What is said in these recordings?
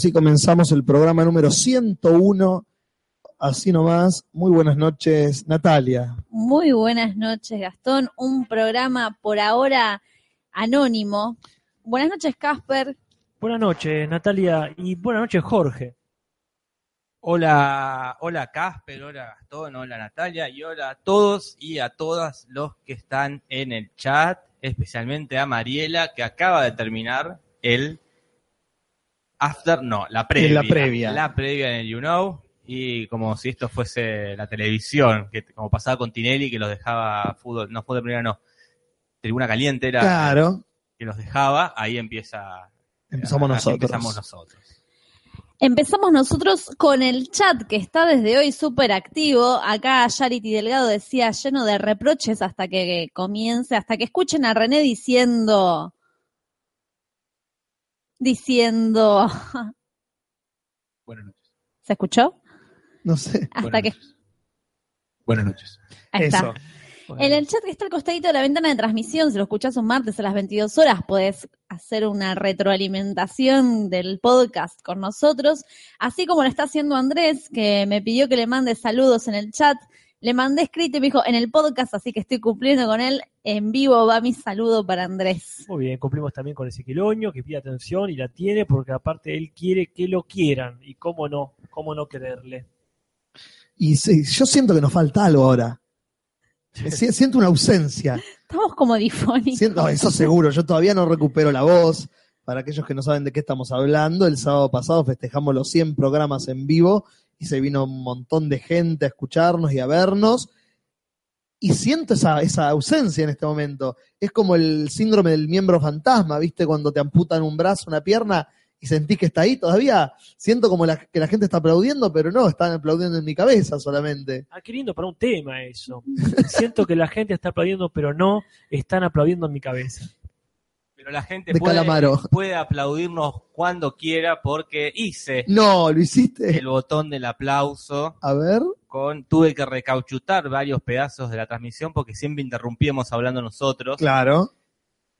así comenzamos el programa número 101. Así nomás, muy buenas noches, Natalia. Muy buenas noches, Gastón. Un programa por ahora anónimo. Buenas noches, Casper. Buenas noches, Natalia, y buenas noches, Jorge. Hola, hola Casper, hola Gastón, hola Natalia y hola a todos y a todas los que están en el chat, especialmente a Mariela que acaba de terminar el after, no, la previa. La previa. La previa en el You Know y como si esto fuese la televisión, que como pasaba con Tinelli que los dejaba fútbol, no fútbol de primera, no, tribuna caliente era Claro, que los dejaba, ahí empieza empezamos nosotros. empezamos nosotros. Empezamos nosotros con el chat que está desde hoy súper activo. Acá Charity Delgado decía lleno de reproches hasta que comience, hasta que escuchen a René diciendo, diciendo, Buenas noches. ¿se escuchó? No sé. Hasta Buenas que, noches. Buenas noches. ahí está. Eso. En el chat que está al costadito de la ventana de transmisión, si lo escuchás un martes a las 22 horas, podés hacer una retroalimentación del podcast con nosotros, así como lo está haciendo Andrés, que me pidió que le mande saludos en el chat. Le mandé escrito y me dijo en el podcast, así que estoy cumpliendo con él. En vivo va mi saludo para Andrés. Muy bien, cumplimos también con Ezequiel Oño, que pide atención y la tiene porque aparte él quiere que lo quieran. Y cómo no, cómo no quererle. Y sí, yo siento que nos falta algo ahora. Si- Siento una ausencia. Estamos como difónicos. Siento, eso seguro, yo todavía no recupero la voz. Para aquellos que no saben de qué estamos hablando, el sábado pasado festejamos los 100 programas en vivo y se vino un montón de gente a escucharnos y a vernos. Y siento esa, esa ausencia en este momento. Es como el síndrome del miembro fantasma, ¿viste? Cuando te amputan un brazo, una pierna y sentís que está ahí. Todavía siento como que la gente está aplaudiendo, pero no, están aplaudiendo en mi cabeza solamente. Ah, qué lindo para un tema eso. Siento que la gente está aplaudiendo, pero no están aplaudiendo en mi cabeza. Pero la gente De puede, Calamaro. puede aplaudirnos cuando quiera porque hice No, lo hiciste. el botón del aplauso A ver. con tuve que recauchutar varios pedazos de la transmisión porque siempre interrumpíamos hablando nosotros Claro.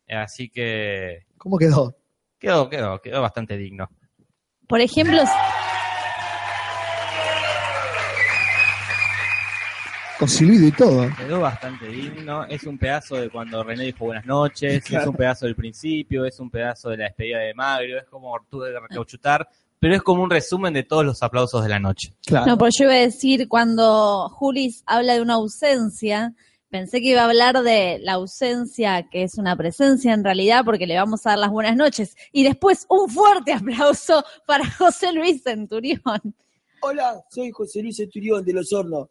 así que ¿Cómo quedó? quedó quedó quedó bastante digno Por ejemplo, Con silbido y todo. quedó bastante digno es un pedazo de cuando René dijo buenas noches Claro. es un pedazo del principio es un pedazo de la despedida de Magrio es como tuve que recauchutar pero es como un resumen de todos los aplausos de la noche Claro. No, porque yo iba a decir, cuando Julis habla de una ausencia, pensé que iba a hablar de la ausencia que es una presencia en realidad, porque le vamos a dar las buenas noches. Y después un fuerte aplauso para José Luis Centurión. Hola, soy José Luis Esturión de Los Hornos.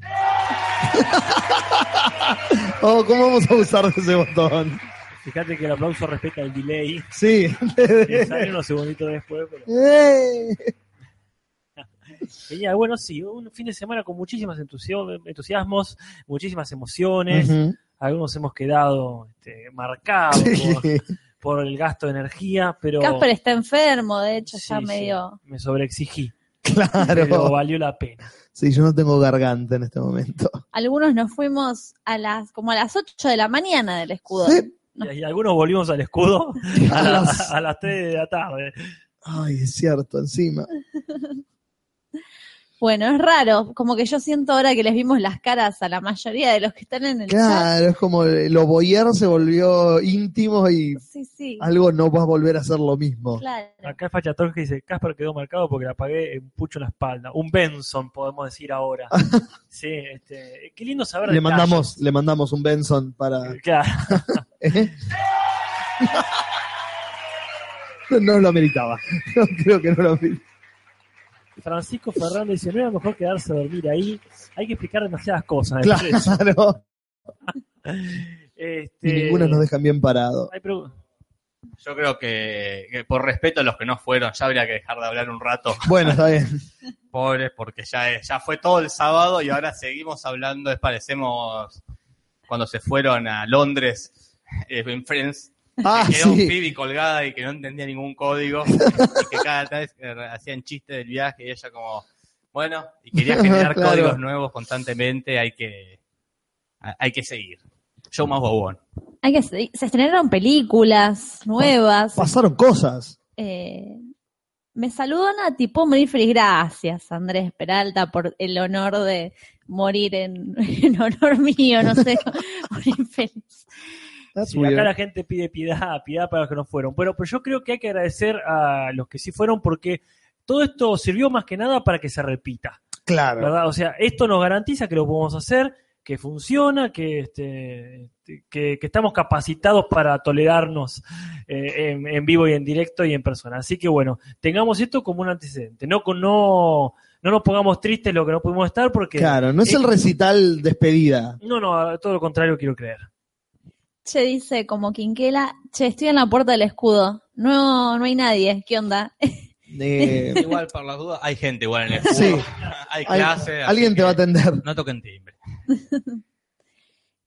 Oh, ¿Cómo vamos a usar de ese botón? Fíjate que el aplauso respeta el delay. Sí. que sale unos segunditos después. Pero... Genial, bueno, sí, un fin de semana con muchísimos entusiasmos, muchísimas emociones. Algunos hemos quedado este, marcados Sí. por, por el gasto de energía, pero Casper está enfermo, de hecho, Sí, ya sí, medio... me sobreexigí, pero Claro. valió la pena. Sí, yo no tengo garganta en este momento. Algunos nos fuimos a las como a las 8 de la mañana del escudo. Sí. Y, y algunos volvimos al escudo A las, a las 3 de la tarde. Ay, es cierto, encima. Bueno, es raro, como que yo siento ahora que les vimos las caras a la mayoría de los que están en el chat. Claro, es como lo boyer se volvió íntimo y Sí, sí, algo no va a volver a ser lo mismo. claro. Acá el Fachator que dice, Casper quedó marcado porque le apagué un pucho en la espalda. Un Benson, podemos decir ahora. Sí, este, qué lindo saber Le detalles. mandamos, le mandamos un Benson para. Claro. ¿Eh? No lo ameritaba. No, creo que no lo ameritaba. Francisco Fernández dice, no era mejor quedarse a dormir ahí. Hay que explicar demasiadas cosas. Claro. Este, Y ninguna nos dejan bien parado. hay yo creo que, que por respeto a los que no fueron ya habría que dejar de hablar un rato Bueno, está bien. pobres porque ya es- ya fue todo el sábado y ahora seguimos hablando es parecemos cuando se fueron a Londres eh, en Friends Ah, que quedó un sí. Phoebe colgada y que no entendía ningún código y que cada vez hacían chistes del viaje y ella como bueno y quería generar Claro. códigos nuevos constantemente hay que hay que seguir show más bobón Hay que se, se estrenaron películas nuevas. Pasaron cosas. eh, Me saludó Nati, puedo morir feliz. Gracias, Andrés Peralta, por el honor de morir en, en honor mío, no sé, morir feliz. That's Sí, weird. acá la gente pide piedad, piedad para los que no fueron. Bueno, pero yo creo que hay que agradecer a los que sí fueron porque todo esto sirvió más que nada para que se repita. Claro. ¿verdad? O sea, esto nos garantiza que lo podemos hacer, que funciona, que, este, que, que estamos capacitados para tolerarnos eh, en, en vivo y en directo y en persona. Así que bueno, tengamos esto como un antecedente. No, con- no, no nos pongamos tristes lo que no pudimos estar porque... Claro, no es el recital despedida. No, no, todo lo contrario quiero creer. Che, dice como Quinquela, che, estoy en la puerta del escudo. No, no hay nadie. ¿Qué onda? Eh, Igual, por las dudas, hay gente igual en el Sí. fútbol. Hay clase. alguien te que va a atender. No toquen timbre.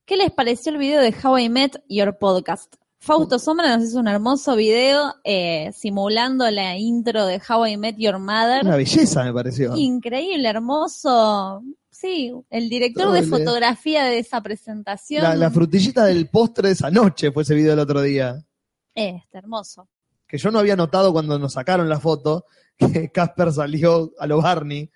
¿Qué les pareció el video de How I Met Your Podcast? Fausto Sombra nos hizo un hermoso video eh, simulando la intro de How I Met Your Mother. Una belleza, me pareció. Increíble, hermoso. Sí, el director Todo de fotografía de esa presentación. La, la frutillita del postre de esa noche fue ese video del otro día. Este, hermoso. Que yo no había notado cuando nos sacaron la foto que Casper salió a lo Barney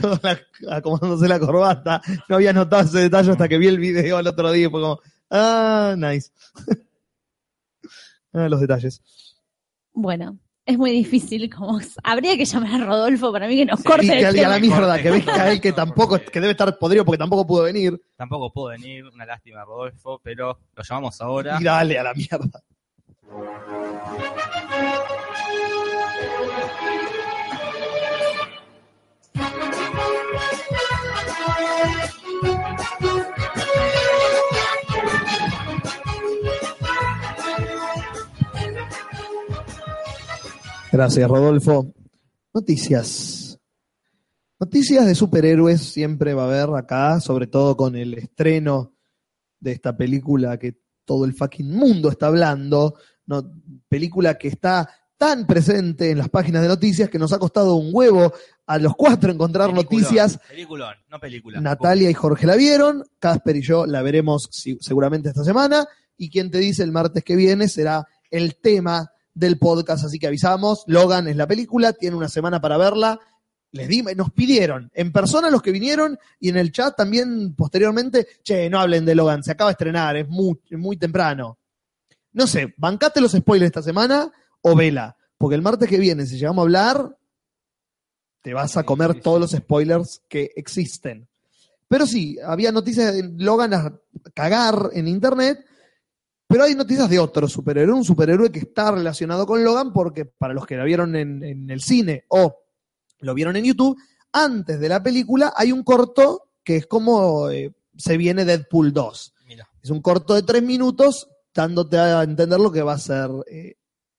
con la- acomodándose la corbata. No había notado ese detalle hasta que vi el video el otro día y fue como, ah, nice. ah, los detalles. Bueno, es muy difícil. como Habría que llamar a Rodolfo para mí que nos Sí, corte Y el que a la mierda, que ves a él que tampoco, que debe estar podrido porque tampoco pudo venir. Tampoco puedo venir, una lástima, Rodolfo, pero lo llamamos ahora. Y dale a la mierda. Gracias, Rodolfo. Noticias. Noticias de superhéroes siempre va a haber acá, sobre todo con el estreno de esta película que todo el fucking mundo está hablando, no, película que está tan presente en las páginas de noticias que nos ha costado un huevo a los cuatro encontrar Peliculón, noticias. Peliculón, no película. Natalia y Jorge la vieron, Casper y yo la veremos si- seguramente esta semana, y quien te dice el martes que viene será el tema del podcast, así que avisamos, Logan es la película, tiene una semana para verla, les di, nos pidieron, en persona los que vinieron y en el chat también posteriormente, che, no hablen de Logan, se acaba de estrenar, es muy, muy temprano. No sé, bancate los spoilers esta semana o vela, porque el martes que viene, si llegamos a hablar, te vas a comer todos los spoilers que existen. Pero sí, había noticias de Logan a cagar en internet, pero hay noticias de otro superhéroe, un superhéroe que está relacionado con Logan porque para los que la vieron en, en el cine o lo vieron en YouTube, antes de la película hay un corto que es como eh, se viene Deadpool 2. Mira, Es un corto de tres minutos dándote a entender lo que va a ser eh,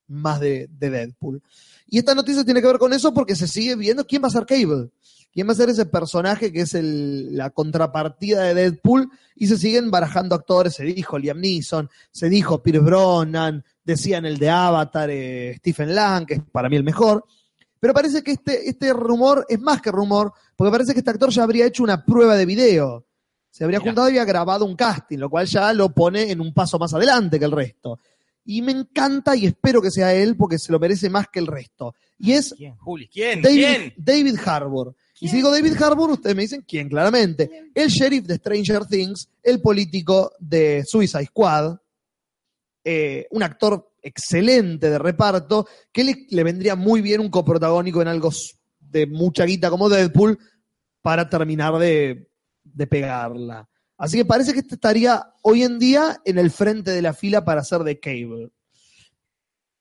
más de, de Deadpool. Y esta noticia tiene que ver con eso porque se sigue viendo quién va a ser Cable. ¿Quién va a ser ese personaje que es el- la contrapartida de Deadpool? Y se siguen barajando actores. Se dijo Liam Neeson, se dijo Pierce Brosnan, decían el de Avatar, eh, Stephen Lang, que es para mí el mejor. Pero parece que este, este rumor es más que rumor, porque parece que este actor ya habría hecho una prueba de video. Se habría Mirá. juntado y había grabado un casting, lo cual ya lo pone en un paso más adelante que el resto. Y me encanta y espero que sea él porque se lo merece más que el resto. Y es ¿quién? Juli, ¿quién? David, ¿Quién? David Harbour. Y si digo David Harbour, ustedes me dicen quién, claramente. El sheriff de Stranger Things, el político de Suicide Squad, eh, un actor excelente de reparto, que le, le vendría muy bien un coprotagónico en algo de mucha guita como Deadpool para terminar de, de pegarla. Así que parece que este estaría hoy en día en el frente de la fila para ser de Cable.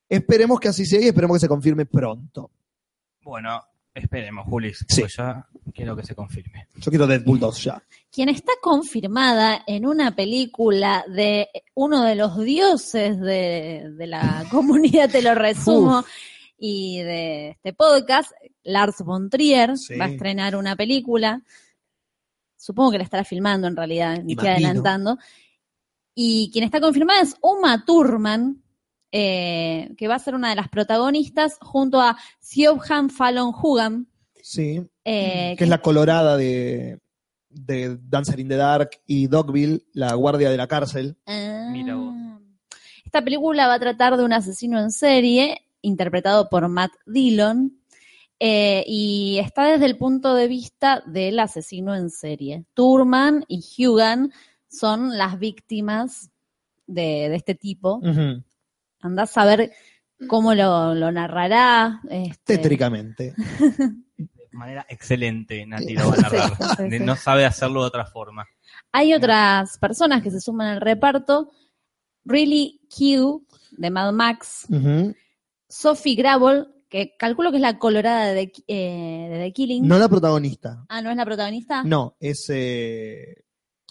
Esperemos que así sea y esperemos que se confirme pronto. Bueno, esperemos, Juli, Sí. ya quiero que se confirme. Yo quiero Deadpool 2 ya. Quien está confirmada en una película de uno de los dioses de, de la comunidad, te lo resumo, y de este podcast, Lars von Trier, Sí. va a estrenar una película. Supongo que la estará filmando en realidad, ni que Imagino. adelantando. Y quien está confirmada es Uma Thurman, eh, que va a ser una de las protagonistas, junto a Siobhan Fallon Hugan. Sí. eh, que es la colorada de, de Dancer in the Dark y Dogville, la guardia de la cárcel. Ah. Mira vos. Esta película va a tratar de un asesino en serie interpretado por Matt Dillon, eh, y está desde el punto de vista del asesino en serie. Turman y Hugan son las víctimas de, de este tipo. Andás a ver cómo lo, lo narrará. este, Tétricamente. De manera excelente, Nati lo va a narrar. Sí, sí, De- sí. No sabe hacerlo de otra forma. Hay otras personas que se suman al reparto. Really Q, de Mad Max. Sophie Gravel, que calculo que es la colorada de, eh, de The Killing. No la protagonista. Ah, ¿no es la protagonista? No, es eh,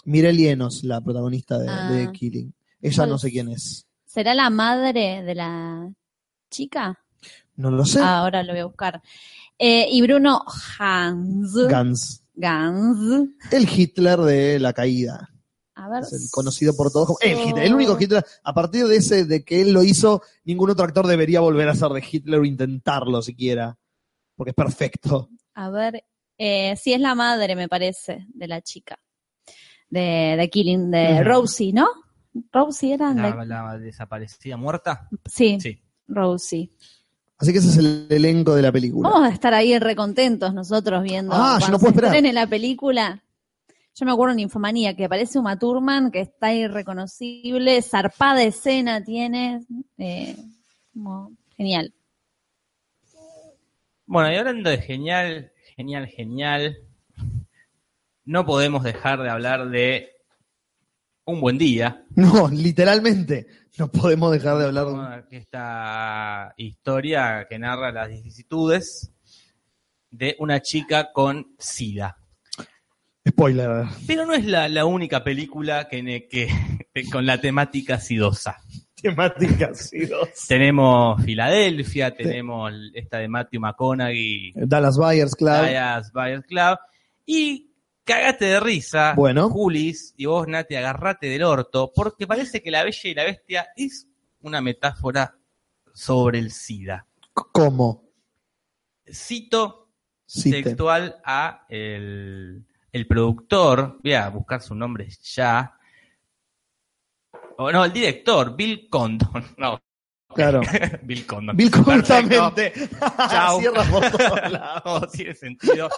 Mirel Enos, la protagonista de, Ah. de Killing. Ella ¿Cuál no sé quién es. ¿Será la madre de la chica? No lo sé. Ah, ahora lo voy a buscar. Eh, y Bruno Hans. Gans. Gans. El Hitler de la caída. A ver. Es el conocido por todos como el Hitler. El único Hitler. A partir de ese, de que él lo hizo, ningún otro actor debería volver a ser de Hitler o intentarlo siquiera. Porque es perfecto. A ver. Eh, sí, es la madre, me parece, de la chica. De, de Killing, de Ujú. Rosie, ¿no? Rosie era. La, la- la desaparecida muerta. sí, Sí. Rosie. Así que ese es el elenco de la película. Vamos a estar ahí recontentos nosotros viendo Ah, yo no puedo se esperar. estrene la película. Yo me acuerdo en Infomanía que aparece Uma Thurman, que está irreconocible, zarpada escena tiene. eh, como genial. Bueno, y hablando de genial, genial, genial, no podemos dejar de hablar de Un Buen Día, No, literalmente. No podemos dejar de hablar de esta historia que narra las vicisitudes de una chica con SIDA. Spoiler. Pero no es la, la única película que, que con la temática sidosa. Temáticas y dos. Tenemos Filadelfia, tenemos esta de Matthew McConaughey, Dallas Buyers Club. Dallas Buyers Club, y cagate de risa, Bueno. Julis, y vos, Nati, agarrate del orto, porque parece que la Bella y la Bestia es una metáfora sobre el SIDA. ¿Cómo? Cito textual a el, el productor, voy a buscar su nombre ya, o no, el director, Bill Condon, no, Claro. Bill Condon. Bill Perfecto. justamente. Chao. Cierra por todos lados. No, tiene sentido.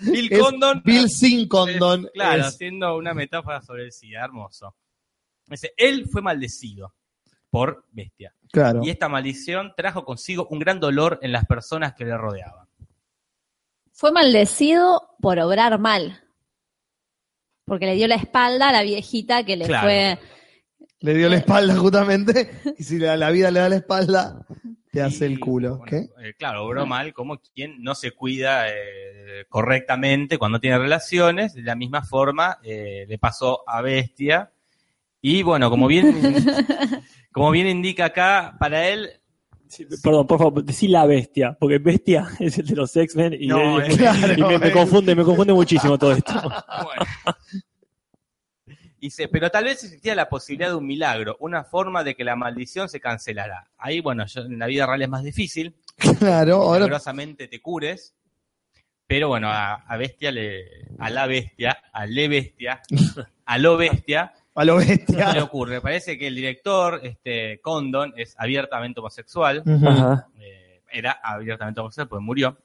Bill Es Condon. Bill sin condón. es- claro, es- haciendo una metáfora sobre el SIDA, hermoso. Dice, él fue maldecido por bestia. claro. Y esta maldición trajo consigo un gran dolor en las personas que le rodeaban. Fue maldecido por obrar mal. Porque le dio la espalda a la viejita que le Claro. fue. Le dio la espalda justamente. Y si la, la vida le da la espalda, te hace el culo. bueno, ¿Qué? eh, claro, obró mal como quien no se cuida eh, correctamente cuando tiene relaciones. De la misma forma eh, le pasó a Bestia. Y bueno, como bien, como bien indica acá, para él Sí, perdón, por favor, decí la bestia, porque bestia es el de los X-Men y, No, y- es- claro, y me, confunde, me confunde muchísimo todo esto. Bueno. Dice, pero tal vez existía la posibilidad de un milagro, una forma de que la maldición se cancelara. Ahí, bueno, yo, en la vida real es más difícil, Claro, ahora. milagrosamente te cures, pero bueno, a, a bestia le, a la bestia, a le bestia, a lo bestia, A lo no le bestia. ocurre. Parece que el director, este, Condon, es abiertamente homosexual, eh, era abiertamente homosexual, pues murió.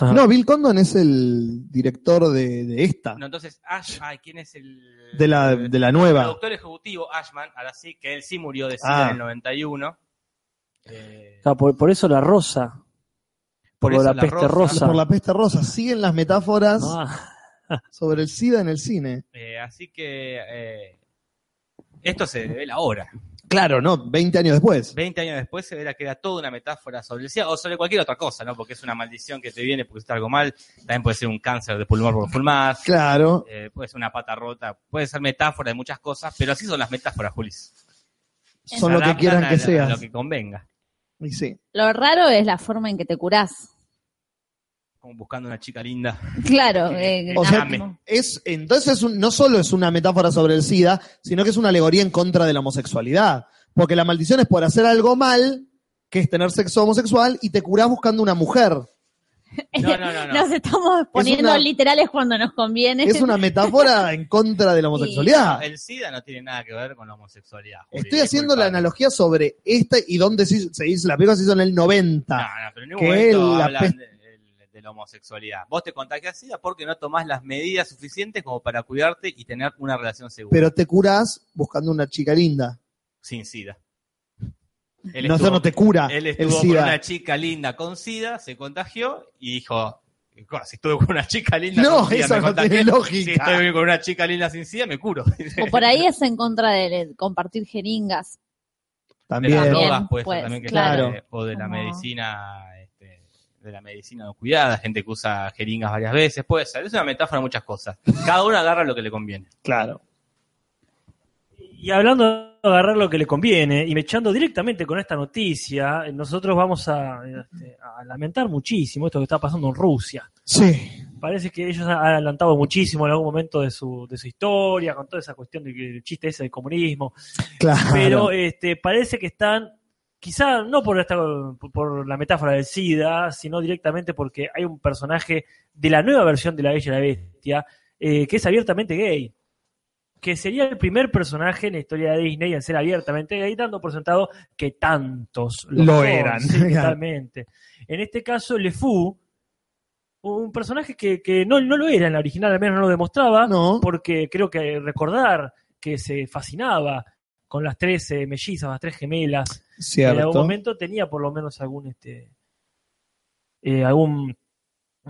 ajá. No, Bill Condon es el director de, de esta. No, entonces, Ash, ay, ¿quién es el...? De la, de la El nueva. productor ejecutivo Ashman, ahora sí, que él sí murió de SIDA Ah. en el 91. Eh, Ah, por, por eso la rosa. Por, eso la peste rosa. Por la peste rosa. Siguen las metáforas Ah, sobre el SIDA en el cine. eh, así que eh, esto se revela ahora. Claro, ¿no? 20 años después. 20 años después se verá que era toda una metáfora sobre el SIDA o sobre cualquier otra cosa, ¿no? Porque es una maldición que te viene porque está algo mal. También puede ser un cáncer de pulmón por fumar. Claro. eh, puede ser una pata rota. Puede ser metáfora de muchas cosas, pero así son las metáforas, Julis. Son lo que quieran a que lo- a seas. lo que convenga. Y sí. Lo raro es la forma en que te curás. Como buscando una chica linda. Claro. eh, O sea, nada- es, entonces un- no solo es una metáfora sobre el SIDA, sino que es una alegoría en contra de la homosexualidad. Porque la maldición es por hacer algo mal, que es tener sexo homosexual, y te curás buscando una mujer. No, no, no. no. Nos estamos poniendo una- literales cuando nos conviene. Es una metáfora en contra de la homosexualidad. El SIDA no tiene nada que ver con la homosexualidad. Juli, Estoy haciendo la analogía sobre esta y dónde se, se hizo, la película se hizo en el 90. No, no, pero en ningún Que momento la hablan de la homosexualidad. Vos te contagias SIDA porque no tomás las medidas suficientes como para cuidarte y tener una relación segura. Pero te curás buscando una chica linda. sin SIDA. Él No, eso no te cura Él el estuvo con una chica linda con SIDA, se contagió y dijo, "¿Cómo? si estuve con una chica linda No, con SIDA, eso me no contagié. tiene lógica. Si estoy con una chica linda sin SIDA, me curo. O por ahí es en contra de, de compartir jeringas. de También. las También, drogas puede ser pues, también que claro. sea, o de la Como- medicina de la medicina no cuidada, gente que usa jeringas varias veces, puede ser, es una metáfora de muchas cosas. Cada uno agarra lo que le conviene. Claro. Y hablando de agarrar lo que le conviene y me echando directamente con esta noticia, nosotros vamos a, este, a lamentar muchísimo esto que está pasando en Rusia. Sí. Parece que ellos han adelantado muchísimo en algún momento de su, de su historia, con toda esa cuestión del el chiste ese del comunismo. Claro. Pero este, parece que están, quizá no por, esta, por la metáfora del SIDA, sino directamente porque hay un personaje de la nueva versión de La Bella y la Bestia eh, que es abiertamente gay. Que sería el primer personaje en la historia de Disney en ser abiertamente gay, dando por sentado que tantos Lo eran. Sí, totalmente. En este caso, Le Fou, un personaje que, que no, no lo era en la original, al menos no lo demostraba, No. porque creo que recordar que se fascinaba con las tres eh, mellizas, las tres gemelas, en algún momento tenía por lo menos algún este eh, algún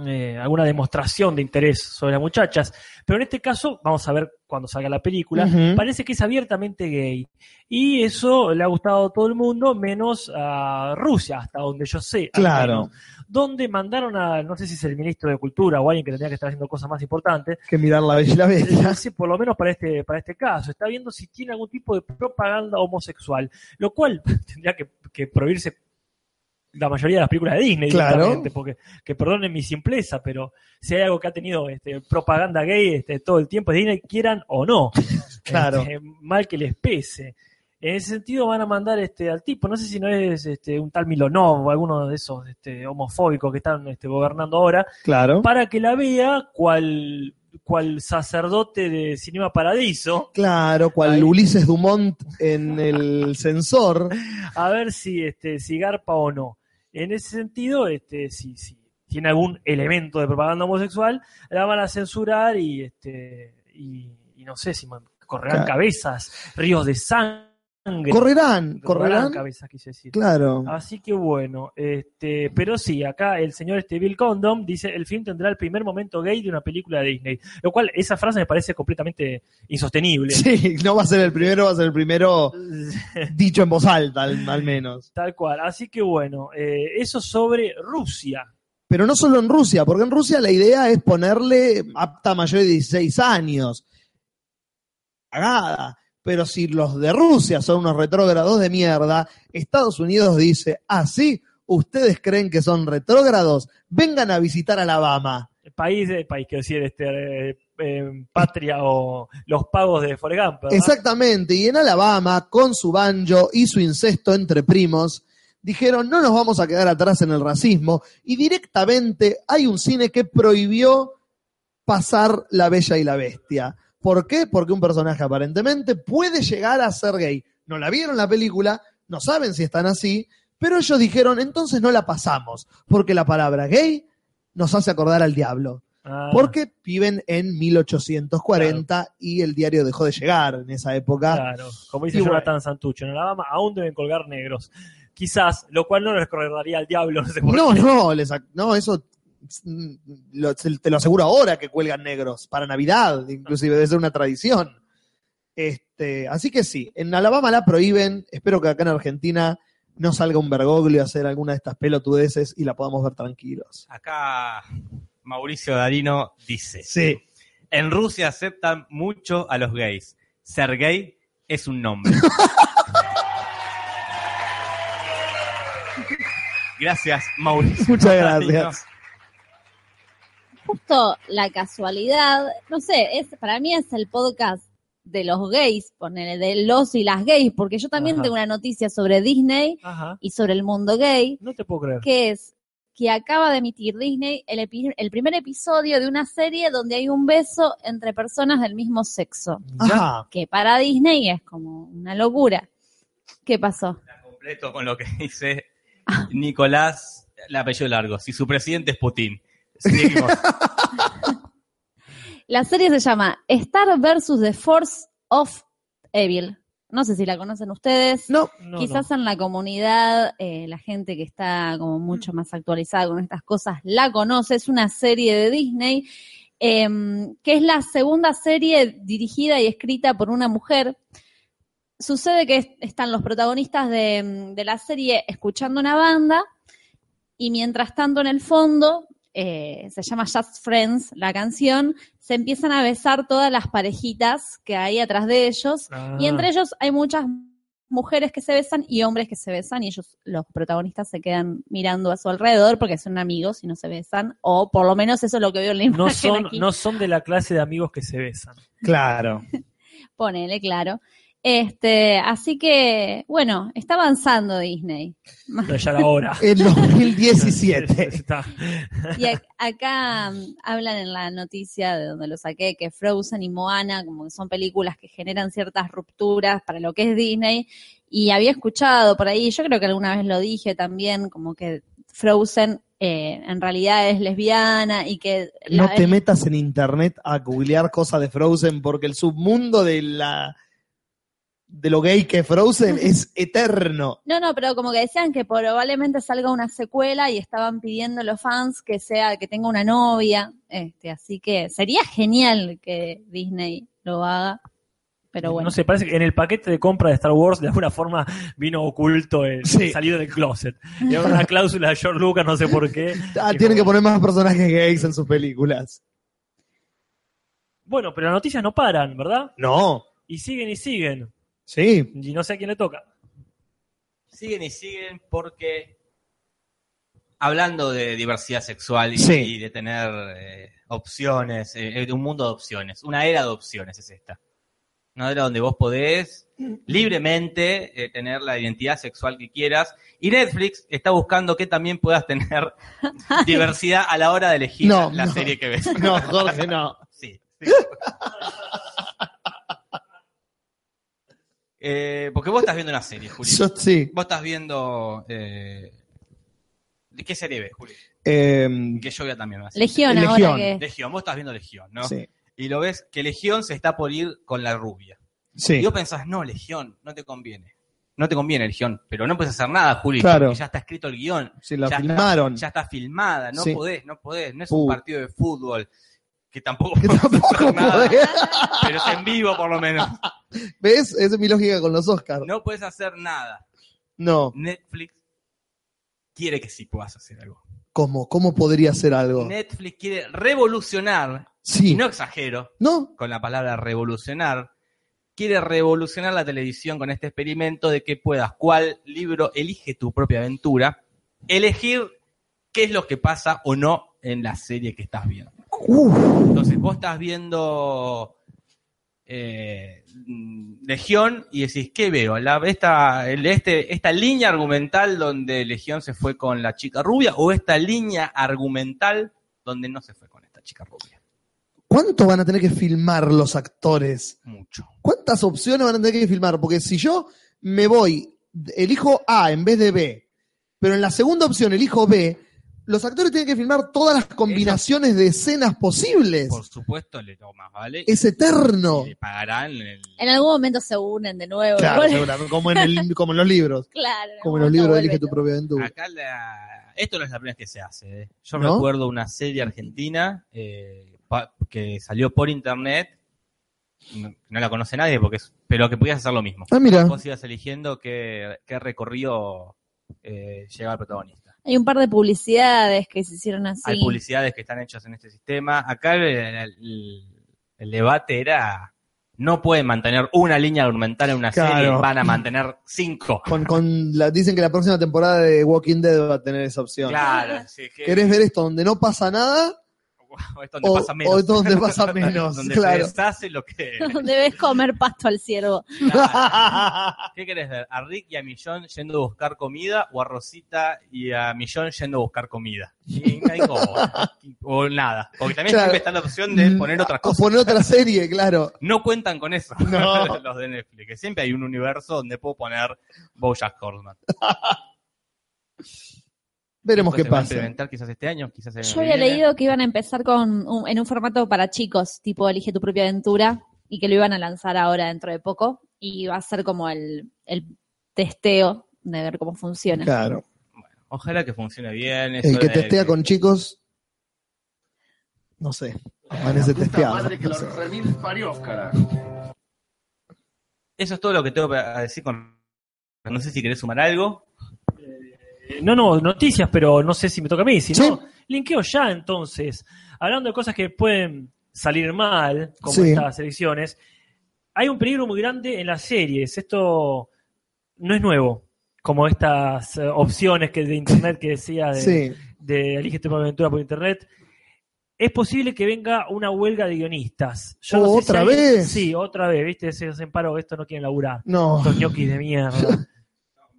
eh, alguna demostración de interés sobre las muchachas, pero en este caso vamos a ver cuando salga la película, parece que es abiertamente gay y eso le ha gustado a todo el mundo menos a Rusia, hasta donde yo sé, Claro. menos, donde mandaron a no sé si es el ministro de cultura o alguien que tendría que estar haciendo cosas más importantes Que mirar la bella y la bestia. Sí, por lo menos para este, para este caso, está viendo si tiene algún tipo de propaganda homosexual, lo cual tendría que, que prohibirse la mayoría de las películas de Disney, Claro. porque que perdonen mi simpleza, pero si hay algo que ha tenido este, propaganda gay este, todo el tiempo es Disney, quieran o no, Claro. Este, mal que les pese. En ese sentido van a mandar este al tipo, no sé si no es este, un tal Milonov o alguno de esos este, homofóbicos que están este, gobernando ahora, Claro. para que la vea cual, cual sacerdote de Cinema Paradiso, Claro, cual Ahí. Ulises Dumont en el sensor. a ver si, este, si garpa o no. En ese sentido, este, si, si tiene algún elemento de propaganda homosexual, la van a censurar y, este, y, y no sé si man- correrán Claro. cabezas, ríos de sangre. Correrán, correrán. cabezas, quise decir. Claro. Así que bueno, este, pero sí, acá el señor este Bill Condom dice el film tendrá el primer momento gay de una película de Disney, lo cual esa frase me parece completamente insostenible. Sí, no va a ser el primero, va a ser el primero dicho en voz alta, al, al menos. Tal cual. Así que bueno, eh, eso sobre Rusia. Pero no solo en Rusia, porque en Rusia la idea es ponerle apta mayor de 16 años. Cagada. Pero si los de Rusia son unos retrógrados de mierda, Estados Unidos dice, ah, sí, ustedes creen que son retrógrados, vengan a visitar Alabama. El país, el país, quiero decir, este, eh, eh, patria o los pagos de ¿verdad? Exactamente, y en Alabama, con su banjo y su incesto entre primos, dijeron, no nos vamos a quedar atrás en el racismo, y directamente hay un cine que prohibió pasar La Bella y la Bestia. ¿Por qué? Porque un personaje aparentemente puede llegar a ser gay. No la vieron la película, no saben si están así, pero ellos dijeron, entonces no la pasamos, porque la palabra gay nos hace acordar al diablo. Ah, Porque viven en 1840 y el diario dejó de llegar en esa época. Claro, como dice Y bueno. Jonathan Santucho, en Alabama aún deben colgar negros. Quizás, lo cual no les recordaría al diablo, no sé por No, qué. no, les no, eso lo- te lo aseguro ahora que cuelgan negros, para Navidad, inclusive debe ser una tradición. Este, así que sí, en Alabama la prohíben, espero que acá en Argentina no salga un Bergoglio a hacer alguna de estas pelotudeces y la podamos ver tranquilos. Acá Mauricio Darino dice, Sí, en Rusia aceptan mucho a los gays. Ser gay es un nombre. Gracias, Mauricio. muchas gracias. Justo la casualidad, no sé, es para mí es el podcast de los gays, ponele, de los y las gays, porque yo también Ajá. tengo una noticia sobre Disney Ajá, y sobre el mundo gay, no te puedo creer. que es que acaba de emitir Disney el, epi- el primer episodio de una serie donde hay un beso entre personas del mismo sexo. Ajá. Que para Disney es como una locura. ¿Qué pasó? completo con lo que dice Nicolás, el apellido largo. Si su presidente es Putin. Seguimos. La serie se llama Star vs. The Force of Evil. No sé si la conocen ustedes. No, No, Quizás no. en la comunidad, eh, la gente que está como mucho más actualizada con estas cosas la conoce. Es una serie de Disney em, que es la segunda serie dirigida y escrita por una mujer. Sucede que es- están los protagonistas de, de la serie escuchando una banda y mientras tanto en el fondo, eh, se llama Just Friends, la canción, se empiezan a besar todas las parejitas que hay atrás de ellos Ah. y entre ellos hay muchas mujeres que se besan y hombres que se besan y ellos, los protagonistas, se quedan mirando a su alrededor porque son amigos y no se besan. O por lo menos eso es lo que veo en la imagen no son, aquí. no son de la clase de amigos que se besan. claro. Ponele, claro. Este, así que, bueno, está avanzando Disney. Pero ya era hora. En 2017. Está. Y ac- acá mm, hablan en la noticia de donde lo saqué que Frozen y Moana como que son películas que generan ciertas rupturas para lo que es Disney y había escuchado por ahí, yo creo que alguna vez lo dije también, como que Frozen eh, en realidad es lesbiana y que No la- te metas en internet a googlear cosas de Frozen porque el submundo de la de lo gay que Frozen es eterno. No, no, pero como que decían que probablemente salga una secuela y estaban pidiendo los fans que sea, que tenga una novia, este, así que sería genial que Disney lo haga, pero bueno. No sé, parece que en el paquete de compra de Star Wars de alguna forma vino oculto el Sí. salido del closet. Era una cláusula de George Lucas, no sé por qué. Ah, tienen que poner más personajes gays en sus películas. Bueno, pero las noticias no paran, ¿verdad? No, Y siguen y siguen. Sí. Y no sé a quién le toca. siguen y siguen porque hablando de diversidad sexual y, Sí. y de tener eh, opciones, eh, de un mundo de opciones, una era de opciones es esta. Una era donde vos podés libremente eh, tener la identidad sexual que quieras y Netflix está buscando que también puedas tener diversidad a la hora de elegir No, la no. serie que ves. No, Jorge, no. Sí. Eh, porque vos estás viendo una serie, Juli. Yo sí. Vos estás viendo. Eh... ¿De qué serie ves, Juli? Eh, Que yo vea también. Legión, Legión. ahora que... Legión, vos estás viendo Legión, ¿no? sí. Y lo ves que Legión se está por ir con la rubia. Sí. Y vos pensás, no, Legión, no te conviene. No te conviene, Legión. Pero no puedes hacer nada, Juli. Claro. Porque ya está escrito el guion. Sí, la ya filmaron. Está, ya está filmada. No Sí. podés, no podés. No es Uh. un partido de fútbol. Que tampoco Que tampoco hacer nada. Pero es en vivo, por lo menos. ¿Ves? Esa es mi lógica con los Oscars. No puedes hacer nada. No. Netflix quiere que sí puedas hacer algo. ¿Cómo? ¿Cómo podría ser algo? Netflix quiere revolucionar, y Sí. no exagero ¿No? con la palabra revolucionar, quiere revolucionar la televisión con este experimento de que puedas, cuál libro elige tu propia aventura, elegir qué es lo que pasa o no en la serie que estás viendo. Uf. Entonces, vos estás viendo eh, Legión y decís, ¿qué veo? La, esta, el- este, ¿Esta línea argumental donde Legión se fue con la chica rubia o esta línea argumental donde no se fue con esta chica rubia? ¿Cuánto van a tener que filmar los actores? Mucho. ¿Cuántas opciones van a tener que filmar? Porque si yo me voy, elijo A en vez de B, pero en la segunda opción elijo B, los actores tienen que filmar todas las combinaciones de escenas posibles. Por supuesto, le tomas, ¿vale? Es eterno. Le pagarán el... En algún momento se unen de nuevo. Claro, seguramente, como en, el- como en los libros. claro, Como en los libros Elige tu propia aventura. Acá la- esto no es la primera vez que se hace. ¿eh? Yo ¿No? recuerdo una serie argentina eh, que salió por internet, no, no la conoce nadie, porque es- pero que podías hacer lo mismo. Ah, mira. Vos ibas eligiendo qué, qué recorrido eh, llega el protagonista. Hay un par de publicidades que se hicieron así. Hay publicidades que están hechas en este sistema. Acá el, el- el debate era, no pueden mantener una línea argumental en una Claro. serie, van a mantener cinco. Con, con la, dicen que la próxima temporada de Walking Dead va a tener esa opción. Claro, sí, que- ¿Querés ver esto donde no pasa nada? O es donde O, pasa menos. o es donde pasa menos, donde claro. se deshace lo que... Debes comer pasto al ciervo. ¿Qué querés ver? ¿A Rick y a Millón yendo a buscar comida o a Rosita y a Millón yendo a buscar comida? Y o nada. Porque también Claro. siempre está la opción de poner otra O cosa. poner otra serie, claro. No cuentan con eso No. los de Netflix, que siempre hay un universo donde puedo poner Bojack Horseman. Veremos qué pasa. implementar quizás este año, quizás Yo que había viene. leído que iban a empezar con un- en un formato para chicos, tipo Elige tu propia aventura, y que lo iban a lanzar ahora dentro de poco, y va a ser como el, el testeo de ver cómo funciona. Claro. Ojalá que funcione bien. es El que testea con chicos, no sé, amanece testeado. no sé. Eso es todo lo que tengo para decir con... No sé si querés sumar algo. Eh, No, no, noticias, pero no sé si me toca a mí. Si Sí. no, linkeo ya entonces. Hablando de cosas que pueden salir mal, como Sí. estas elecciones, hay un peligro muy grande en las series. Esto no es nuevo, como estas eh, opciones que de internet que decía de, Sí, de Elige tu aventura por internet. Es posible que venga una huelga de guionistas. Yo no sé si ¿otra vez? Sí, otra vez, ¿viste? Se hacen paro, esto no quieren laburar. no. Estos ñoquis de mierda.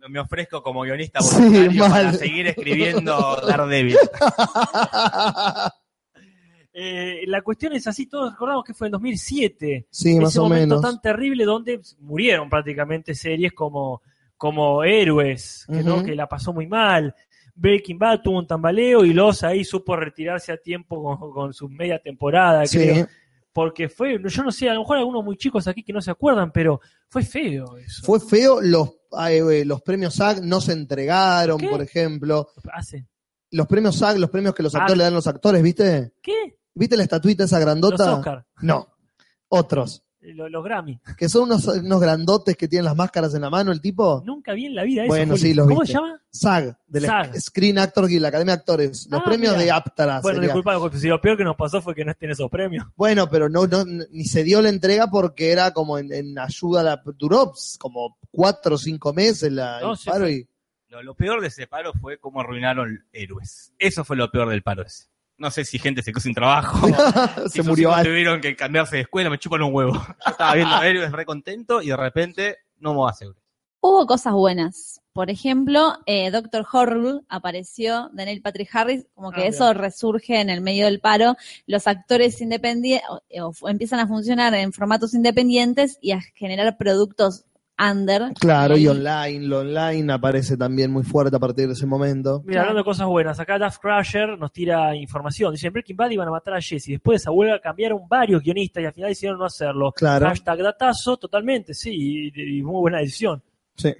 Me ofrezco como guionista Sí, voluntario para seguir escribiendo Daredevil. Eh, la cuestión es así, todos recordamos que fue en 2007. Sí, más ese o momento menos. tan terrible donde murieron prácticamente series como, como Héroes, que, ¿no? Que la pasó muy mal. Breaking Bad tuvo un tambaleo y Los ahí supo retirarse a tiempo con, con su media temporada, Sí, creo. Porque fue, yo no sé, a lo mejor algunos muy chicos aquí que no se acuerdan, pero fue feo eso. fue feo. Los, eh, los premios SAG no se entregaron, ¿Qué? por ejemplo. Hace. Los premios SAG, los premios que los Ah. actores le dan a los actores, ¿viste? ¿Qué? ¿Viste la estatuita esa Los grandota? Oscar, No, otros. Los, los Grammy. Que son unos, unos grandotes que tienen las máscaras en la mano, el tipo. Nunca vi en la vida eso. Bueno, Juli. sí, los ¿Cómo viste. se llama? SAG, del SAG. Screen Actor Guild, la Academia de Actores. Los Ah, premios mira. de APTRA. Bueno, disculpa, si lo peor que nos pasó fue que no estén esos premios. Bueno, pero no, no, ni se dio la entrega porque era como en, en ayuda a la. Duró como cuatro o cinco meses la, No, el sí, paro y. Lo, lo peor de ese paro fue cómo arruinaron héroes. Eso fue lo peor del paro ese. No sé si gente se quedó sin trabajo. se murió tuvieron que cambiarse de escuela, me chupan un huevo. Yo estaba viendo héroes re contento y de repente no me va a hacer. Hubo cosas buenas. Por ejemplo, eh, Doctor Horrible apareció de Neil Patrick Harris, como que Ah, eso resurge en el medio del paro. Los actores independientes empiezan a funcionar en formatos independientes y a generar productos under. Claro, y Y- online, lo online aparece también muy fuerte a partir de ese momento. Mira, hablando de cosas buenas, acá Duff Crusher nos tira información. Dice, en Breaking Bad iban a matar a Jesse. Después de esa huelga cambiaron varios guionistas y al final decidieron no hacerlo. Claro. Hashtag datazo, totalmente, sí, y, y muy buena decisión. Sí.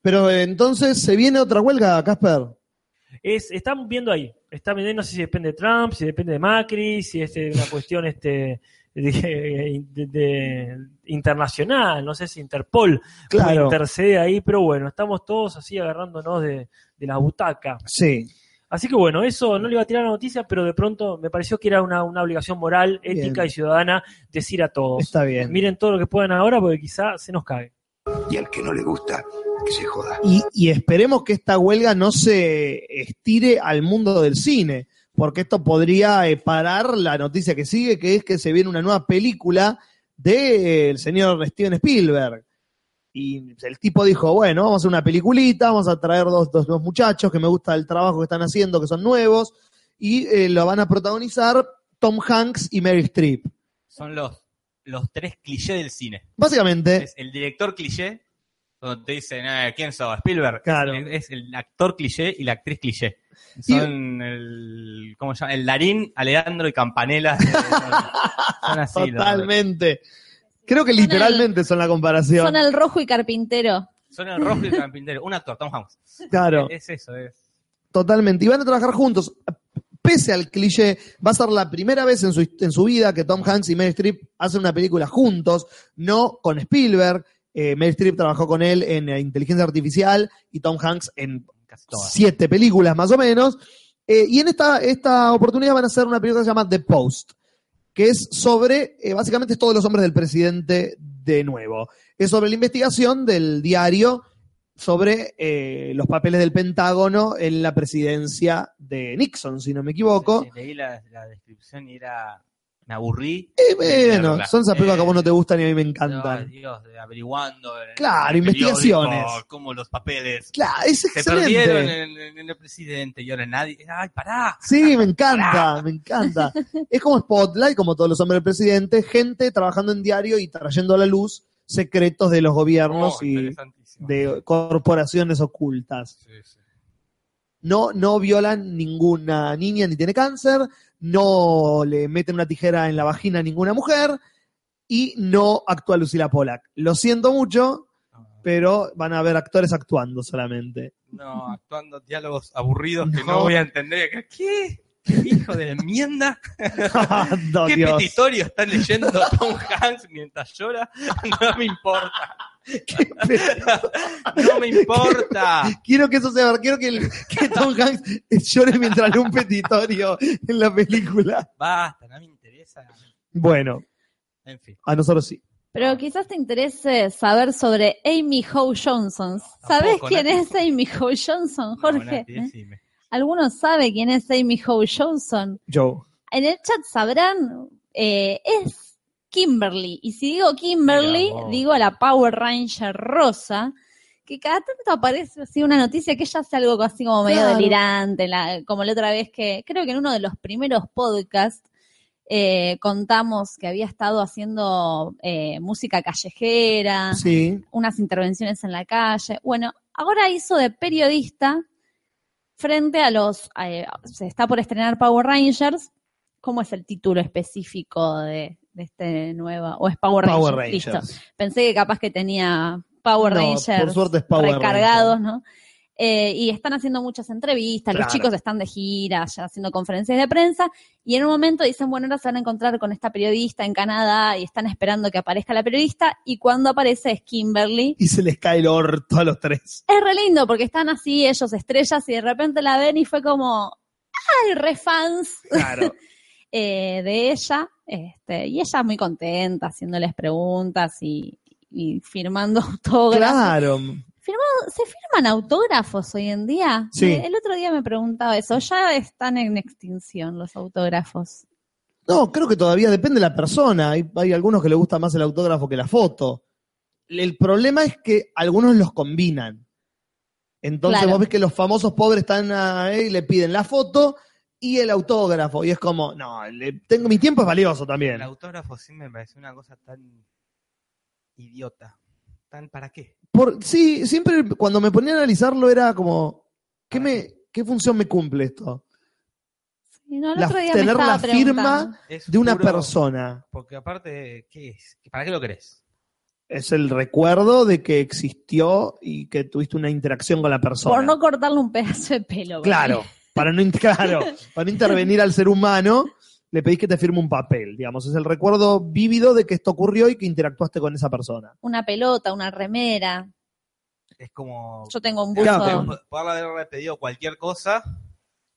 Pero eh, entonces, ¿se viene otra huelga, Casper? Es, están viendo ahí. Están viendo, no sé si depende de Trump, si depende de Macri, si es una cuestión este de, de- de- internacional, no sé si Interpol Claro. intercede ahí, pero bueno, estamos todos así agarrándonos de, de la butaca. Sí. Así que bueno, eso no le iba a tirar la noticia, pero de pronto me pareció que era una, una obligación moral, ética Bien. y ciudadana decir a todos. Está bien. Miren todo lo que puedan ahora porque quizá se nos cae. Y al que no le gusta, que se joda. Y, y esperemos que esta huelga no se estire al mundo del cine, porque esto podría eh, parar la noticia que sigue, que es que se viene una nueva película del señor Steven Spielberg. Y el tipo dijo, bueno, vamos a hacer una peliculita, vamos a traer dos, dos, dos muchachos que me gusta el trabajo que están haciendo, que son nuevos, y eh, lo van a protagonizar Tom Hanks y Mary Streep. Son los, los tres clichés del cine. Básicamente, Es el director cliché, cuando te dicen, eh, ¿quién sos? Spielberg. Claro. Es el actor cliché y la actriz cliché. Son el, ¿cómo se llama? El Darín, Alejandro y Campanella. Son, son así. totalmente. Creo que Son el- literalmente son la comparación. Son el rojo y carpintero. Son el rojo y el campintero. Un actor, Tom Hanks. Claro. Es eso, es. Totalmente. Y van a trabajar juntos. Pese al cliché, va a ser la primera vez en su, en su vida que Tom Hanks y Meryl Streep hacen una película juntos, no con Spielberg. Eh, Meryl Streep trabajó con él en eh, Inteligencia Artificial y Tom Hanks en Casi todas. siete películas más o menos. Eh, y en esta, esta oportunidad van a hacer una película que se llama The Post, que es sobre, eh, básicamente es todos los hombres del presidente de nuevo. Es sobre la investigación del diario sobre eh, los papeles del Pentágono en la presidencia de Nixon, si no me equivoco. Sí, leí la, la descripción y era. Me aburrí. Eh, bueno, son esas películas que a vos no te Eh, gustan y a mí me No, encantan. Dios, averiguando. Claro, investigaciones. Como los papeles. Claro, es Se perdieron excelente. en, en- en el presidente y ahora nadie. ¡Ay, pará! Sí, me encanta, me encanta. Es como Spotlight, como todos los hombres del presidente, gente trabajando en diario y trayendo a la luz secretos de los gobiernos Oh, y de corporaciones ocultas. Sí, sí. No, no violan ninguna niña ni tiene cáncer, no le meten una tijera en la vagina a ninguna mujer y no actúa Lucila Pollack. Lo siento mucho, pero van a haber actores actuando solamente. No, actuando diálogos aburridos que No. no voy a entender. ¿Qué? ¿Qué hijo de enmienda? No, ¿Qué Dios. petitorio está leyendo Tom Hanks mientras llora? No me importa. No me importa. Quiero que eso sea verdad. Quiero que, el- que Tom Hanks llore mientras lee un petitorio en la película. Basta, no me interesa. Bueno, En fin. a nosotros sí. Pero quizás te interese saber sobre Amy Howe Johnson. ¿Sabes quién Nati. es Amy Howe Johnson, Jorge? No, Nati, ¿Eh? ¿Alguno sabe quién es Amy Howe Johnson? Joe. En el chat sabrán, eh, es Kimberly. Y si digo Kimberly, Mira digo a la Power Ranger rosa, que cada tanto aparece así una noticia que ella hace algo así como medio Claro. delirante, la- como la otra vez que, creo que en uno de los primeros podcasts, eh, contamos que había estado haciendo eh, música callejera, Sí. unas intervenciones en la calle. Bueno, ahora hizo de periodista frente a los... eh, se está por estrenar Power Rangers. ¿Cómo es el título específico de, de este nuevo? ¿O es Power Rangers? Power Listo. Rangers. Pensé que capaz que tenía Power No, Rangers por suerte es Power recargados, Rangers. ¿no? Eh, y están haciendo muchas entrevistas, los chicos están de gira, ya haciendo conferencias de prensa, y en un momento dicen, bueno, ahora se van a encontrar con esta periodista en Canadá y están esperando que aparezca la periodista, y cuando aparece es Kimberly. Y se les cae el orto a los tres. Es re lindo porque están así ellos estrellas y de repente la ven y fue como, ay, re fans Claro. eh, de ella, este, y ella muy contenta haciéndoles preguntas y, y firmando autógrafos. claro. ¿Se firman autógrafos hoy en día? Sí. Eh, El otro día me preguntaba eso. Ya están en extinción los autógrafos. No, creo que todavía depende de la persona. Hay, hay algunos que les gusta más el autógrafo que la foto. El problema es que algunos los combinan. Entonces Claro. vos ves que los famosos pobres están ahí y le piden la foto y el autógrafo. Y es como, no, le- tengo mi tiempo es valioso también. El autógrafo sí me parece una cosa tan idiota. ¿Tan para qué? Por, sí, siempre cuando me ponía a analizarlo era como, ¿qué, me, ¿qué función me cumple esto? Sí, no, el La- otro día me tener la firma. Es de una puro- persona. Porque aparte, ¿qué es? ¿Para qué lo querés? Es el recuerdo de que existió y que tuviste una interacción con la persona. Por no cortarle un pedazo de pelo. Claro, para no, claro, para no intervenir al ser humano, le pedís que te firme un papel, digamos. Es el recuerdo vívido de que esto ocurrió y que interactuaste con esa persona. Una pelota, una remera. Es como Yo tengo un buzo. Claro, po- poderle haber pedido cualquier cosa.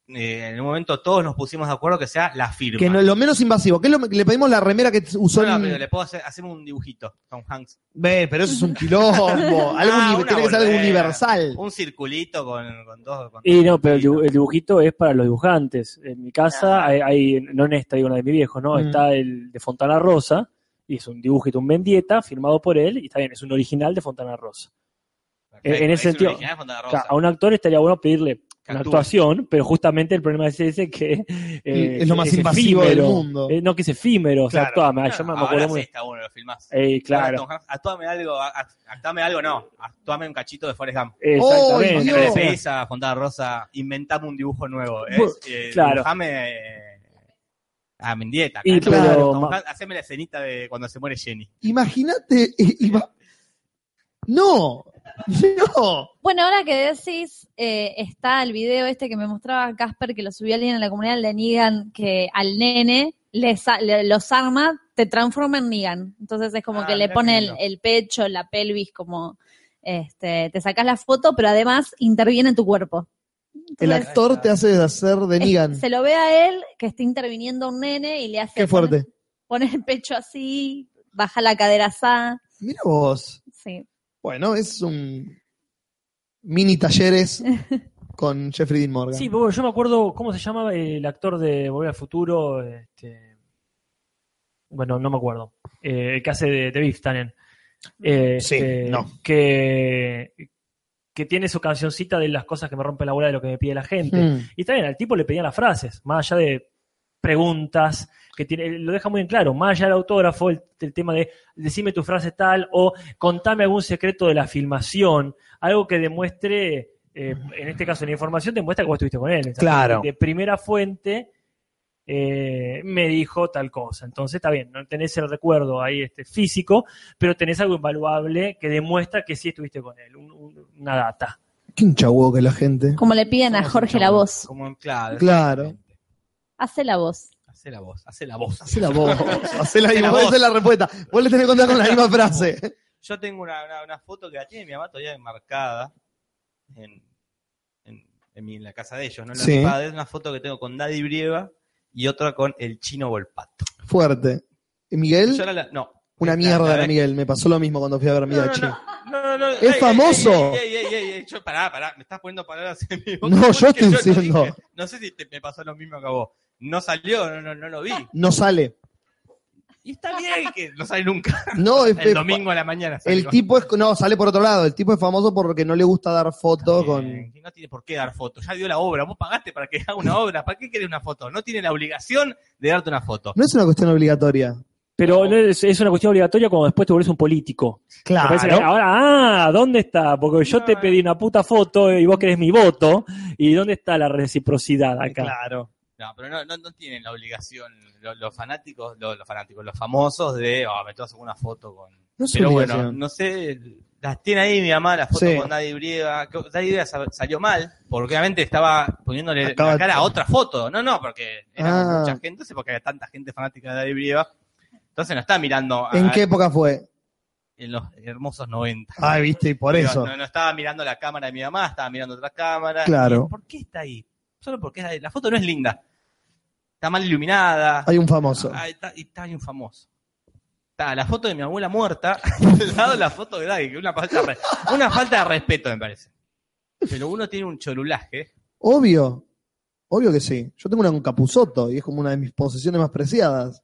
Eh, en un momento todos nos pusimos de acuerdo que sea la firma. Que no, lo menos invasivo. ¿Qué es lo que le pedimos la remera que usó No, no, en- pero le puedo hacer, hacer un dibujito, Tom Hanks. Ve, pero eso es un quilombo. algo Ah, tiene que ser algo universal. Un circulito con, con dos. con Y dos no, pero el, dibujito es para los dibujantes. En mi casa Ah. hay, hay- no en esta, digo, en la de mi viejo, ¿no? Mm. Está el de Fontana Rosa, y es un dibujito, un Mendieta, firmado por él, y está bien, es un original de Fontana Rosa. Perfecto, en ese es un sentido- original de Fontana O Rosa. sea, a un actor estaría bueno pedirle una actuación, pero justamente el problema es ese que eh, Es lo más es invasivo del efímero. mundo. Eh, no, que es efímero, o sea, Claro. actuame, Ah, yo me, me ahora muy- está bueno, lo filmás. Eh, Ahora, claro, Hanks, Actuame algo, actuame algo no, actuame un cachito de Forrest Gump. exactamente. ¡Oh, No Dios! le pedís a Fontana Rosa, inventame un dibujo nuevo. Es, eh, claro. dibujame eh, a Mendieta. Y cachito. pero- haceme la escenita de cuando se muere Jenny. Imagínate. eh, No, no. Bueno, ahora que decís, eh, está el video este que me mostraba Casper, que lo subió alguien en la comunidad, le niegan que al nene les a- le- los arma, te transforma en Negan. Entonces es como Ah, que le pone el, pecho, la pelvis, como este, te sacas la foto, pero además interviene en tu cuerpo. El actor te hace hacer de es- Negan. se lo ve a él que está interviniendo un nene y le hace Qué fuerte. Pone, pone el pecho así, baja la cadera así. Mira vos. Sí. Bueno, es un. mini talleres con Jeffrey Dean Morgan. Sí, yo me acuerdo, ¿cómo se llama el actor de Volver al Futuro? Este, bueno, no me acuerdo. Eh, el que hace de, de Biff también. Eh, Sí, este, no. Que, que tiene su cancioncita de las cosas que me rompen la bola de lo que me pide la gente. Mm. Y bien, al tipo le pedían las frases, más allá de preguntas, que tiene, lo deja muy en claro, más allá del autógrafo, el, el tema de decime tu frase tal o contame algún secreto de la filmación, algo que demuestre, eh, en este caso la información demuestra que vos estuviste con él. Claro. De primera fuente eh, me dijo tal cosa. Entonces está bien, no tenés el recuerdo ahí este, físico, pero tenés algo invaluable que demuestra que sí estuviste con él, un- un- una data. Qué hincha que la gente. Como le piden a Jorge la voz. Como, claro. Hace la voz. Hace la voz, hace la voz. Hacé la voz, hacé la, respuesta. Vos le tenés que contar con la misma frase. Yo tengo una, una, una foto que la tiene mi mamá todavía enmarcada en, en, en, mi- en la casa de ellos, ¿no? En la Sí. de mis padres, una foto que tengo con Daddy Brieva y otra con el chino Volpato. Fuerte. ¿Y Miguel? Yo era la- no. Una mierda era Miguel. Me pasó lo mismo cuando fui a ver a No, Miguel no, no, no, no, Es famoso. ey, ey, ey, ey, ey, yo- pará, pará, me estás poniendo palabras en mi boca. No, yo estoy diciendo. No, sé si te- me pasó lo mismo que a vos. No salió, no, no, no lo vi. No sale. Y está bien que no sale nunca. No, es, El domingo a la mañana. El salió. tipo es. No, sale por otro lado. El tipo es famoso porque no le gusta dar fotos con. No tiene por qué dar fotos. Ya dio la obra. Vos pagaste para que haga una obra. ¿Para qué querés una foto? No tiene la obligación de darte una foto. No es una cuestión obligatoria. Pero no es, es una cuestión obligatoria cuando después te volvés un político. Que ahora, ah, ¿dónde está? Porque yo No, te pedí una puta foto y vos querés mi voto. ¿Y dónde está la reciprocidad acá? Claro. No, pero no, no, no tienen la obligación. Los, los fanáticos, los, los fanáticos, los famosos de, oh, me tomas una foto con. No Pero bueno, no sé. Las tiene ahí mi mamá, la foto Sí. con Daddy Brieva. Daddy Brieva sa- salió mal, porque obviamente estaba poniéndole Acaba- la cara a otra foto. No, no, porque era Ah. mucha gente, entonces porque había tanta gente fanática de Daddy Brieva. Entonces no está mirando a- ¿En qué época fue? en los hermosos 90. Ah, viste, y por eso. No, no estaba mirando la cámara de mi mamá, estaba mirando otra cámara. Claro. ¿Por qué está ahí? Solo porque es- la foto no es linda. Está mal iluminada. Hay un famoso. Ah, está, y está ahí un famoso. Está la foto de mi abuela muerta, al lado de la foto de que una falta de, una falta de respeto, me parece. Pero uno tiene un cholulaje. Obvio. Obvio que sí. Yo tengo una con Capuzoto y es como una de mis posesiones más preciadas.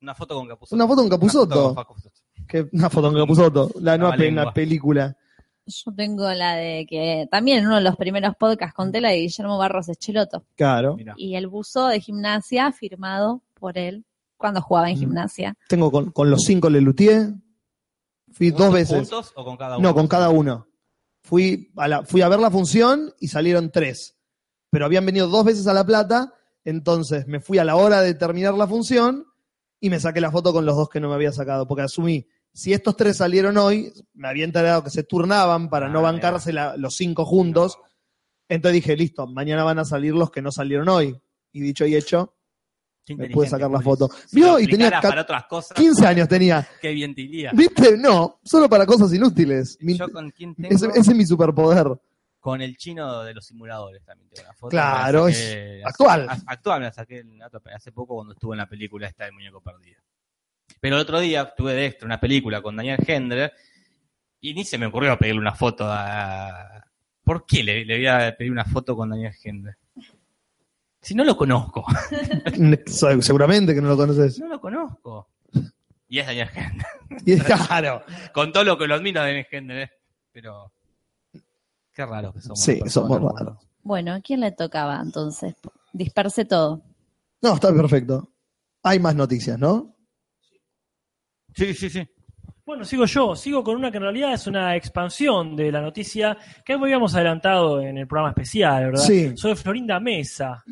Una foto con Capuzotto. Una foto con Capuzotto. Una foto con Capuzotto. Que, una foto con Capuzoto. La nueva película. Yo tengo la de que también en uno de los primeros podcasts conté la de Guillermo Barros Echeloto. Claro. Mirá. Y el buzo de gimnasia firmado por él cuando jugaba en Mm. gimnasia. Tengo con, con los cinco Lelutier. Fui dos ¿Juntos- veces. ¿Juntos o con cada uno? No, con cada uno. Fui a, la, fui a ver la función y salieron tres. Pero habían venido dos veces a La Plata, entonces me fui a la hora de terminar la función y me saqué la foto con los dos que no me había sacado, porque asumí, si estos tres salieron hoy, me había enterado que se turnaban para no Ah, bancarse la- los cinco juntos, entonces dije, listo, mañana van a salir los que no salieron hoy. Y dicho y hecho, Qué me pude sacar la foto. Si para otras cosas. 15 años tenía. Qué bien te iría. ¿Viste? No, solo para cosas inútiles. Mi- Yo con quién tengo. ese, ese es mi superpoder. Con el chino de los simuladores también tengo una foto. Claro, es hace- actual. actual, me la saqué hace poco cuando estuve en la película esta del muñeco perdido. Pero el otro día estuve de extra una película con Daniel Hendler y ni se me ocurrió pedirle una foto a... ¿Por qué le, le voy a pedir una foto con Daniel Hendler? Si no lo conozco. Seguramente que no lo conoces. No lo conozco. Y es Daniel Hendler. Y es claro. Con todo lo que lo admiro a Daniel Hendler. ¿eh? Pero... Qué raro que somos. Sí, somos raros. Bueno, ¿a quién le tocaba entonces? Disperse todo. No, está perfecto. Hay más noticias, ¿no? Sí, sí, sí. Bueno, sigo yo, sigo con una que en realidad es una expansión de la noticia que habíamos adelantado en el programa especial, ¿verdad? Sí. Sobre Florinda Mesa.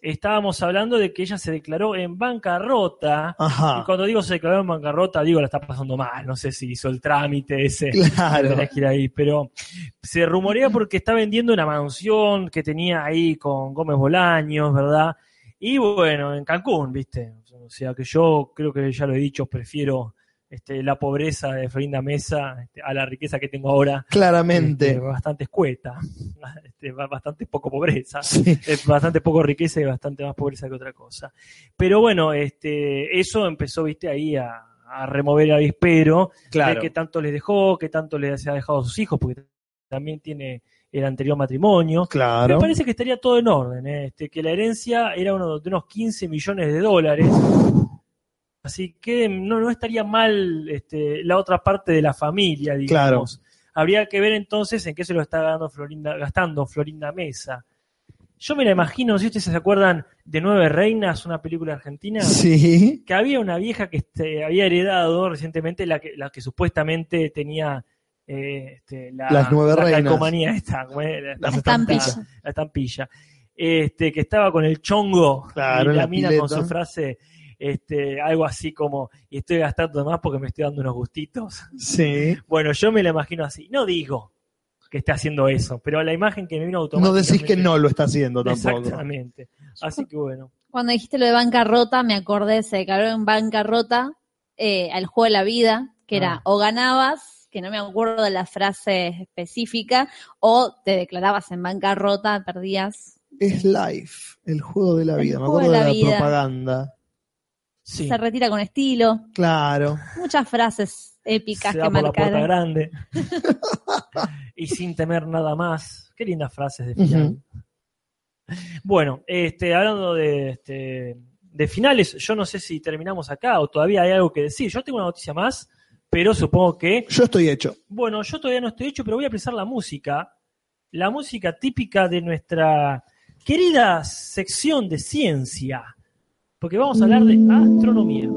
Estábamos hablando de que ella se declaró en bancarrota. Y Ajá. cuando digo se declaró en bancarrota, digo la está pasando mal. No sé si hizo el trámite ese. Claro. Tenés que ir ahí, pero se rumorea porque está vendiendo una mansión que tenía ahí con Gómez Bolaños, ¿verdad? Y bueno, en Cancún, ¿viste? O sea que yo creo que ya lo he dicho, prefiero este, la pobreza de Florinda Mesa este, a la riqueza que tengo ahora. Claramente. este, bastante escueta, este, ba- bastante poco pobreza. Sí. Bastante poco riqueza y bastante más pobreza que otra cosa. Pero bueno, este, eso empezó, viste, ahí a, a remover el avispero, Claro. de qué tanto les dejó, qué tanto les ha dejado a sus hijos, porque también tiene el anterior matrimonio. Me Claro. parece que estaría todo en orden, ¿eh? este, que la herencia era uno de unos 15 millones de dólares. Así que no, no estaría mal este, la otra parte de la familia, digamos. Habría que ver entonces en qué se lo está gastando Florinda, gastando Florinda Mesa. Yo me la imagino, no sé si ustedes se acuerdan de Nueve Reinas, una película argentina, Sí. que había una vieja que este, había heredado recientemente la que, la que supuestamente tenía eh, este, la, Las nueve la reinas. calcomanía esta, ¿cómo era? Las estampillas. la estampilla. Este, que estaba con el chongo Claro, y la, la mina pileta. con su frase, este, algo así como, y estoy gastando más porque me estoy dando unos gustitos. Sí. Bueno, yo me la imagino así. No digo que esté haciendo eso, pero la imagen que me vino No automáticamente. decís que no lo está haciendo tampoco. Exactamente. Así que bueno. Cuando dijiste lo de bancarrota, me acordé, se declaró en bancarrota eh, al juego de la vida, que era Ah. o ganabas, que no me acuerdo de la frase específica, o te declarabas en bancarrota, perdías. Es Life, el juego de la El vida. Me juego acuerdo de de la vida. propaganda. Sí. Se retira con estilo. Claro. Muchas frases épicas Se que por la puerta marcaron. grande. y sin temer nada más. Qué lindas frases de final. Bueno, este, hablando de, este, de finales, yo no sé si terminamos acá o todavía hay algo que decir. Yo tengo una noticia más, pero supongo que Yo estoy hecho. Bueno, yo todavía no estoy hecho, pero voy a precisar la música. La música típica de nuestra querida sección de ciencia. Porque vamos a hablar de astronomía.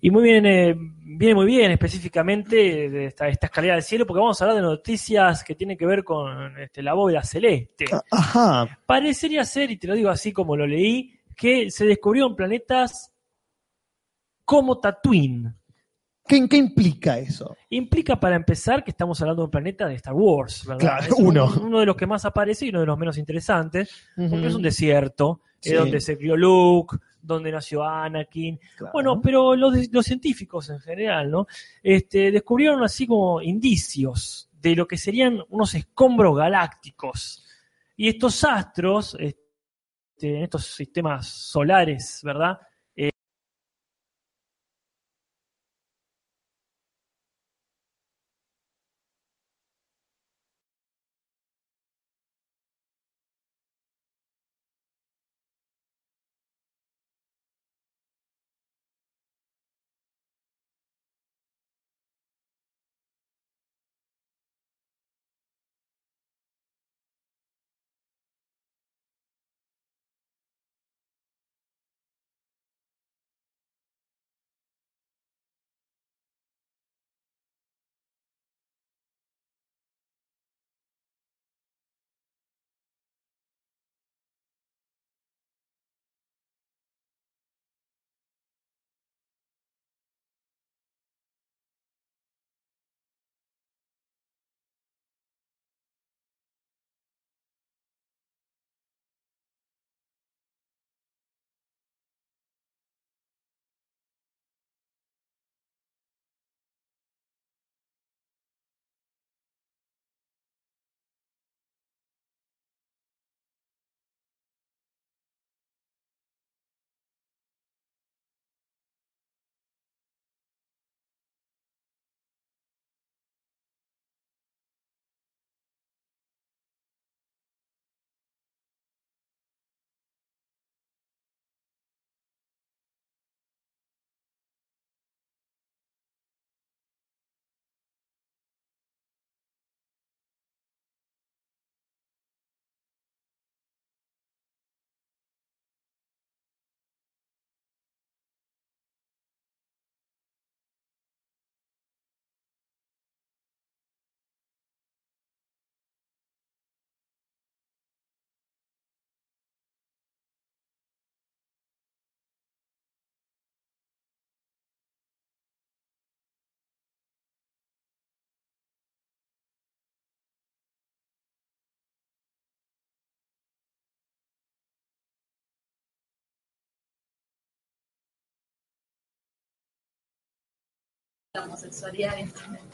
Y muy bien, eh, viene muy bien específicamente de esta, esta escalera del cielo, porque vamos a hablar de noticias que tienen que ver con este, la bóveda celeste. Ah, Ajá. Parecería ser, y te lo digo así como lo leí, que se descubrieron planetas como Tatooine. ¿Qué, qué implica eso? Implica, para empezar, que estamos hablando de un planeta de Star Wars, ¿verdad? Claro, uno. uno de los que más aparece y uno de los menos interesantes, porque Ujú. es un desierto, Sí. es donde se crió Luke, donde nació Anakin. Claro. Bueno, pero los, los científicos en general, ¿no? Este, descubrieron así como indicios de lo que serían unos escombros galácticos. Y estos astros, este, en estos sistemas solares, ¿verdad?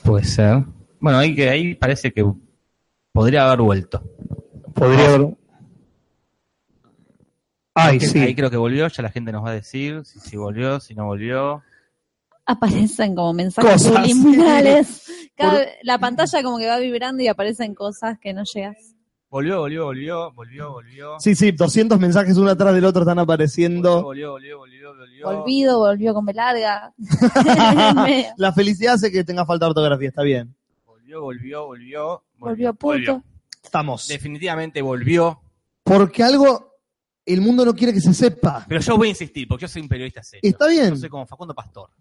Puede ser. Bueno, ahí, que, ahí parece que podría haber vuelto. Podría haber. Ay, sí. Ahí creo que volvió, ya la gente nos va a decir si, si volvió, si no volvió. Aparecen como mensajes Cosas. subliminales. Cada- Por- La pantalla como que va vibrando y aparecen cosas que no llegas. Volvió, volvió, volvió, volvió, volvió. Sí, sí, 200 mensajes uno atrás del otro están apareciendo. Volvió, volvió, volvió, volvió. Olvido, volvió con B larga. La felicidad hace que tenga falta de ortografía, está bien. Volvió, volvió, volvió. volvió puto. Estamos. Definitivamente volvió. Porque algo el mundo no quiere que se sepa. Pero yo voy a insistir, porque yo soy un periodista serio. Está bien. Yo soy como Facundo Pastor.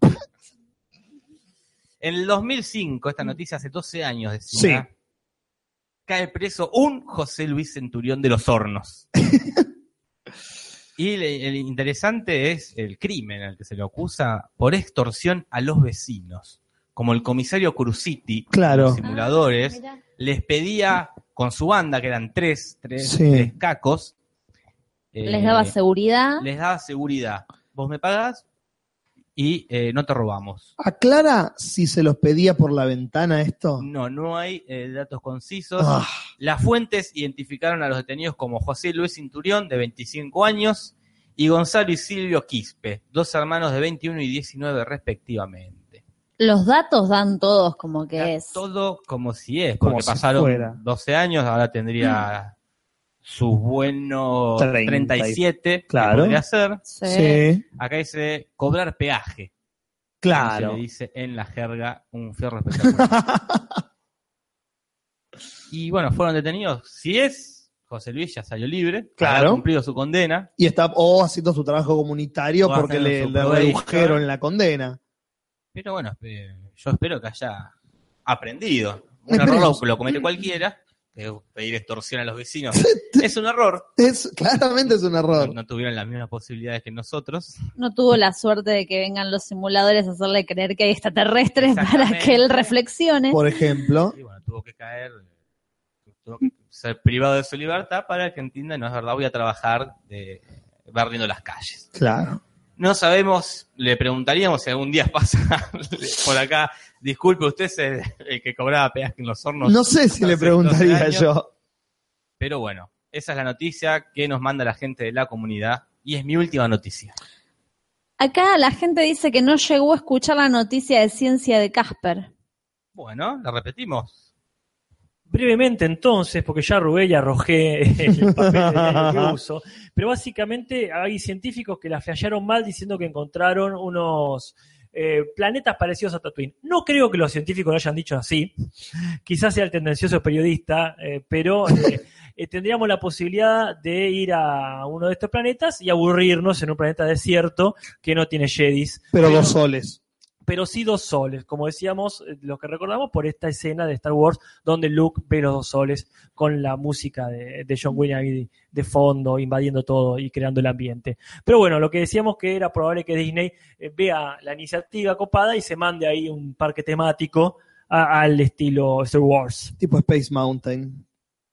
En el 2005, esta noticia hace 12 años decía, cae preso un José Luis Centurión de los Hornos. y el interesante es el crimen al que se le acusa por extorsión a los vecinos. Como el comisario Cruziti, Claro. los simuladores, Ah, les pedía con su banda, que eran tres, tres, Sí. tres cacos, eh, Les daba seguridad. les daba seguridad. Vos me pagás y eh, no te robamos. Aclara si se los pedía por la ventana esto. No, no hay eh, datos concisos. Ah, Las fuentes identificaron a los detenidos como José Luis Cinturión, de 25 años, y Gonzalo y Silvio Quispe, dos hermanos de 21 y 19 respectivamente. Los datos dan todos como que es. Todo como si es, Como porque si pasaron fuera. 12 años, ahora tendría sus buenos Treinta y- 37, que Claro. podría ser. Sí. Acá dice cobrar peaje. claro. Se le dice en la jerga un fierro espectacular. y bueno, fueron detenidos. Si es José Luis, ya salió libre. Claro. Ha cumplido su condena. Y está o haciendo su trabajo comunitario O porque le, redujeron la condena. Pero bueno, eh, yo espero que haya aprendido. Un error lo comete cualquiera. Pedir extorsión a los vecinos. es un error. Es, claramente es un No, error. no tuvieron las mismas posibilidades que nosotros. No tuvo la suerte de que vengan los simuladores a hacerle creer que hay extraterrestres para que él reflexione. Por ejemplo, Y bueno, tuvo que caer, tuvo que ser privado de su libertad para que entienda, no es verdad, voy a trabajar de, barriendo las calles. claro. No sabemos, le preguntaríamos si algún día pasa por acá, disculpe, usted es el, el que cobraba peaje en los hornos. No sé si le 12 preguntaría años, yo. Pero bueno, esa es la noticia que nos manda la gente de la comunidad y es mi última noticia. Acá la gente dice que no llegó a escuchar la noticia de ciencia de Casper. Bueno, la repetimos. Brevemente entonces, porque ya robé y arrojé el papel de que uso, pero básicamente hay científicos que la flashearon mal diciendo que encontraron unos eh, planetas parecidos a Tatooine. No creo que los científicos lo hayan dicho así, quizás sea el tendencioso periodista, eh, pero eh, eh, tendríamos la posibilidad de ir a uno de estos planetas y aburrirnos en un planeta desierto que no tiene Jedis Pero dos soles. Pero sí dos soles, como decíamos, eh, lo que recordamos por esta escena de Star Wars donde Luke ve los dos soles con la música de, de John Williams ahí de, de fondo, invadiendo todo y creando el ambiente. Pero bueno, lo que decíamos que era probable que Disney eh, vea la iniciativa copada y se mande ahí un parque temático a- al estilo Star Wars. Tipo Space Mountain.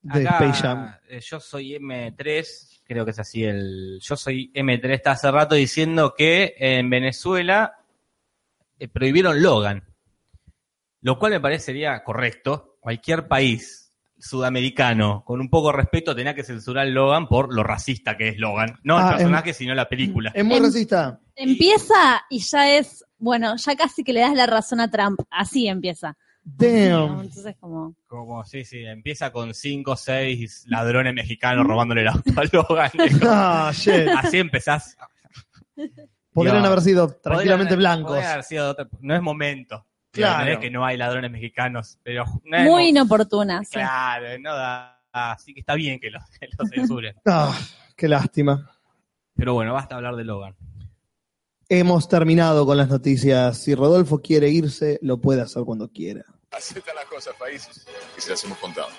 De Acá, Space Jam. eh, yo soy M3, creo que es así el. Yo soy M3, está hace rato diciendo que en Venezuela prohibieron Logan. Lo cual me parecería correcto. Cualquier país sudamericano con un poco de respeto tenía que censurar Logan por lo racista que es Logan. No Ah, el personaje, sino la película. Es muy Em- racista. Empieza y ya es, bueno, ya casi que le das la razón a Trump. Así empieza. Damn. Entonces como, Como, sí, sí, empieza con cinco o seis ladrones mexicanos robándole el auto a Logan. Ah, shit. Así empezás. Podrían haber sido tranquilamente Podrían- blancos. podrían haber sido otra- no es momento. Claro. No es que no hay ladrones mexicanos, pero no es muy mo- inoportuna. sí. Claro, no da. Así que está bien que lo, que lo censuren. Ah, qué lástima. Pero bueno, basta hablar de Logan. Hemos terminado con las noticias. Si Rodolfo quiere irse, lo puede hacer cuando quiera. Así están las cosas, países, y se las hemos contado.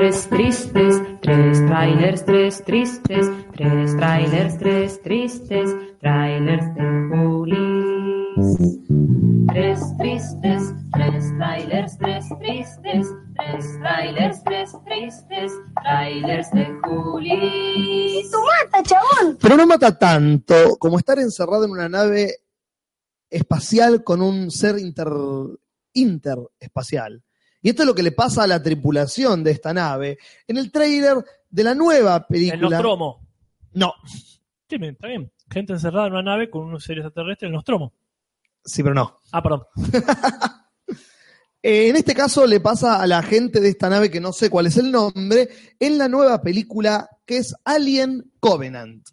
Tres tristes, tres trailers, tres tristes, tres trailers, tres tristes, trailers de trailers de Juli. Pero no mata tanto como estar encerrado en una nave espacial con un ser inter, interespacial. Y esto es lo que le pasa a la tripulación de esta nave. En el trailer de la nueva El película. Nostromo. No, Sí, bien, está bien. Gente encerrada en una nave con unos seres extraterrestres, el Nostromo. sí, pero no. Ah, perdón. Eh, en este caso le pasa a la gente de esta nave que no sé cuál es el nombre, en la nueva película que es Alien Covenant.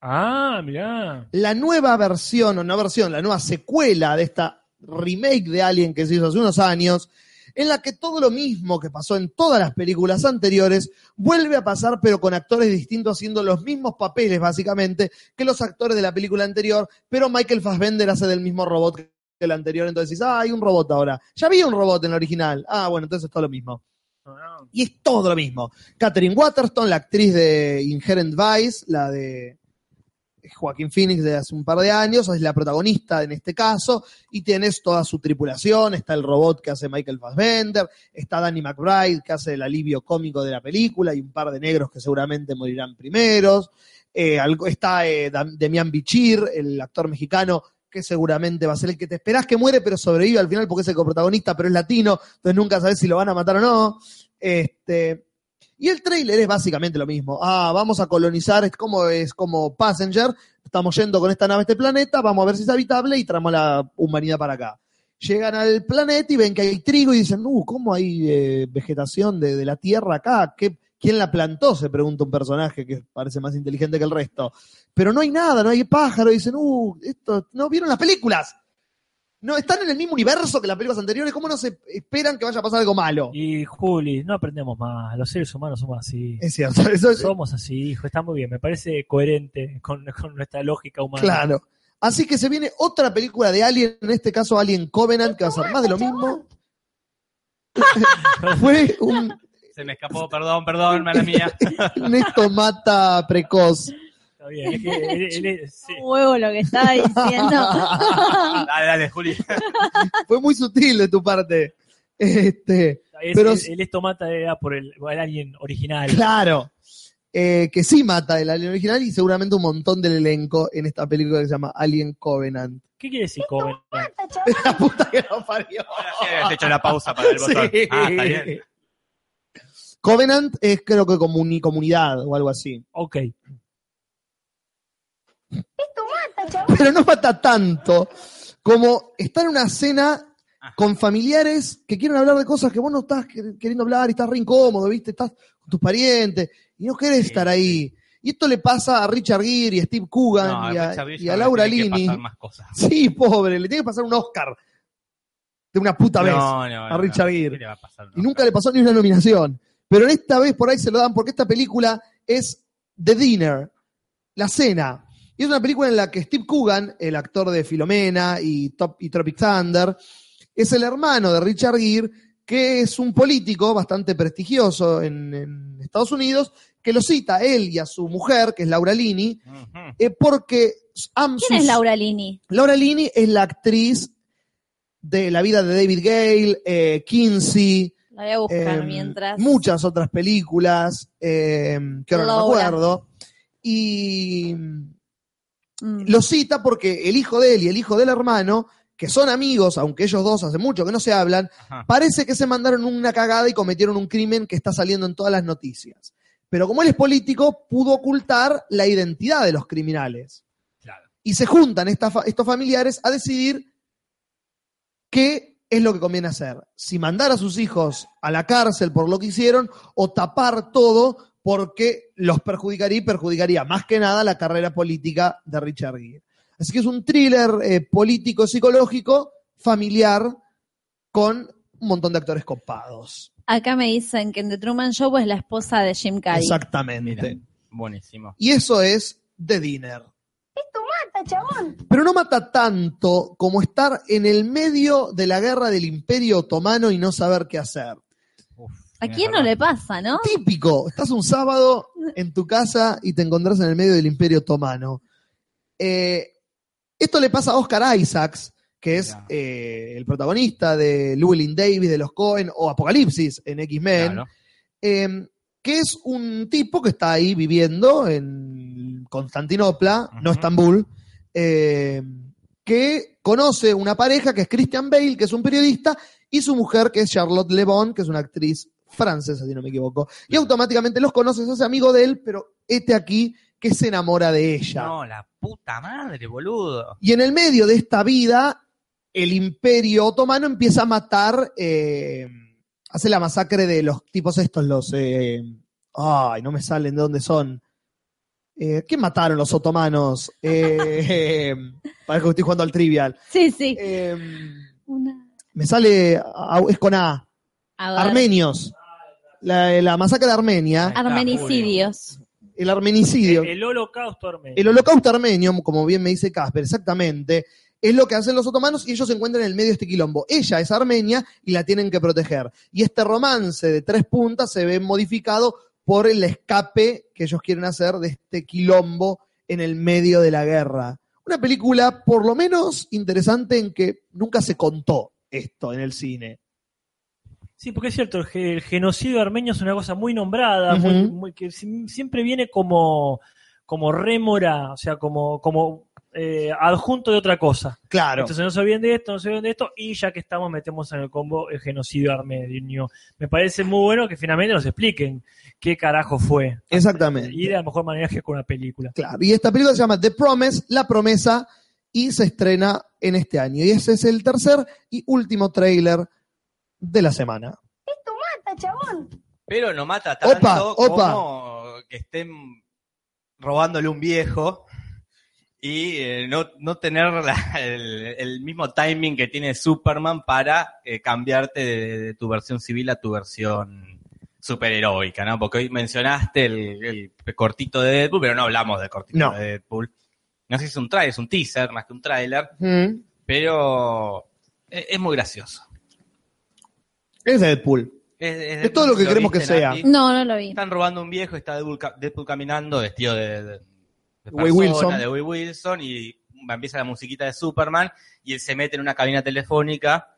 Ah, mirá. La nueva versión, o no versión, la nueva secuela de esta remake de Alien que se hizo hace unos años, en la que todo lo mismo que pasó en todas las películas anteriores vuelve a pasar, pero con actores distintos haciendo los mismos papeles, básicamente, que los actores de la película anterior, pero Michael Fassbender hace del mismo robot que el anterior, entonces dices, ah, hay un robot ahora. Ya había un robot en el original. Ah, bueno, entonces es todo lo mismo. Y es todo lo mismo. Catherine Waterston, la actriz de Inherent Vice, la de Joaquín Phoenix de hace un par de años, es la protagonista en este caso, y tienes toda su tripulación, está el robot que hace Michael Fassbender, está Danny McBride que hace el alivio cómico de la película, y un par de negros que seguramente morirán primeros, Eh, está eh, Demian Bichir, el actor mexicano, que seguramente va a ser el que te esperás que muere, pero sobrevive al final porque es el coprotagonista, pero es latino, entonces nunca sabes si lo van a matar o no. Este, y el tráiler es básicamente lo mismo. Ah, vamos a colonizar, es como, es como Passenger, estamos yendo con esta nave a este planeta, vamos a ver si es habitable y traemos la humanidad para acá. Llegan al planeta y ven que hay trigo y dicen, uh, ¿cómo hay eh, vegetación de, de la Tierra acá? ¿Qué, ¿Quién la plantó? Se pregunta un personaje que parece más inteligente que el resto. Pero no hay nada, no hay pájaro. Y dicen, uh, esto, ¿no vieron las películas? No, están en el mismo universo que las películas anteriores. ¿Cómo no se esperan que vaya a pasar algo malo? Y Juli, no aprendemos más. Los seres humanos somos así. Es cierto, eso es, Somos así, hijo. Está muy bien. Me parece coherente con, con nuestra lógica humana. Claro. Así que se viene otra película de Alien, en este caso Alien Covenant, que va a ser más de lo mismo. Fue un, Se me escapó, perdón, perdón, mala mía. un estomata precoz. Está bien. Es que él- él es- sí. Un huevo lo que estaba diciendo. Dale, dale, Juli. Fue muy sutil de tu parte. Este, Es- Pero- el, el estomata era por el, por el alien original. claro. Eh, que sí mata el Alien original y seguramente un montón del elenco en esta película que se llama Alien Covenant. ¿Qué quiere decir Covenant? La puta que lo parió. Ahora sí habías hecho la pausa para el botón. Sí. Ah, está bien. Covenant es creo que comuni- comunidad o algo así. Ok. pero no mata tanto como estar en una cena con familiares que quieren hablar de cosas que vos no estás quer- queriendo hablar y estás re incómodo, ¿viste? Estás con tus parientes y no querés Sí. estar ahí. Y esto le pasa a Richard Gere y a Steve Coogan No, y, a, y ya a Laura tiene que Linney. pasar más cosas. Sí, pobre, le tiene que pasar un Oscar de una puta vez No, no, a Richard no. Gere. ¿Qué le va a pasar? Y nunca le pasó ni una nominación. Pero en esta vez por ahí se lo dan porque esta película es The Dinner, la cena. Y es una película en la que Steve Coogan, el actor de Filomena y, Top, y Tropic Thunder, es el hermano de Richard Gere, que es un político bastante prestigioso en, en Estados Unidos, que lo cita a él y a su mujer, que es Laura Linney, Ujú. eh, porque ¿Quién es Laura Lini? Laura Linney es la actriz de la vida de David Gale, eh, Kinsey, La voy a buscar eh, mientras. muchas otras películas eh, que ahora no me acuerdo. Y Mm. lo cita porque el hijo de él y el hijo del hermano, que son amigos, aunque ellos dos hace mucho que no se hablan, Ajá. parece que se mandaron una cagada y cometieron un crimen que está saliendo en todas las noticias. Pero como él es político, pudo ocultar la identidad de los criminales. Claro. Y se juntan esta estos familiares a decidir qué es lo que conviene hacer. Si mandar a sus hijos a la cárcel por lo que hicieron o tapar todo porque los perjudicaría y perjudicaría más que nada la carrera política de Richard Gere. Así que es un thriller eh, político psicológico familiar con un montón de actores copados. Acá me dicen que en The Truman Show es la esposa de Jim Carrey. Exactamente. Mira, buenísimo. Y eso es The Dinner. Pero no mata tanto como estar en el medio de la guerra del Imperio Otomano y no saber qué hacer. Uf, ¿A quién no le pasa, no? Típico, estás un sábado en tu casa y te encontrás en el medio del Imperio Otomano. Eh, esto le pasa a Oscar Isaacs, que es eh, el protagonista de Llewellyn Davis de los Cohen o Apocalipsis en X-Men, Claro. eh, que es un tipo que está ahí viviendo en Constantinopla, no. Estambul, eh, que conoce una pareja que es Christian Bale, que es un periodista, y su mujer, que es Charlotte Le Bon, que es una actriz francesa, si no me equivoco. Y automáticamente los conoce, se hace amigo de él, pero este aquí que se enamora de ella. No, la puta madre, boludo. Y en el medio de esta vida, el imperio otomano empieza a matar, eh, hace la masacre de los tipos estos, los... eh, ay, no me salen de dónde son. Eh, ¿Qué mataron los otomanos? Eh, parece que estoy jugando al trivial. Sí, sí. Eh, Una- me sale, ah, es con A, Armenios. La, la masacre de Armenia, está, Armenicidios. el armenicidio. El, el holocausto armenio. El holocausto armenio, como bien me dice Casper, exactamente, es lo que hacen los otomanos y ellos se encuentran en el medio de este quilombo. Ella es armenia y la tienen que proteger. Y este romance de tres puntas se ve modificado por el escape que ellos quieren hacer de este quilombo en el medio de la guerra. Una película por lo menos interesante en que nunca se contó esto en el cine. Sí, porque es cierto, el, ge- el genocidio armenio es una cosa muy nombrada, Ujú. muy, muy- que si- siempre viene como, como rémora, o sea, como, como eh, adjunto de otra cosa. Claro. Entonces no se olviden de esto, no se olviden de esto, y ya que estamos, metemos en el combo el genocidio armenio. Me parece muy bueno que finalmente nos expliquen qué carajo fue. Exactamente. Y de la mejor manera que con una película. Claro, y esta película se llama The Promise, La Promesa, y se estrena en este año. Y ese es el tercer y último tráiler de la semana. Pero no mata tanto Opa, opa. como que estén robándole un viejo y eh, no, no tener la- el, el mismo timing que tiene Superman para eh, cambiarte de, de tu versión civil a tu versión superheroica, ¿no? Porque hoy mencionaste el, el cortito de Deadpool, pero no hablamos del cortito No. de Deadpool. No sé si es un trailer, es un teaser más que un tráiler, Mm. pero es, es muy gracioso. Es Deadpool. Es, es Es todo lo que queremos que sea. No, no lo vi. Están robando un viejo, está Deadpool, Deadpool caminando vestido de, de, de persona, Wilson. de Wade Wilson, y empieza la musiquita de Superman, y él se mete en una cabina telefónica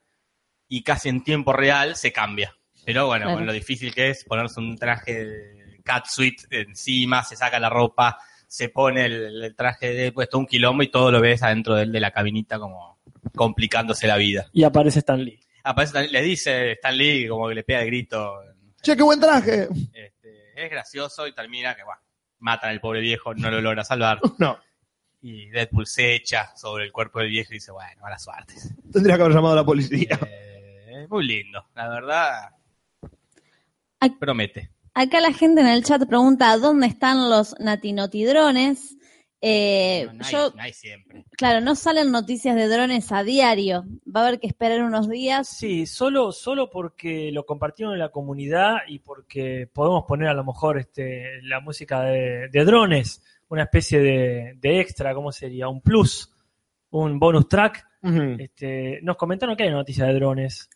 y casi en tiempo real se cambia. Pero bueno, Claro. con lo difícil que es ponerse un traje de catsuit encima, se saca la ropa, se pone el, el traje de puesto un quilombo y todo lo ves adentro de él de la cabinita como complicándose la vida. Y aparece Stan Lee. Aparece Stan- le dice Stan Lee como que le pega el grito Che, qué buen traje. este, es gracioso y termina que, bueno, matan al pobre viejo, no lo logra salvar. No, Y Deadpool se echa sobre el cuerpo del viejo y dice, bueno, mala suerte. tendría que haber llamado a la policía. Eh, es muy lindo, la verdad. Ay. Promete. Acá la gente en el chat pregunta dónde están los natinotidrones. Eh, No, no hay, yo, no hay siempre. claro, no salen noticias de drones a diario. Va a haber que esperar unos días. Sí, solo, solo porque lo compartieron en la comunidad y porque podemos poner a lo mejor este, la música de, de drones, una especie de, de extra, ¿cómo sería? Un plus, un bonus track. Este, nos comentaron que hay noticias de drones.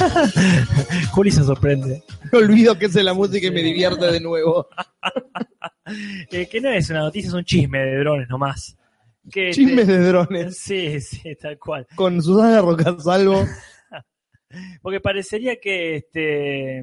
Juli se sorprende. Olvido que es la música y me divierte de nuevo. Eh, que no es una noticia, es un chisme de drones nomás. Que, Chismes de drones. Sí, sí, tal cual. Con Susana Rocasalvo. Porque parecería que este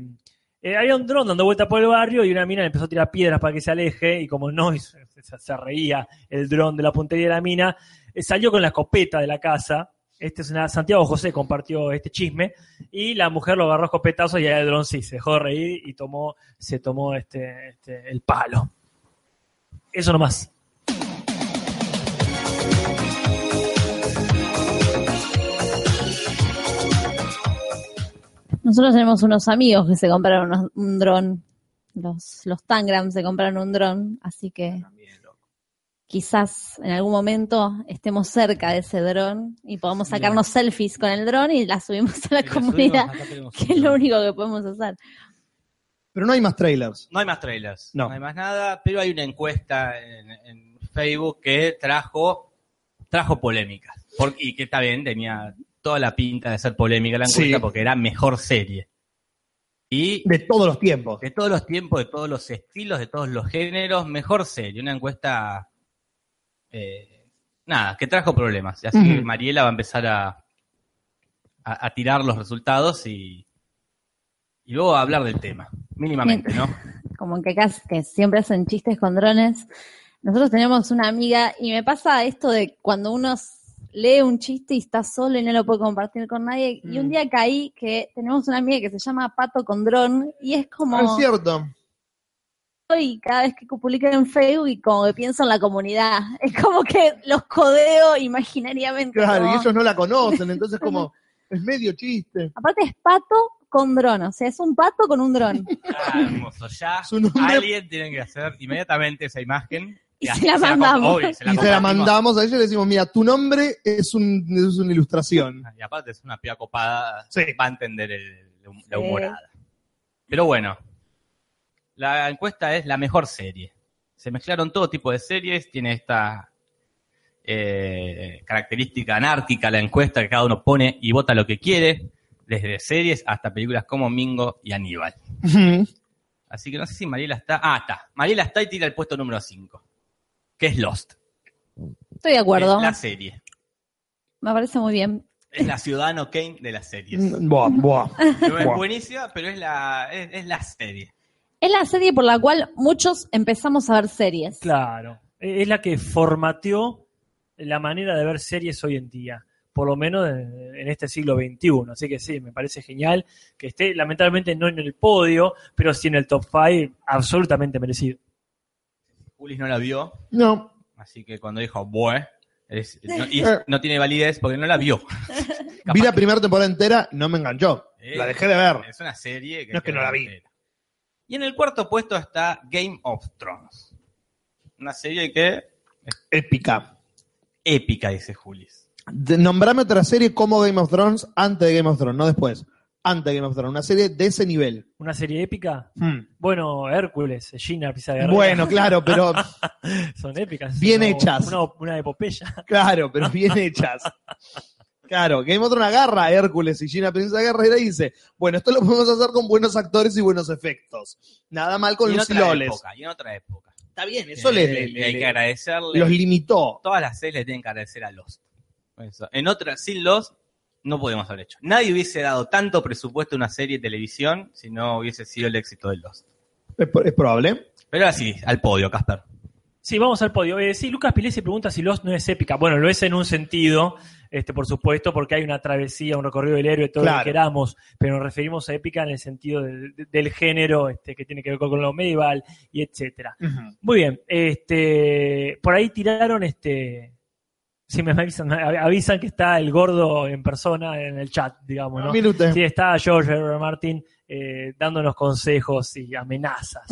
eh, había un dron dando vuelta por el barrio y una mina le empezó a tirar piedras para que se aleje y como no, se- se reía el dron de la puntería de la mina, eh, salió con la escopeta de la casa. Este es una, Santiago José compartió este chisme y la mujer lo agarró a escopetazos y el dron sí se dejó de reír y tomó, se tomó este, este, el palo. Eso nomás. Nosotros tenemos unos amigos que se compraron unos- un dron. Los, los Tangram se compraron un dron, así que quizás en algún momento estemos cerca de ese dron y podamos sacarnos selfies con el dron y la subimos a la Y lo subimos, comunidad, que es lo único que podemos hacer. Pero no hay más trailers. No hay más trailers, No. no. hay más nada, pero hay una encuesta en, en Facebook que trajo, trajo polémicas. Por- y que está bien, tenía toda la pinta de ser polémica la encuesta Sí. porque era mejor serie. Y De todos los tiempos. de todos los tiempos, de todos los estilos, de todos los géneros, mejor serie. Una encuesta eh, nada, que trajo problemas. Y así Ujú. Mariela va a empezar a, a, a tirar los resultados y, y luego a hablar del tema, mínimamente, ¿no? como que acá que siempre hacen chistes con drones. Nosotros tenemos una amiga y me pasa esto de cuando uno lee un chiste y está solo y no lo puede compartir con nadie. Y un Mm. día caí que tenemos una amiga que se llama Pato con dron y es como Ah, Es cierto. Y cada vez que publico en Facebook y como que pienso en la comunidad. Es como que los codeo imaginariamente. Claro, como- y ellos no la conocen, entonces como es medio chiste. Aparte es pato con dron, o sea, es un pato con un dron. Ah, hermoso, ya alguien tiene que hacer inmediatamente esa imagen. Y se la mandamos. obvio, se la y se la mandamos a ella y le decimos, mira, tu nombre es, un, es una ilustración. Y aparte es una piba copada, Sí. va a entender el- la Sí. humorada. Pero bueno, la encuesta es la mejor serie. Se mezclaron todo tipo de series, tiene esta eh, característica anárquica la encuesta que cada uno pone y vota lo que quiere, desde series hasta películas como Mingo y Aníbal. Así que no sé si Mariela está. Ah, está. Mariela está y tira el puesto número 5, que es Lost. Estoy de acuerdo. Es la serie. Me parece muy bien. Es la Ciudadano Kane de las series. Buah, buah. No es Buah. buenísima, pero es la, es, es la serie. Es la serie por la cual muchos empezamos a ver series. Claro, e- es la que formateó la manera de ver series hoy en día, por lo menos en, este siglo XXI. Así que sí, me parece genial que esté, lamentablemente no en el podio, pero sí en el top 5, absolutamente merecido. Julis no la vio, No, así que cuando dijo, bue, es- no, y Eh. no tiene validez porque no la vio. vi la primera temporada entera, no me enganchó. Eh, La dejé de ver. Es una serie que. No es que no la vi. entera. Y en el cuarto puesto está Game of Thrones. Una serie que Épica. épica, dice Julis. De- nombrame otra serie como Game of Thrones antes de Game of Thrones, no después. Antes de Game of Thrones. Una serie de ese nivel. Una serie épica. Hmm. Bueno, Hércules, Gina, Pisa Guerrera. Bueno, claro, pero Son épicas. Bien Una- hechas. Una, una epopeya. Claro, pero bien hechas. Claro, Game of Thrones agarra a Hércules y Gina Princesa Guerrera y dice, bueno, esto lo podemos hacer con buenos actores y buenos efectos. Nada mal con y en Lucy otra Loles. época, y en otra época. Está bien, eso Eh, le, le- le hay que agradecerle. los limitó. Todas las series le tienen que agradecer a Lost. Eso. En otra, sin Lost, no podemos haber hecho. Nadie hubiese dado tanto presupuesto a una serie de televisión si no hubiese sido el éxito de Lost. Es, es probable. Pero así, al podio, Casper. Sí, vamos al podio. Eh, sí, Lucas Pilesi pregunta si Lost no es épica. Bueno, lo es en un sentido, este, por supuesto, porque hay una travesía, un recorrido del héroe, todo lo que queramos, pero nos referimos a épica en el sentido del- del género este, que tiene que ver con lo medieval y etcétera. Muy bien, este, por ahí tiraron este. Sí, me avisan, me avisan que está el gordo en persona en el chat, digamos, ¿no? Mire usted. Sí, está George R. R. Martin eh, dándonos consejos y amenazas.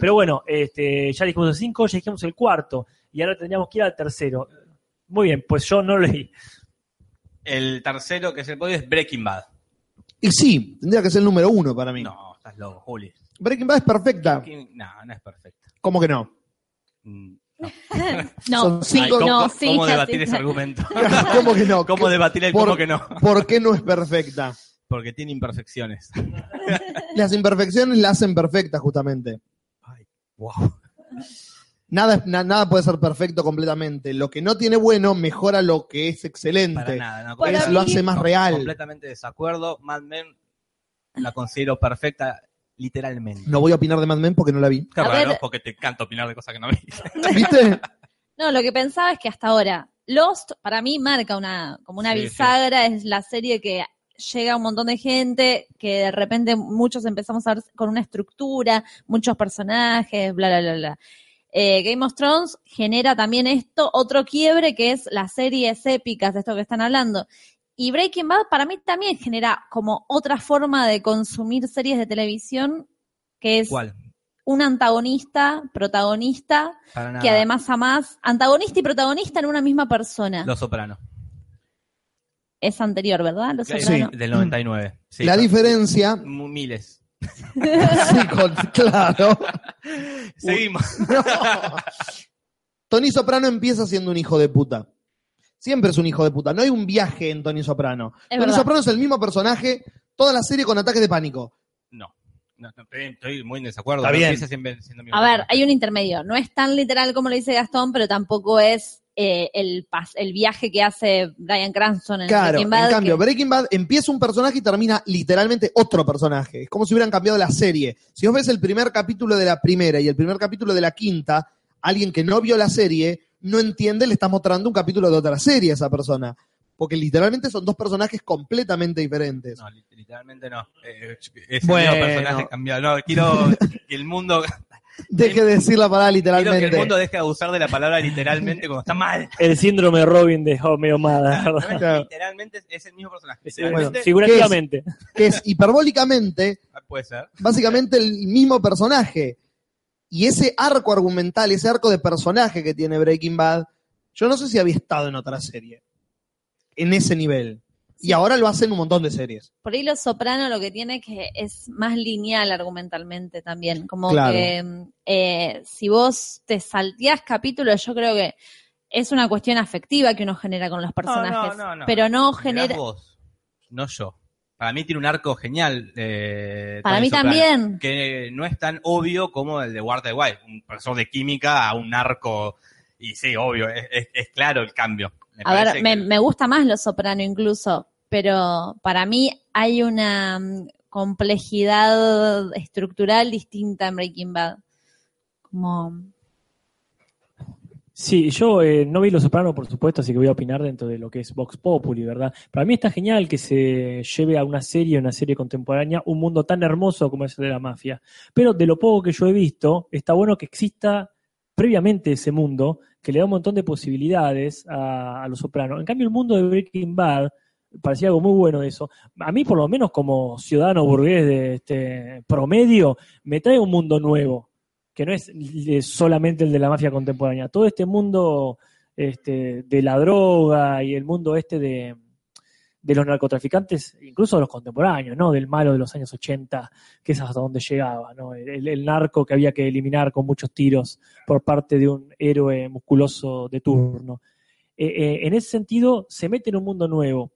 Pero bueno, este, ya dijimos el 5, ya dijimos el cuarto, y ahora tendríamos que ir al tercero. Muy bien, pues yo no leí. El tercero que es el podio es Breaking Bad. Y sí, tendría que ser el número uno para mí. No, estás loco, Juli. Breaking Bad es perfecta. No, no es perfecta. ¿Cómo que no? Mm, No, Son cinco- Ay, ¿Cómo, no, sí, cómo debatir sí. ese argumento? ¿Cómo que no? ¿Cómo debatir el Por- cómo que no? ¿Por qué no es perfecta? Porque tiene imperfecciones. Las imperfecciones la hacen perfecta, justamente. Wow. Nada, na- nada puede ser perfecto completamente. Lo que no tiene bueno mejora lo que es Para excelente. nada. No, Para Es- mí- lo hace más real. Completamente desacuerdo. Mad Men la considero perfecta literalmente. No voy a opinar de Mad Men porque no la vi. Qué A raro, ver. porque te encanta opinar de cosas que no vi. ¿Viste? No, lo que pensaba es que hasta ahora, Lost para mí marca una, como una Sí, bisagra, es la serie que llega a un montón de gente, que de repente muchos empezamos a ver con una estructura, muchos personajes, bla, bla, bla, bla. Eh, Game of Thrones genera también esto, otro quiebre que es las series épicas de esto que están hablando. Y Breaking Bad para mí también genera como otra forma de consumir series de televisión, que es ¿Cuál? un antagonista, protagonista, que además amás, antagonista y protagonista en una misma persona. Los Soprano. Es anterior, ¿verdad? Los Sí, Soprano. Del 99. Sí, la diferencia. Miles. Sí, con- claro. Seguimos. No. Tony Soprano empieza siendo un hijo de puta. Siempre es un hijo de puta. No hay un viaje en Tony Soprano. Es Tony verdad. Soprano es el mismo personaje toda la serie con ataques de pánico. No. No, no, estoy, muy en desacuerdo. Está No bien. empieza siempre siendo mi A ver, hay un intermedio. No es tan literal como lo dice Gastón, pero tampoco es eh, el, pas- el viaje que hace Brian Cranston en Claro, Breaking Bad. en cambio, que- Breaking Bad empieza un personaje y termina literalmente otro personaje. Es como si hubieran cambiado la serie. Si vos ves el primer capítulo de la primera y el primer capítulo de la quinta, alguien que no vio la serie no entiende, le estás mostrando un capítulo de otra serie a esa persona. Porque literalmente son dos personajes completamente diferentes. No, li- literalmente no. Eh, es Bueno. el mismo personaje cambiado. No, quiero que el mundo, Deje de decir la palabra quiero que literalmente. el mundo deje de abusar de la palabra literalmente cuando está mal. El síndrome Robin de Homeo Mada, No, ¿verdad? es- Claro. Literalmente es el mismo personaje. Es- Literalmente, Figurativamente. Que es hiperbólicamente ah, puede ser. básicamente el mismo personaje. Y ese arco argumental, ese arco de personaje que tiene Breaking Bad, yo no sé si había estado en otra serie. En ese nivel. Y ahora lo hacen un montón de series. Por ahí Los Soprano lo que tiene que es más lineal argumentalmente también. Como Claro. que eh, si vos te salteás capítulos, yo creo que es una cuestión afectiva que uno genera con los personajes. no, no. Pero no genera. vos, no yo. Para mí tiene un arco genial. eh, Para mí Soprano, también. Que no es tan obvio como el de Walter White, un profesor de química a un arco. Y sí, obvio, es, es- es claro el cambio. Me A ver, me, que- me gusta más Los Soprano incluso, pero para mí hay una mm, complejidad estructural distinta en Breaking Bad. Como Sí, yo eh, no vi Los Sopranos, por supuesto, así que voy a opinar dentro de lo que es Vox Populi, ¿verdad? Para mí está genial que se lleve a una serie, una serie contemporánea, un mundo tan hermoso como es el de la mafia. Pero de lo poco que yo he visto, está bueno que exista previamente ese mundo, que le da un montón de posibilidades a, a Los Sopranos. En cambio, el mundo de Breaking Bad parecía algo muy bueno eso. A mí, por lo menos, como ciudadano burgués de este promedio, me trae un mundo nuevo que no es solamente el de la mafia contemporánea. Todo este mundo este, de la droga y el mundo este de, de los narcotraficantes, incluso de los contemporáneos, ¿no? Del malo de los años 80, que es hasta donde llegaba, ¿no? El, narco que había que eliminar con muchos tiros por parte de un héroe musculoso de turno. Eh, eh, en ese sentido, se mete en un mundo nuevo.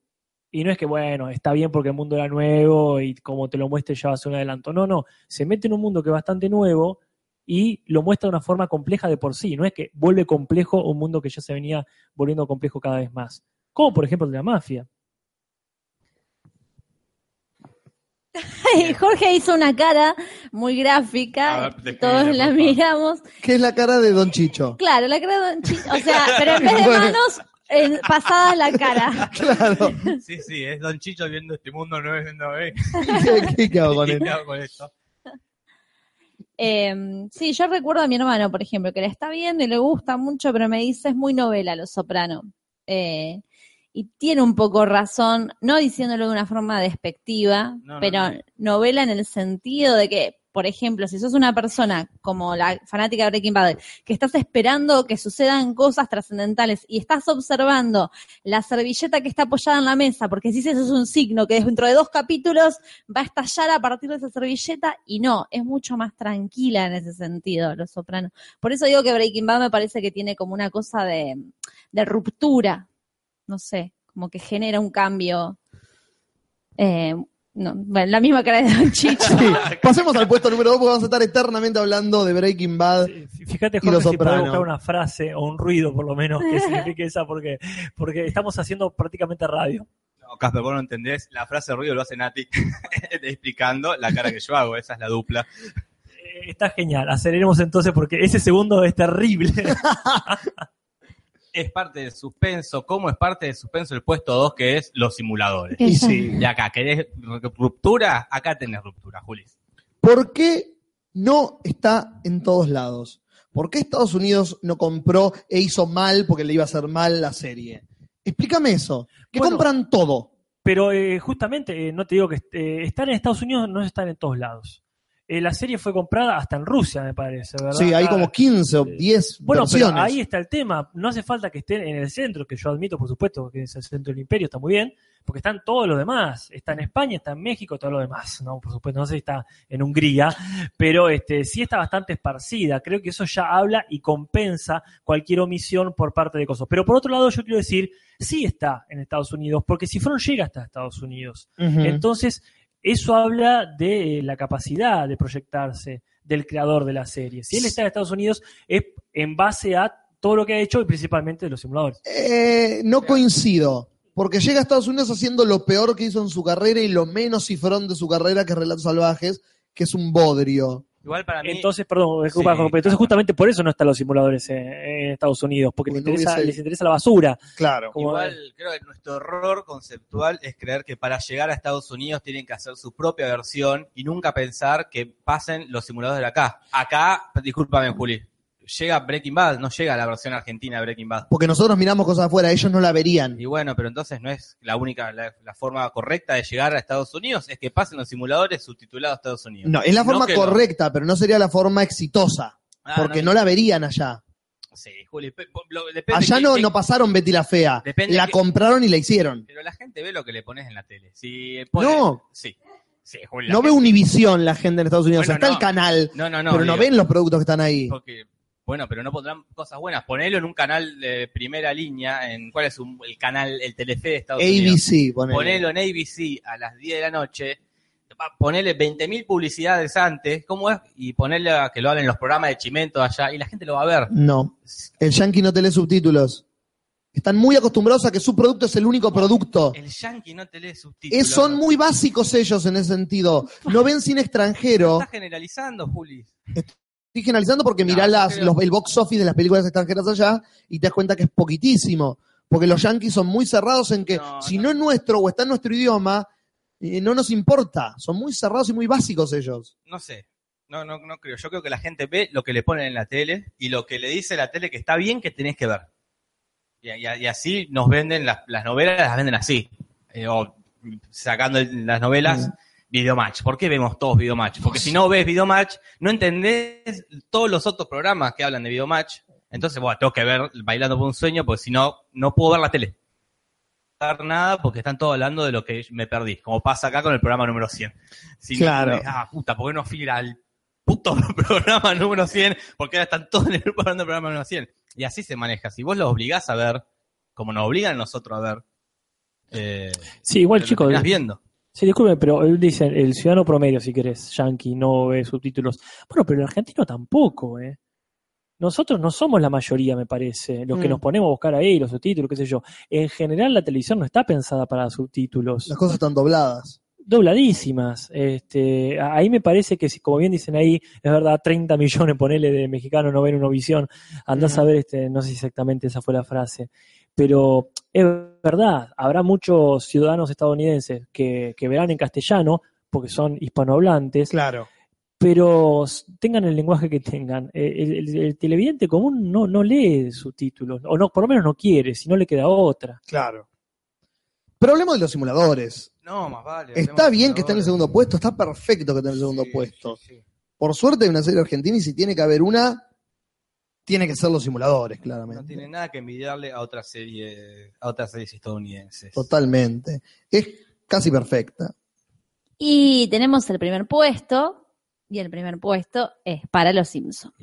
Y no es que, bueno, está bien porque el mundo era nuevo y como te lo muestre ya va a ser un adelanto. No, no, se mete en un mundo que es bastante nuevo y lo muestra de una forma compleja de por sí. No es que vuelve complejo un mundo que ya se venía volviendo complejo cada vez más. Como por ejemplo el de la mafia. Jorge hizo una cara muy gráfica, ver, todos la miramos. ¿Qué es la cara de Don Chicho? Claro, la cara de Don Chicho, o sea, pero en vez de manos, en- pasada la cara. Claro. Sí, sí, es Don Chicho viendo este mundo nuevo diciendo, eh, ¿Qué, qué hago con ¿qué él? hago con esto? Eh, sí, yo recuerdo a mi hermano, por ejemplo, que le está viendo y le gusta mucho, pero me dice es muy novela Los Soprano. Eh, y tiene un poco razón, no diciéndolo de una forma despectiva, No, no, pero no. novela en el sentido de que, por ejemplo, si sos una persona como la fanática de Breaking Bad, que estás esperando que sucedan cosas trascendentales y estás observando la servilleta que está apoyada en la mesa, porque si eso es un signo que dentro de dos capítulos va a estallar a partir de esa servilleta, y no, es mucho más tranquila en ese sentido, Los Sopranos. Por eso digo que Breaking Bad me parece que tiene como una cosa de, de ruptura, no sé, como que genera un cambio. Eh, no, bueno, la misma cara de Don Chicho. Sí. Pasemos al puesto número 2 porque vamos a estar eternamente hablando de Breaking Bad. Fíjate, Y Los Jorge, si podés buscar una frase o un ruido, por lo menos, que signifique esa, porque, porque estamos haciendo prácticamente radio. No, Casper, vos no entendés, la frase de ruido lo hace Nati explicando la cara que yo hago, esa es la dupla. Eh, Está genial. Aceleremos entonces porque ese segundo es terrible. Es parte del suspenso, ¿cómo es parte del suspenso el puesto 2 que es los simuladores? Y sí. Y acá, ¿querés ruptura? Acá tenés ruptura, Julis. ¿Por qué no está en todos lados? ¿Por qué Estados Unidos no compró e hizo mal porque le iba a hacer mal la serie? Explícame eso. Que Bueno. compran todo. Pero eh, justamente, eh, no te digo que eh, estar en Estados Unidos no están en todos lados. Eh, la serie fue comprada hasta en Rusia, me parece, ¿verdad? Sí, hay como 15 o 10 Bueno, versiones. pero ahí está el tema. No hace falta que estén en el centro, que yo admito, por supuesto, que es el centro del imperio, está muy bien, porque están todos los demás. Está en España, está en México, todo lo demás, ¿no? Por supuesto, no sé si está en Hungría, pero este, sí está bastante esparcida. Creo que eso ya habla y compensa cualquier omisión por parte de cosas. Pero por otro lado, yo quiero decir, sí está en Estados Unidos, porque Cifrón llega hasta Estados Unidos. Entonces, eso habla de eh, la capacidad de proyectarse del creador de la serie. Si él está en Estados Unidos, es en base a todo lo que ha hecho y principalmente de los simuladores. Eh, no coincido. Porque llega a Estados Unidos haciendo lo peor que hizo en su carrera y lo menos cifrón de su carrera, que es Relatos Salvajes, que es un bodrio. Igual para mí. Entonces, perdón, disculpa, Sí, Jorge, pero entonces claro. justamente por eso no están los simuladores en, en Estados Unidos, porque les Porque interesa, hubiese- les interesa la basura. Claro. Como- Igual creo que nuestro error conceptual es creer que para llegar a Estados Unidos tienen que hacer su propia versión y nunca pensar que pasen los simuladores de acá. Acá, discúlpame, Juli, llega Breaking Bad, no llega la versión argentina de Breaking Bad. Porque nosotros miramos cosas afuera, ellos no la verían. Y bueno, pero entonces no es la única, la, la forma correcta de llegar a Estados Unidos, es que pasen los simuladores subtitulados a Estados Unidos. No, es la forma lo- correcta, pero no sería la forma exitosa. Ah, porque no, la verían allá. Sí, Juli, lo- depende Allá no, no pasaron Betty la Fea. La compraron y la hicieron. Pero la gente ve lo que le pones en la tele. Si pone- No. Sí. Sí, No ve gente- Univisión la gente en Estados Unidos. Bueno, Está no. el canal, No, no, no. pero no ven los productos que están ahí. Porque, bueno, pero no pondrán cosas buenas. Ponelo en un canal de primera línea. en ¿Cuál es un- el canal, el Telefe de Estados Unidos? ABC, ponele. Ponelo en ABC a las 10 de la noche. Ponele 20.000 publicidades antes, ¿cómo es? Y ponerle a que lo hagan en los programas de Chimento allá y la gente lo va a ver. No. El yankee no te lee subtítulos. Están muy acostumbrados a que su producto es el único producto. El yankee no te lee subtítulos. Es- son muy básicos ellos en ese sentido. No ven cine extranjero. Estás generalizando, Juli. Estoy generalizando porque mirá las- los- el box office de las películas extranjeras allá y te das cuenta que es poquitísimo. Porque los yankees son muy cerrados en que No, si no. no es nuestro o está en nuestro idioma, eh, no nos importa. Son muy cerrados y muy básicos ellos. No sé. No, no, no creo. Yo creo que la gente ve lo que le ponen en la tele y lo que le dice la tele que está bien que tenés que ver. Y, y- y así nos venden las, las novelas, las venden así. Eh, o sacando el- las novelas, Mm. Videomatch. ¿Por qué vemos todos Videomatch? Porque si no ves Videomatch, no entendés todos los otros programas que hablan de Videomatch. Entonces, bueno, tengo que ver Bailando por un sueño, porque si no, no puedo ver la tele. No puedo ver nada porque están todos hablando de lo que me perdí, como pasa acá con el programa número 100. Si no, Claro. ah, puta, ¿por qué no fui al puto programa número 100? Porque ahora están todos en el grupo hablando del programa número 100. Y así se maneja. Si vos los obligás a ver, como nos obligan nosotros a ver, eh, Sí, igual, chicos. viendo. Sí, disculpen, pero él dice, el ciudadano promedio, si querés, yankee, no ve subtítulos. Bueno, pero el argentino tampoco, ¿eh? Nosotros no somos la mayoría, me parece, los que Mm. nos ponemos a buscar ahí los subtítulos, qué sé yo. En general, la televisión no está pensada para subtítulos. Las cosas están dobladas. dobladísimas. Este, ahí me parece que, si, como bien dicen ahí, es verdad, 30 millones, ponele, de mexicanos no ven una visión. Andás a ver, este, no sé exactamente esa fue la frase, pero es verdad, habrá muchos ciudadanos estadounidenses que, que verán en castellano, porque son hispanohablantes, Claro. pero tengan el lenguaje que tengan. Eh, El, el- el televidente común no, no lee subtítulos, o no, por lo menos no quiere, si no le queda otra. Claro. Pero hablemos de los simuladores. No, más vale. Está bien que esté en el segundo puesto, está perfecto que esté en el segundo puesto. Por suerte hay una serie argentina y si tiene que haber una, tiene que ser los simuladores, claramente. No tiene nada que envidiarle a otras series, a otras series estadounidenses. Totalmente. Es casi perfecta. Y tenemos el primer puesto, y el primer puesto es para los Simpsons.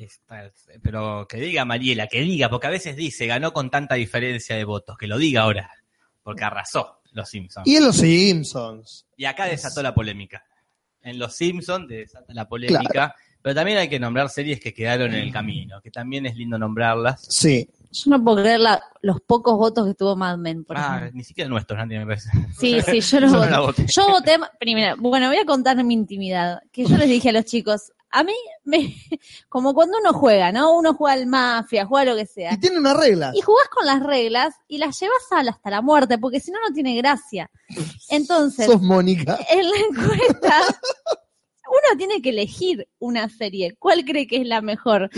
Pero que diga Mariela, que diga, porque a veces dice, ganó con tanta diferencia de votos, que lo diga ahora, porque arrasó los Simpsons. Y en los Simpsons. Y acá desató la polémica. En Los Simpsons desata la polémica, pero también hay que nombrar series que quedaron en el camino, que también es lindo nombrarlas. Sí. Yo no puedo creer la- los pocos votos que tuvo Mad Men, por Ah, ejemplo. ni siquiera nuestros, Nandy, me parece. Sí, sí, yo los Yo no voté. Yo voté, primero, bueno, voy a contar mi intimidad, que yo les dije a los chicos, a mí, me, como cuando uno juega, ¿no? Uno juega al mafia, juega lo que sea. Y tiene una regla. Y jugás con las reglas y las llevas a- hasta la muerte, porque si no, no tiene gracia. Entonces, Sos Mónica. en la encuesta, uno tiene que elegir una serie. ¿Cuál cree que es la mejor?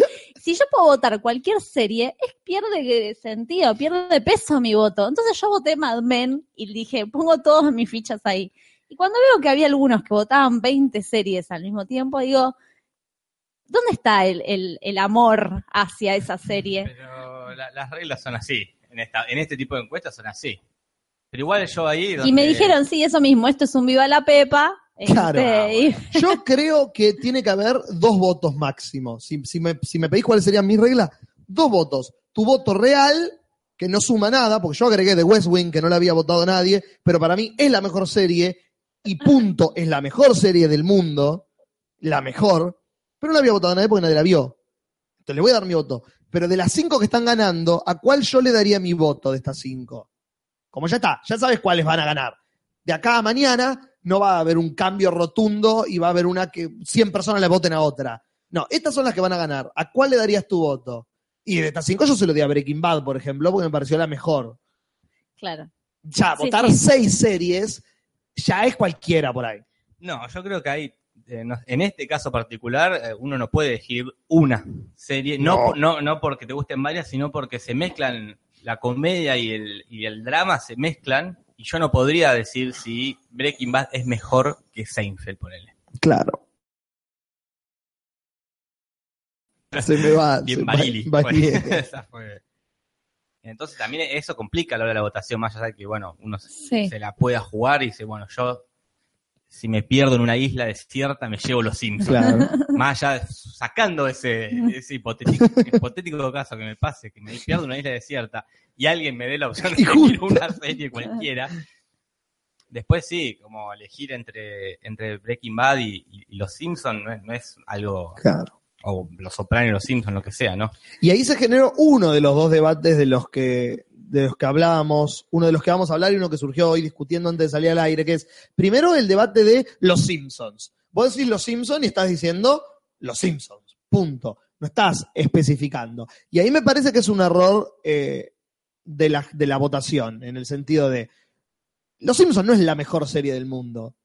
Si yo puedo votar cualquier serie, es, pierde sentido, pierde peso mi voto. Entonces yo voté Mad Men y dije, pongo todas mis fichas ahí. Y cuando veo que había algunos que votaban 20 series al mismo tiempo, digo, ¿dónde está el, el- el amor hacia esa serie? Pero la- las reglas son así. En, esta, en este tipo de encuestas son así. Pero igual yo ahí... Y me dijeron, sí, eso mismo, esto es un viva la pepa. Claro. Este, y- Yo creo que tiene que haber dos votos máximo. Si, si me, si me pedís cuáles serían mis reglas, dos votos. Tu voto real, que no suma nada, porque yo agregué de West Wing, que no la había votado nadie, pero para mí es la mejor serie, y punto, es la mejor serie del mundo, la mejor, pero no la había votado nadie porque nadie la vio. Entonces le voy a dar mi voto. Pero de las cinco que están ganando, ¿a cuál yo le daría mi voto de estas cinco? Como ya está, ya sabes cuáles van a ganar. De acá a mañana no va a haber un cambio rotundo y va a haber una que 100 personas le voten a otra. No, estas son las que van a ganar. ¿A cuál le darías tu voto? Y de estas cinco yo se lo di a Breaking Bad, por ejemplo, porque me pareció la mejor. Claro. Ya, Sí, votar sí. seis series ya es cualquiera por ahí. No, yo creo que hay, eh, no- en este caso particular, eh, uno no puede elegir una serie, no, No. no. no, porque te gusten varias, sino porque se mezclan, la comedia y el, y el drama se mezclan, y yo no podría decir si Breaking Bad es mejor que Seinfeld, ponele. Claro. Se me va. Bien Barili. va-. Esa fue. Entonces también eso complica la hora de la votación, más allá de que, bueno, uno Sí. se la pueda jugar y dice, bueno, yo si me pierdo en una isla desierta me llevo los Simpsons. Claro. Más allá, sacando ese, ese hipotético, hipotético caso que me pase, que me pierdo en una isla desierta y alguien me dé la opción de elegir una serie cualquiera. Después sí, como elegir entre, entre Breaking Bad y, y- y Los Simpsons no es, no es algo, Claro. o Los Sopranos y Los Simpsons, lo que sea, ¿no? Y ahí se generó uno de los dos debates de los que de los que hablábamos, uno de los que vamos a hablar y uno que surgió hoy discutiendo antes de salir al aire, que es primero el debate de los Simpsons. Vos decís los Simpsons y estás diciendo los Simpsons, punto. No estás especificando. Y ahí me parece que es un error eh, de, la, de la votación, en el sentido de, Los Simpsons no es la mejor serie del mundo.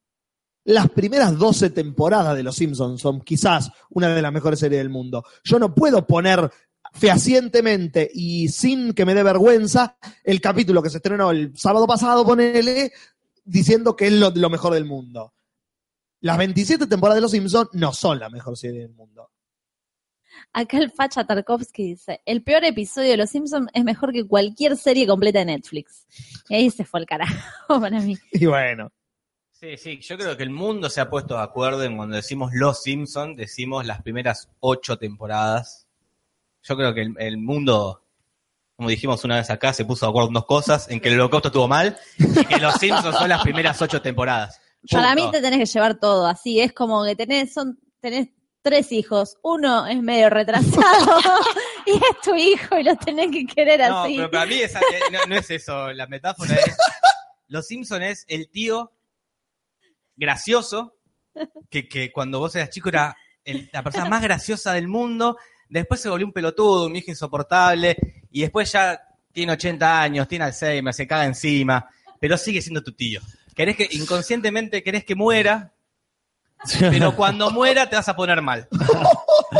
Las primeras 12 temporadas de Los Simpsons son quizás una de las mejores series del mundo. Yo no puedo poner fehacientemente y sin que me dé vergüenza el capítulo que se estrenó el sábado pasado, ponele, diciendo que es lo, lo mejor del mundo. Las 27 temporadas de Los Simpsons no son la mejor serie del mundo. Acá el Facha Tarkovsky dice, el peor episodio de Los Simpsons es mejor que cualquier serie completa de Netflix. Y ahí se fue el carajo para mí. Y bueno, Sí, sí, yo creo que el mundo se ha puesto de acuerdo en cuando decimos Los Simpsons, decimos las primeras ocho temporadas. Yo creo que el, el mundo, como dijimos una vez acá, se puso de acuerdo en dos cosas, en que el holocausto estuvo mal y que Los Simpsons son las primeras ocho temporadas. Para mí te tenés que llevar todo así. Es como que tenés, son, tenés tres hijos. Uno es medio retrasado y es tu hijo y lo tenés que querer No, así. pero para mí esa- eh, no, no es eso, la metáfora es, Los Simpsons es el tío gracioso, que, que cuando vos eras chico era el- la persona más graciosa del mundo, después se volvió un pelotudo, un viejo insoportable, y después ya tiene 80 años, tiene Alzheimer, se caga encima, pero sigue siendo tu tío. Querés que, inconscientemente querés que muera, pero cuando muera te vas a poner mal.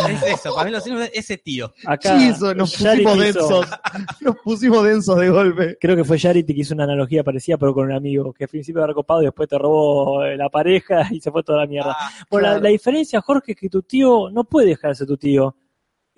Es eso, para mí los Simpsons es ese tío. Acá, Chizo, nos Charity pusimos hizo- densos. Nos pusimos densos de golpe. Creo que fue Charity que hizo una analogía parecida, pero con un amigo, que al principio era recopado y después te robó eh, la pareja y se fue toda la mierda. Ah, Bueno, la- claro. la, diferencia, Jorge, es que tu tío no puede dejar de ser tu tío.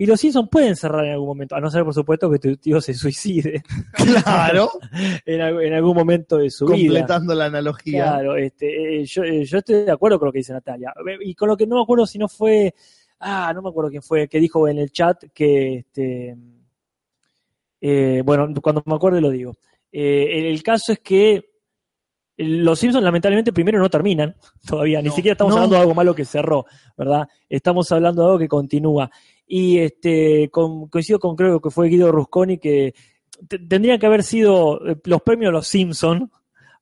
Y los Simpsons pueden cerrar en algún momento, a no ser, por supuesto, que tu tío se suicide Claro. en, al- en algún momento de su vida. completando la analogía. Claro, este, eh, yo, eh, yo estoy de acuerdo con lo que dice Natalia. Eh, Y con lo que no me acuerdo si no fue, ah, no me acuerdo quién fue, que dijo en el chat que, este, eh, bueno, cuando me acuerde lo digo. Eh, el, caso es que los Simpsons lamentablemente primero no terminan todavía, ni siquiera estamos no. hablando de algo malo que cerró, ¿verdad? Estamos hablando de algo que continúa. Y este con- coincido con creo que fue Guido Rusconi que te- tendrían que haber sido eh, los premios los Simpsons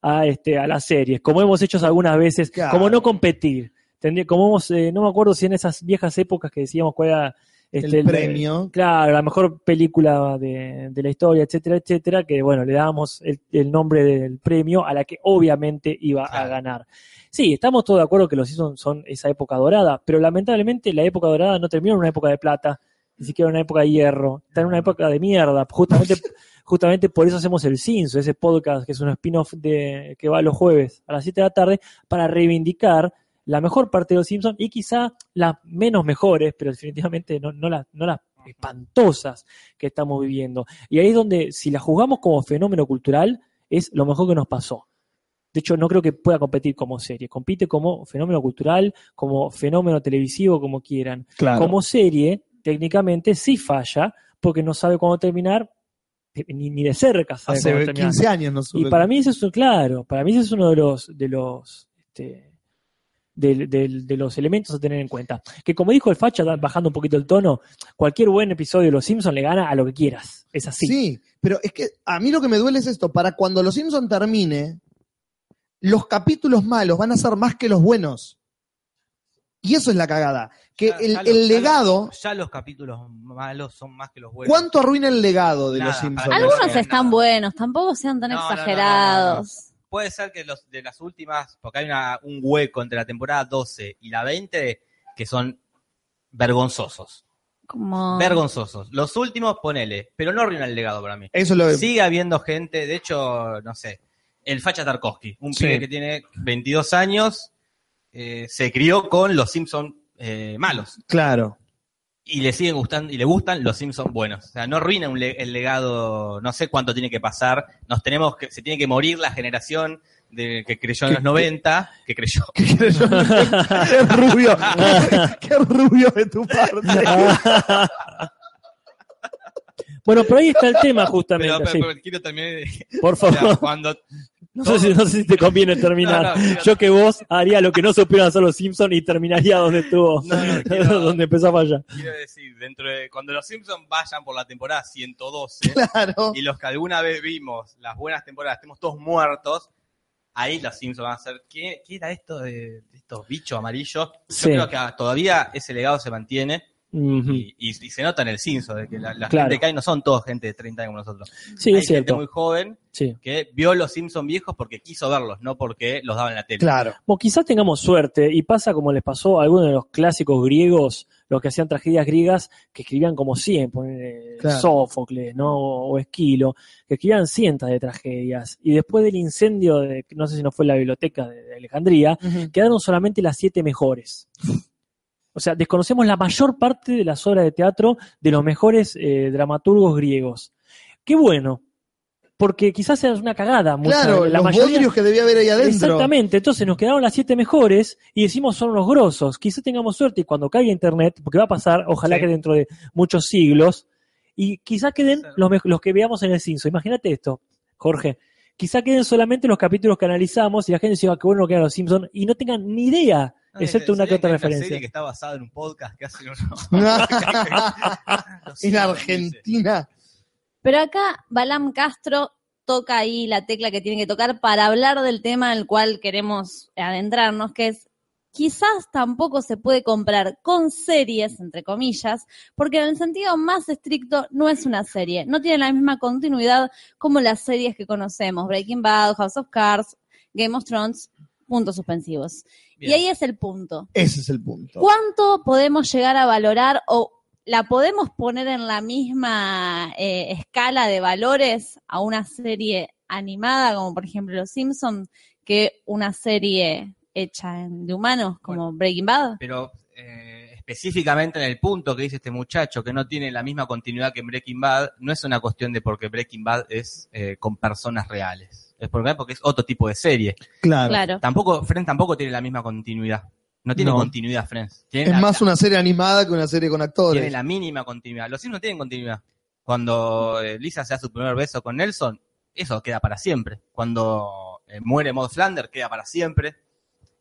a este a las series, como hemos hecho algunas veces, Claro. como no competir. Tendría, como hemos, eh, no me acuerdo si en esas viejas épocas que decíamos cuál era este, el premio. Claro, la mejor película de, de la historia, etcétera, etcétera, que bueno, le dábamos el, el nombre del premio a la que obviamente iba a ganar. Sí, estamos todos de acuerdo que los Simpsons son esa época dorada, pero lamentablemente la época dorada no terminó en una época de plata, ni siquiera en una época de hierro, está en una época de mierda. Justamente, justamente por eso hacemos el Cinso, ese podcast que es un spin-off de, que va los jueves a las 7 de la tarde, para reivindicar la mejor parte de los Simpsons y quizá las menos mejores, pero definitivamente no, no, las, no las espantosas que estamos viviendo. Y ahí es donde, si la juzgamos como fenómeno cultural, es lo mejor que nos pasó. De hecho, no creo que pueda competir como serie. Compite como fenómeno cultural, como fenómeno televisivo, como quieran. Claro. Como serie, técnicamente sí falla, porque no sabe cuándo terminar, ni, ni de cerca sabe cuándo Hace terminar. 15 años no Y para mí ese es, claro, para mí ese es uno de los, de los, este, de, de- de los elementos a tener en cuenta. Que como dijo el Facha, bajando un poquito el tono, cualquier buen episodio de Los Simpsons le gana a lo que quieras. Es así. Sí, pero es que a mí lo que me duele es esto. Para cuando Los Simpson termine, los capítulos malos van a ser más que los buenos. Y eso es la cagada. Que Ya- el, ya el los- ya los- legado, Ya los capítulos malos son más que los buenos. ¿cuánto arruina el legado de Nada, Los Simpsons? Algunos no, no, están no. buenos, tampoco sean tan No, no, no, no, exagerados. Puede ser que los de las últimas, porque hay una- un hueco entre la temporada 12 y la 20 que son vergonzosos. Como... Vergonzosos. Los últimos, ponele, pero no arruina el legado para mí. Eso es lo que- Sigue habiendo gente, de hecho, no sé, el Facha Tarkovsky, un Sí. pibe que tiene 22 años, eh, se crió con los Simpsons malos. Claro. Y le siguen gustando y le gustan los Simpsons buenos. O sea, no arruina un le- el legado, no sé cuánto tiene que pasar. Nos tenemos que, se tiene que morir la generación de, que creyó en los 90, que creyó. Qué rubio, qué rubio de tu parte. Bueno, pero ahí está el tema Pero, justamente. pero- sí. pero quiero de- Por o sea, favor. cuando No sé, si, no sé si te conviene terminar. No, Yo que vos haría lo que no supieron hacer los Simpsons y terminaría donde estuvo, quiero- donde empezó a fallar. quiero decir, dentro de cuando los Simpsons vayan por la temporada 112 Claro. y los que alguna vez vimos las buenas temporadas, estemos todos muertos, ahí los Simpsons van a ser, ¿qué, qué era esto de, de estos bichos amarillos? Yo Sí. creo que todavía ese legado se mantiene Y, y- y se nota en el Simpson, de que la, la Claro. gente que hay no son todos gente de 30 años como nosotros. Sí, hay es gente cierto. muy joven Sí. que vio los Simpsons viejos porque quiso verlos, no porque los daban en la tele. Claro. O quizás tengamos suerte y pasa como les pasó a algunos de los clásicos griegos, los que hacían tragedias griegas, que escribían como 100, poner Claro. Sófocles, ¿no? O Esquilo, que escribían cientos de tragedias. Y después del incendio, de, no sé si no fue la biblioteca de, de Alejandría, quedaron solamente las siete mejores. O sea, desconocemos la mayor parte de las obras de teatro de los mejores eh, dramaturgos griegos. Qué bueno, porque quizás sea una cagada. mucha- Claro, la los mayoría, bodrios que debía haber ahí adentro. Exactamente, entonces nos quedaron las siete mejores y decimos son los grosos. Quizás tengamos suerte y cuando caiga internet, porque va a pasar, ojalá Sí. que dentro de muchos siglos, y quizás queden los, los que veamos en el Cinso. Imagínate esto, Jorge. Quizá queden solamente los capítulos que analizamos y la gente diga que bueno que eran los Simpsons y no tengan ni idea, excepto se- una que otra referencia. serie que está basada en un podcast que hace uno. en Argentina. Pero acá Balam Castro toca ahí la tecla que tiene que tocar para hablar del tema al cual queremos adentrarnos, que es quizás tampoco se puede comprar con series, entre comillas, porque en el sentido más estricto no es una serie, no tiene la misma continuidad como las series que conocemos, Breaking Bad, House of Cards, Game of Thrones, puntos suspensivos. Bien. Y ahí es el punto. Ese es el punto. ¿Cuánto podemos llegar a valorar o la podemos poner en la misma eh, escala de valores a una serie animada, como por ejemplo Los Simpsons, que una serie hecha en- de humanos, como Breaking Bad? Pero eh, específicamente en el punto que dice este muchacho, que no tiene la misma continuidad que Breaking Bad, no es una cuestión de porque Breaking Bad es eh, con personas reales. Es porque, porque es otro tipo de serie. Claro. Claro. Tampoco, Friends tampoco tiene la misma continuidad. No tiene No. continuidad, Friends. Tiene Es la- más una serie animada que una serie con actores. tiene la mínima continuidad. Los Sims no tienen continuidad. Cuando eh, Lisa se da su primer beso con Nelson, eso queda para siempre. Cuando eh, muere Maud Flanders, queda para siempre.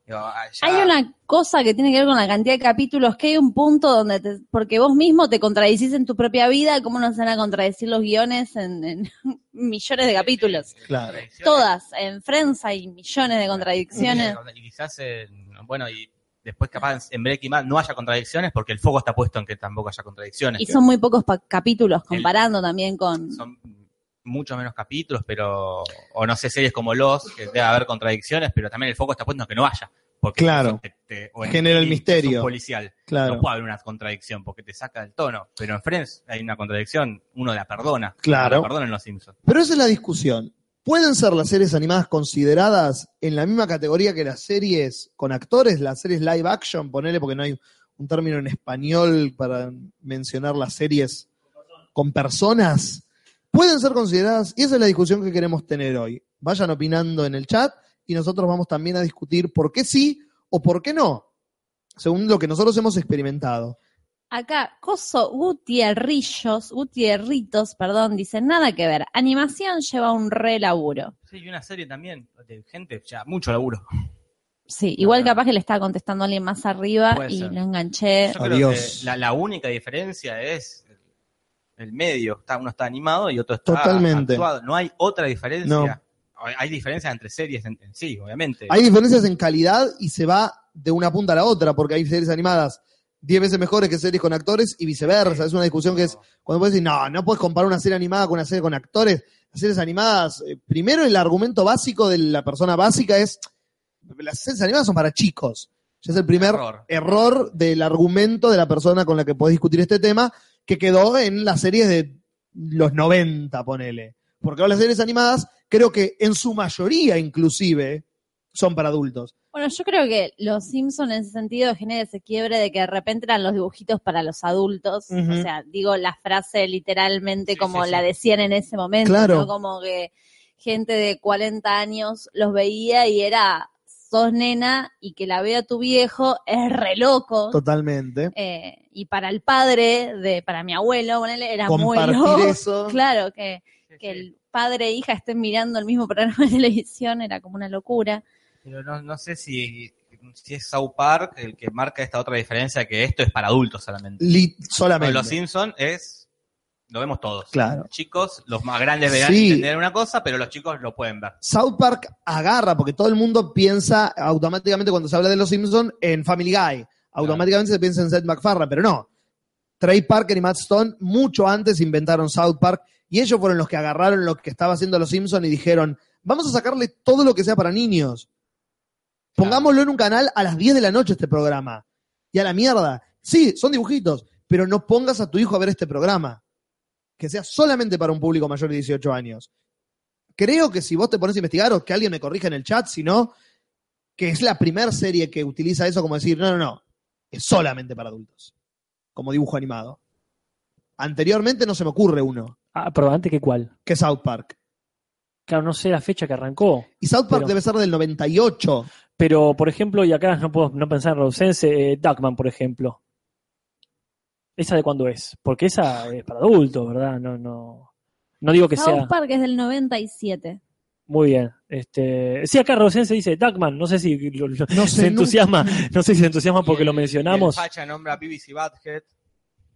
Digo, ah, ya- Hay una cosa que tiene que ver con la cantidad de capítulos, que hay un punto donde, te- porque vos mismo te contradicís en tu propia vida, ¿cómo no se van a contradecir los guiones en, en millones de capítulos? Claro. Todas, en Friends hay millones de contradicciones. Y quizás, en- bueno, y después capaz en Breaking Bad no haya contradicciones porque el foco está puesto en que tampoco haya contradicciones. Y son muy pocos capítulos comparando también con... Son muchos menos capítulos, pero, o no sé, series como Los, que debe haber contradicciones, pero también el foco está puesto en que no haya. Porque Claro. eso te- te- o en Genera el misterio. policial. Claro. No puede haber una contradicción porque te saca el tono. Pero en Friends hay una contradicción, uno la perdona. Claro. La perdona en Los Simpsons. Pero esa es la discusión. ¿Pueden ser las series animadas consideradas en la misma categoría que las series con actores, las series live action? Ponele porque no hay un término en español para mencionar las series con personas. Pueden ser consideradas, y esa es la discusión que queremos tener hoy. Vayan opinando en el chat y nosotros vamos también a discutir por qué sí o por qué no, según lo que nosotros hemos experimentado. Acá, Coso Gutierrillos, Gutierritos, perdón, dice, nada que ver. Animación lleva un re laburo. Sí, y una serie también de gente, ya mucho laburo. Sí, igual capaz que le estaba contestando a alguien más arriba Puede y ser. lo enganché. Yo creo Adiós. que la, la única diferencia es el medio. Está, uno está animado y otro está Totalmente. actuado. No hay otra diferencia. No. Hay- diferencias entre series en, en sí, obviamente. Hay diferencias en calidad y se va de una punta a la otra, porque hay series animadas 10 veces mejores que series con actores y viceversa. Es una discusión que es cuando puedes decir, no, no puedes comparar una serie animada con una serie con actores. Las series animadas, eh, primero el argumento básico de la persona básica es, las series animadas son para chicos. Ya es el primer Error. error del argumento de la persona con la que podés discutir este tema, que quedó en las series de los 90, ponele. Porque ahora las series animadas, creo que en su mayoría inclusive, son para adultos. Bueno, yo creo que los Simpsons en ese sentido genera ese quiebre de que de repente eran los dibujitos para los adultos. O sea, digo la frase literalmente Sí, como sí, la sí. decían en ese momento, Claro. ¿no? Como que gente de 40 años los veía y era, sos nena y que la vea tu viejo es re loco. Totalmente. Eh, y para el padre, de para mi abuelo, ponele, era muy loco. eso. Claro, que, que el padre e hija estén mirando el mismo programa de televisión era como una locura. Pero no, no sé si, si es South Park el que marca esta otra diferencia, que esto es para adultos solamente. Li- solamente. los Simpsons es. Lo vemos todos. Claro. Chicos, los más grandes verán Sí. entender una cosa, pero los chicos lo pueden ver. South Park agarra, porque todo el mundo piensa automáticamente cuando se habla de los Simpsons en Family Guy. Automáticamente se piensa en Seth MacFarlane, pero no. Trey Parker y Matt Stone mucho antes inventaron South Park y ellos fueron los que agarraron lo que estaba haciendo los Simpsons y dijeron, vamos a sacarle todo lo que sea para niños. Pongámoslo en un canal a las 10 de la noche este programa. Y a la mierda. Sí, son dibujitos, pero no pongas a tu hijo a ver este programa. Que sea solamente para un público mayor de 18 años. Creo que si vos te pones a investigar o que alguien me corrija en el chat, si no, que es la primera serie que utiliza eso como decir, no, no, no, es solamente para adultos. Como dibujo animado. Anteriormente no se me ocurre uno, Ah, pero antes que cuál. que South Park. Claro, no sé la fecha que arrancó. Y South Park Pero- debe ser del 98. Pero, por ejemplo, y acá no puedo no pensar en Rosense, eh, Duckman, por ejemplo. ¿Esa de cuándo es? Porque esa es para adultos, ¿verdad? No, no, no digo que South sea. Park es del 97. Muy bien. Este, sí, acá Rosense dice Duckman, no sé si lo- lo- No sé, se entusiasma, no sé si se entusiasma porque lo mencionamos. el facha nombra a BBC Badhead.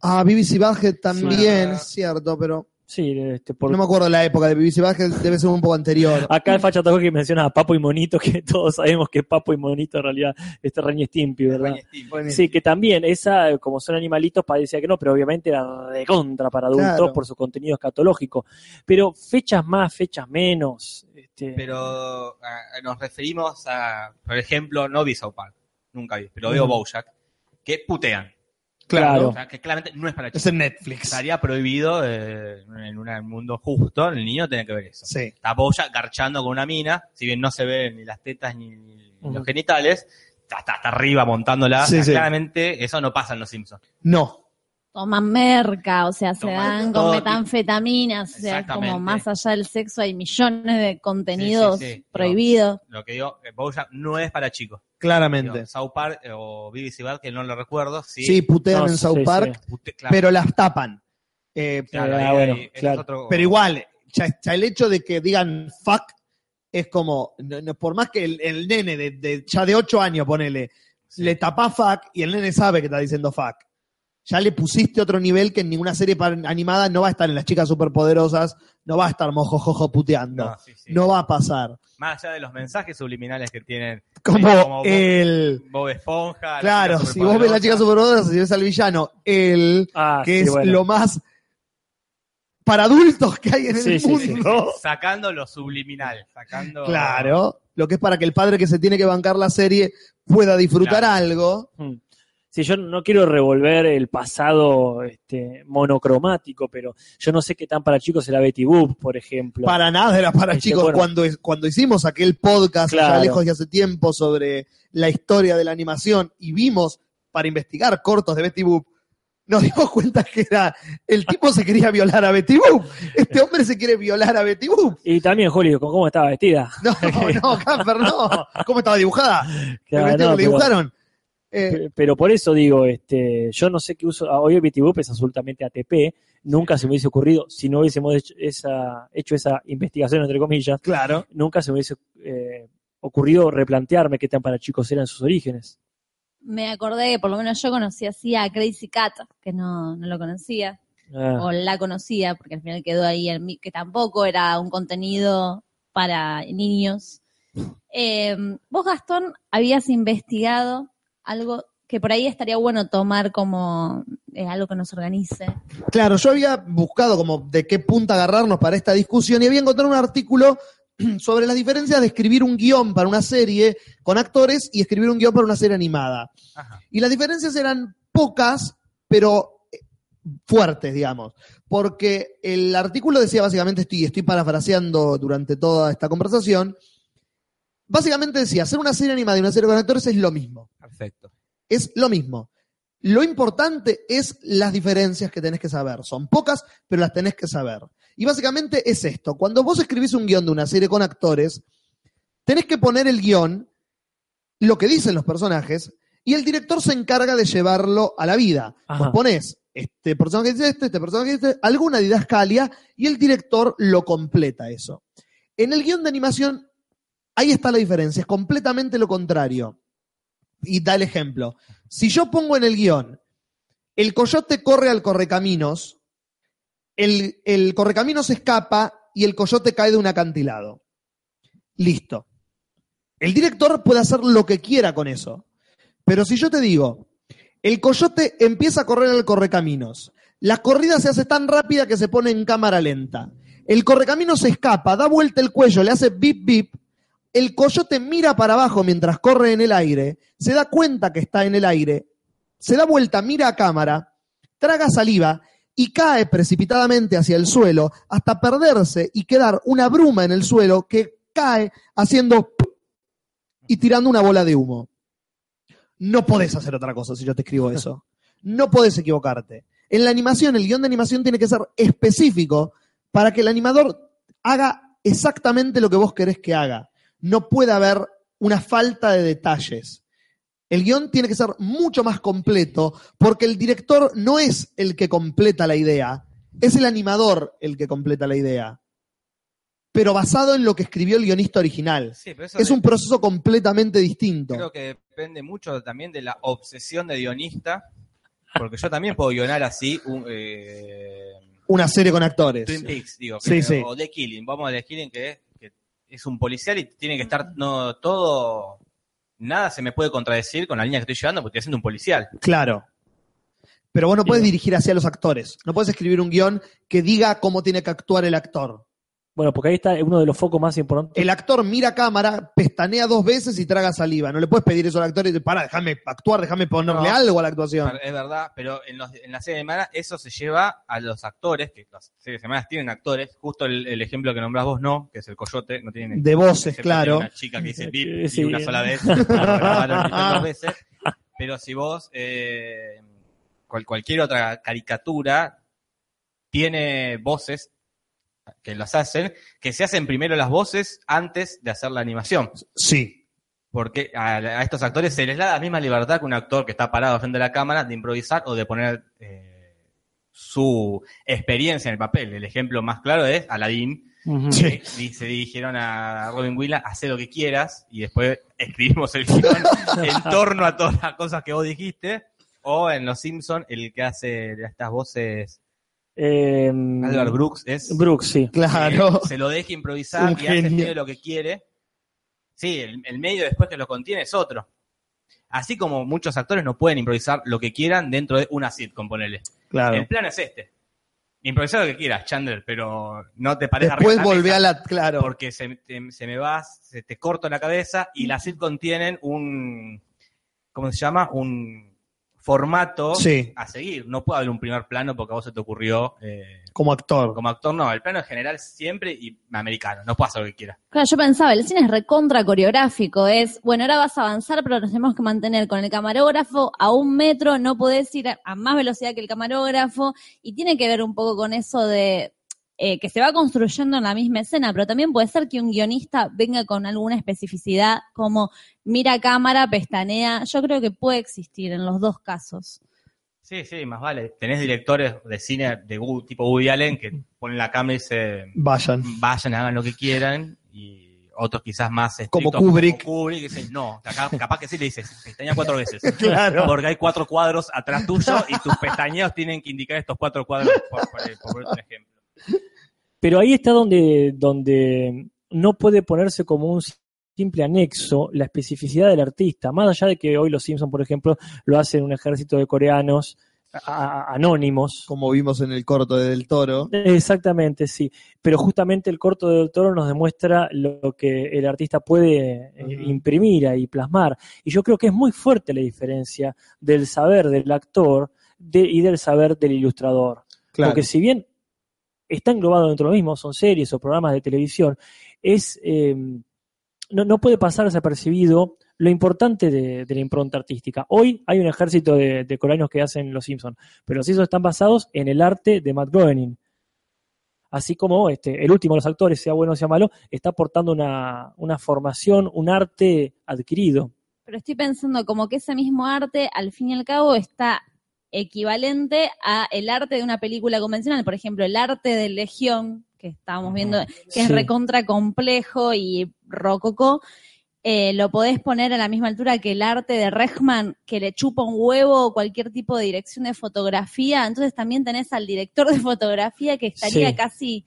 Ah, BBC Badhead también, Sí. es cierto, pero Sí, este, por- no me acuerdo la época de BBC Badhead, debe ser un poco anterior. acá el facha atacó que menciona a Papo y Monito, que todos sabemos que Papo y Monito en realidad es Ren y Stimpy, ¿verdad? Stimpy. Sí, que también, esa, como son animalitos, parecía que no, pero obviamente era de contra para adultos Claro. por su contenido escatológico. Pero fechas más, fechas menos. Este, Pero nos referimos a, por ejemplo, no vi South Park, nunca vi, pero veo Mm. Bojack, que putean. Claro. O sea, que claramente no es para Es chicos. en Netflix. Estaría prohibido eh, en un mundo justo, el niño tiene que ver eso. Sí. Está garchando con una mina, si bien no se ven ni las tetas ni, los genitales, está hasta arriba montándola. Sí, O sea, sí. Claramente eso no pasa en Los Simpsons. No. Toman merca, o sea, se Toman dan con todo metanfetaminas, o sea, es como Exactamente. más allá del sexo hay millones de contenidos Sí, sí, sí. prohibidos. Lo que digo, eh, Bojack no es para chicos. Claramente. Digo, South Park eh, o BBC Bad, que no lo recuerdo, sí. Sí, putean No, en South sí, Park, sí. Pute- claro, pero las tapan. Eh, claro, Ah, ahí- bueno, ahí- ese es claro. otro- Pero igual, ya, ya el hecho de que digan fuck es como, no- no- por más que el, el nene de, de- ya de 8 años, ponele, Sí. le tapa fuck y el nene sabe que está diciendo fuck. Ya le pusiste otro nivel que en ninguna serie animada no va a estar en las chicas superpoderosas, no va a estar mojojojo puteando. No, sí, sí. No va a pasar. Más allá de los mensajes subliminales que tienen Como, Sí, como Bob- el... Bob Esponja. la Claro, si vos ves la chica superpoderosa. si ves al villano, el... Ah, que sí, es bueno. lo más para adultos que hay en Sí, el sí, sí. mundo. Sacando lo subliminal. Sacando. Claro, lo que es para que el padre que se tiene que bancar la serie pueda disfrutar Claro. algo. Mm. Sí, yo no quiero revolver el pasado este, monocromático, pero yo no sé qué tan para chicos era Betty Boop, por ejemplo. Para nada era para Este, chicos. bueno. Cuando, cuando hicimos aquel podcast ya lejos de hace tiempo sobre la historia de la animación y vimos para investigar cortos de Betty Boop, nos dimos cuenta que era el tipo se quería violar a Betty Boop. Este hombre se quiere violar a Betty Boop. Y también, Julio, con cómo estaba vestida. No, no, Camper, no. ¿Cómo estaba dibujada? Claro, no, le pero- dibujaron. Eh, Pe- Pero por eso digo, este, yo no sé qué uso. ah, Hoy Betty Boop es absolutamente ATP. Nunca se me hubiese ocurrido, si no hubiésemos hecho esa, hecho esa investigación, entre comillas, claro. nunca se me hubiese eh, ocurrió replantearme qué tan para chicos eran sus orígenes. Me acordé, por lo menos yo conocí así a Crazy Cat, que no, no lo conocía, Ah, o la conocía, porque al final quedó ahí, que tampoco era un contenido para niños. Eh, vos, Gastón, habías investigado algo que por ahí estaría bueno tomar como eh, algo que nos organice. Claro, yo había buscado como de qué punta agarrarnos para esta discusión y había encontrado un artículo sobre las diferencias de escribir un guion para una serie con actores y escribir un guion para una serie animada. Ajá. Y las diferencias eran pocas, pero eh, fuertes, digamos. Porque el artículo decía básicamente, estoy, estoy parafraseando durante toda esta conversación, básicamente decía, hacer una serie animada y una serie con actores es lo mismo. Perfecto. Es lo mismo. Lo importante es las diferencias que tenés que saber. Son pocas, pero las tenés que saber. Y básicamente es esto. Cuando vos escribís un guion de una serie con actores, tenés que poner el guion, lo que dicen los personajes, y el director se encarga de llevarlo a la vida. Vos ponés este personaje dice este, este personaje dice este, alguna didascalia, y el director lo completa eso. En el guion de animación, ahí está la diferencia, es completamente lo contrario. Y da el ejemplo. Si yo pongo en el guion, el coyote corre al correcaminos, el, el correcaminos escapa y el coyote cae de un acantilado. Listo. El director puede hacer lo que quiera con eso. Pero si yo te digo, el coyote empieza a correr al correcaminos, la corrida se hace tan rápida que se pone en cámara lenta. El correcaminos se escapa, da vuelta el cuello, le hace bip bip, el coyote mira para abajo mientras corre en el aire, se da cuenta que está en el aire, se da vuelta, mira a cámara, traga saliva y cae precipitadamente hacia el suelo hasta perderse y quedar una bruma en el suelo que cae haciendo y tirando una bola de humo. No podés hacer otra cosa si yo te escribo eso. No podés equivocarte. En la animación, el guion de animación tiene que ser específico para que el animador haga exactamente lo que vos querés que haga no puede haber una falta de detalles. El guion tiene que ser mucho más completo porque el director no es el que completa la idea, es el animador el que completa la idea. Pero basado en lo que escribió el guionista original. Sí, pero eso Es un proceso completamente distinto. creo que depende mucho también de la obsesión de guionista, porque yo también puedo guionar así un, eh, Una serie con actores. Twin Peaks, digo, Sí, que- sí. o The Killing, vamos a The Killing que, que es un policial y tiene que estar no todo, nada se me puede contradecir con la línea que estoy llevando porque estoy haciendo un policial. Claro. Pero vos no puedes dirigir hacia los actores. No puedes escribir un guion que diga cómo tiene que actuar el actor. Bueno, porque ahí está uno de los focos más importantes. El actor mira a cámara, pestanea dos veces y traga saliva. No le puedes pedir eso al actor y decir, para, déjame actuar, déjame ponerle No. algo a la actuación. Es verdad, pero en, los- en la serie de semana eso se lleva a los actores, que las series de semanas tienen actores, justo el, el ejemplo que nombrás vos no, que es el coyote, no tiene De voces, claro. Una chica que dice Sí. y una sola vez, dos veces, pero si vos, eh, cual- cualquier otra caricatura tiene voces que las hacen, que se hacen primero las voces antes de hacer la animación. Sí. Porque a, a estos actores se les da la misma libertad que un actor que está parado frente a la cámara de improvisar o de poner eh, su experiencia en el papel. El ejemplo más claro es Aladdin. Sí. di- se dirigieron a Robin Williams, haz lo que quieras, y después escribimos el guion en torno a todas las cosas que vos dijiste. O en Los Simpsons, el que hace estas voces, Eh, Albert Brooks, es Brooks, sí. Claro. se lo deja improvisar Un y hace genio. medio lo que quiere. Sí, el, el medio después que lo contiene es otro. Así como muchos actores no pueden improvisar lo que quieran dentro de una sitcom, ponele. Claro. El plan es este. Improvisar lo que quieras, Chandler, pero no te pares Después volvé a la. Claro. Porque se, te- se me va, se te corto la cabeza y las sitcom tienen un, ¿cómo se llama? Un formato Sí. a seguir. No puede haber un primer plano porque a vos se te ocurrió eh, Como actor. como actor, no. El plano en general siempre y americano. No puedo hacer lo que quiera. Claro, yo pensaba, el cine es recontra coreográfico, es, bueno, ahora vas a avanzar, pero nos tenemos que mantener con el camarógrafo a un metro, no podés ir a, a más velocidad que el camarógrafo, y tiene que ver un poco con eso de eh, que se va construyendo en la misma escena, pero también puede ser que un guionista venga con alguna especificidad, como mira cámara, pestanea, yo creo que puede existir en los dos casos. Sí, sí, más vale. Tenés directores de cine de tipo Woody Allen que ponen la cámara y se Vayan. vayan, hagan lo que quieran. Y otros quizás más Como Kubrick. como Kubrick, que dicen, no, capaz que sí le dices, pestañea cuatro veces. Claro. Porque hay cuatro cuadros atrás tuyo y tus pestañeos tienen que indicar estos cuatro cuadros, por, por, por un ejemplo. Pero ahí está donde, donde no puede ponerse como un simple anexo la especificidad del artista, más allá de que hoy los Simpsons, por ejemplo, lo hacen un ejército de coreanos a- anónimos. Como vimos en el corto de Del Toro. Exactamente, sí. Pero justamente el corto del toro nos demuestra lo que el artista puede eh, imprimir y plasmar. Y yo creo que es muy fuerte la diferencia del saber del actor de- y del saber del ilustrador. Claro. Porque si bien está englobado dentro de lo mismo, son series o programas de televisión, es eh, no, no puede pasar desapercibido lo importante de, la impronta artística. Hoy hay un ejército de, de coreanos que hacen Los Simpsons, pero los Simpsons están basados en el arte de Matt Groening. Así como este, el último de los actores, sea bueno o sea malo, está aportando una, una formación, un arte adquirido. Pero estoy pensando como que ese mismo arte, al fin y al cabo, está equivalente a el arte de una película convencional. Por ejemplo, el arte de Legión, que estábamos viendo, que es recontra complejo y rococó, eh, lo podés poner a la misma altura que el arte de Rechman, que le chupa un huevo o cualquier tipo de dirección de fotografía. Entonces también tenés al director de fotografía que estaría Sí. casi,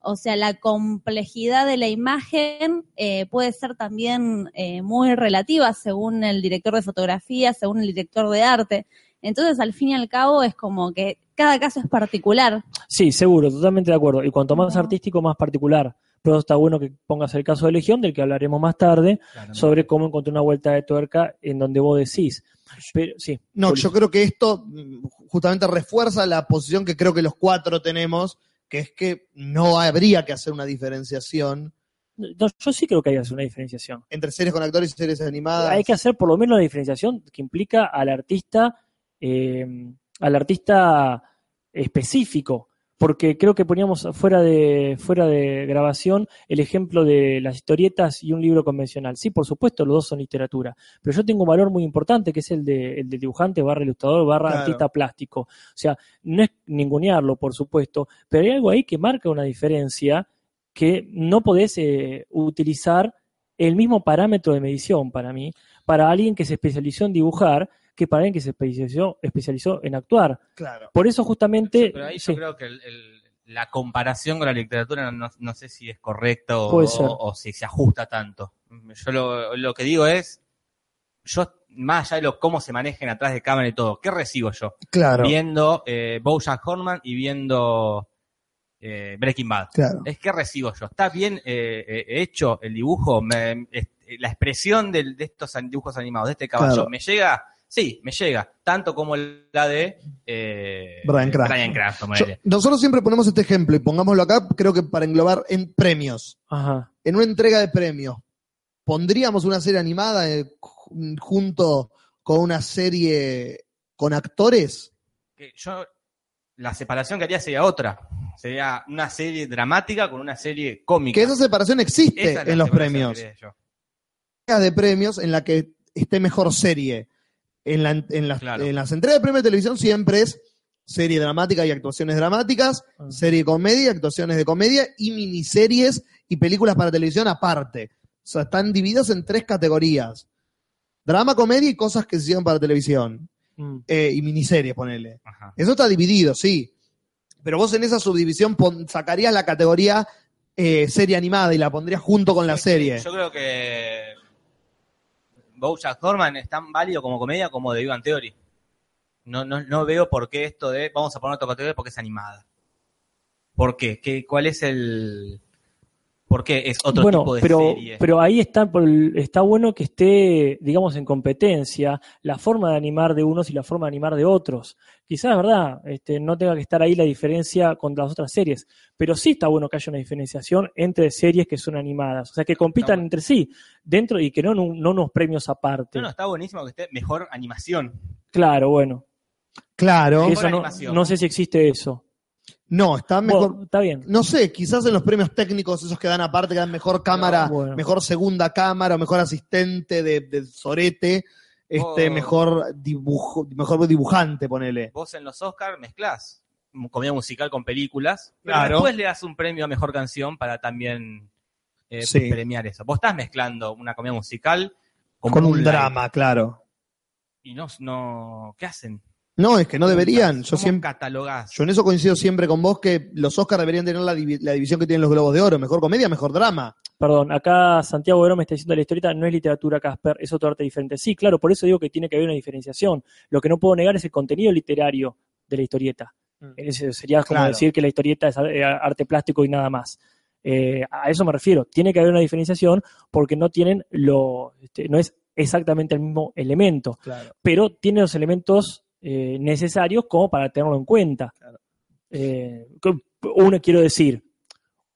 o sea, la complejidad de la imagen eh, puede ser también eh, muy relativa según el director de fotografía, según el director de arte. Entonces, al fin y al cabo, es como que cada caso es particular. Sí, seguro, totalmente de acuerdo. Y cuanto más artístico, más particular. Pero está bueno que pongas el caso de Legión, del que hablaremos más tarde, sobre cómo encontré una vuelta de tuerca en donde vos decís. Pero, sí, No, yo creo que esto mm, justamente refuerza la posición que creo que los cuatro tenemos, que es que no habría que hacer una diferenciación No, yo sí creo que hay que hacer una diferenciación. entre series con actores y series animadas. Hay que hacer por lo menos la diferenciación que implica al artista, eh, al artista específico. Porque creo que poníamos fuera de, fuera de grabación el ejemplo de las historietas y un libro convencional. Sí, por supuesto, los dos son literatura. Pero yo tengo un valor muy importante que es el de, el de dibujante barra ilustrador barra Claro. artista plástico. O sea, no es ningunearlo, por supuesto, pero hay algo ahí que marca una diferencia que no podés eh, utilizar el mismo parámetro de medición para mí, para alguien que se especializó en dibujar, que para alguien que se especializó, especializó en actuar. Claro. Por eso justamente... Pero ahí sí, yo creo que el- el- la comparación con la literatura no, no sé si es correcta o, si se ajusta tanto. Yo lo, lo que digo es, yo más allá de lo, cómo se manejen atrás de cámara y todo, ¿qué recibo yo? Claro. Viendo eh, Bojack Horseman y viendo eh, Breaking Bad. Claro. Es que recibo yo. ¿Está bien eh, eh, hecho el dibujo? Me- es- la expresión del- de estos dibujos animados, de este caballo, Claro. ¿me llega? Sí, me llega. Tanto como la de eh, Brian Yo- ponele. nosotros siempre ponemos este ejemplo y pongámoslo acá, creo que para englobar en premios. Ajá. En una entrega de premios, ¿pondríamos una serie animada eh, ju- junto con una serie con actores? Que yo la separación que haría sería otra. Sería una serie dramática con una serie cómica. Que esa separación existe Esa es la en los premios. de premios en la que esté mejor serie. En, la- en las, Claro. en las entregas de premios de televisión siempre es serie dramática y actuaciones dramáticas, Ah. serie comedia, actuaciones de comedia y miniseries y películas para televisión aparte. O sea, están divididas en tres categorías. Drama, comedia y cosas que se hicieron para televisión. Mm. Eh, y miniseries, ponele. Ajá. Eso está dividido, sí. Pero vos en esa subdivisión pon- sacarías la categoría eh, serie animada y la pondrías junto con la serie. Yo creo que Bojack Horseman es tan válido como comedia como de Ivan Theory. No, no, no veo por qué esto de vamos a poner otra categoría porque es animada. ¿Por qué? ¿Qué ¿Cuál es el por qué es otro bueno, tipo de pero, serie? pero ahí está, está bueno que esté, digamos, en competencia la forma de animar de unos y la forma de animar de otros. Quizás, ¿verdad? Este, no tenga que estar ahí la diferencia con las otras series, pero sí está bueno que haya una diferenciación entre series que son animadas, o sea, que compitan bueno. entre sí, dentro y que no, no, no unos premios aparte. No, no, está buenísimo que esté mejor animación. Claro, bueno, Claro. eso no, animación. no sé si existe eso. No, está mejor. Bueno, está bien. No sé, quizás en los premios técnicos, esos que dan aparte, que dan mejor cámara, bueno. mejor segunda cámara, o mejor asistente de, de Sorete, este, Oh. mejor dibujo, mejor dibujante, ponele. Vos en los Oscars mezclás comedia musical con películas, pero Claro. después le das un premio a mejor canción para también eh, Sí. premiar eso. Vos estás mezclando una comedia musical con, Con un Moonlight, drama, claro. Y no, no, ¿qué hacen? No, es que no deberían. Yo ¿Cómo siempre, catalogás? yo en eso coincido siempre con vos que los Oscars deberían tener la, divi- la división que tienen los Globos de Oro. Mejor comedia, mejor drama. Perdón, acá Santiago Verón me está diciendo la historieta no es literatura, Casper, es otro arte diferente. Sí, claro, por eso digo que tiene que haber una diferenciación. Lo que no puedo negar es el contenido literario de la historieta. Mm. Ese sería como Claro. decir que la historieta es eh, arte plástico y nada más. Eh, a eso me refiero. Tiene que haber una diferenciación porque no tienen lo, este, no es exactamente el mismo elemento, Claro. pero tiene los elementos eh, necesarios como para tenerlo en cuenta. Claro. Eh, uno quiero decir,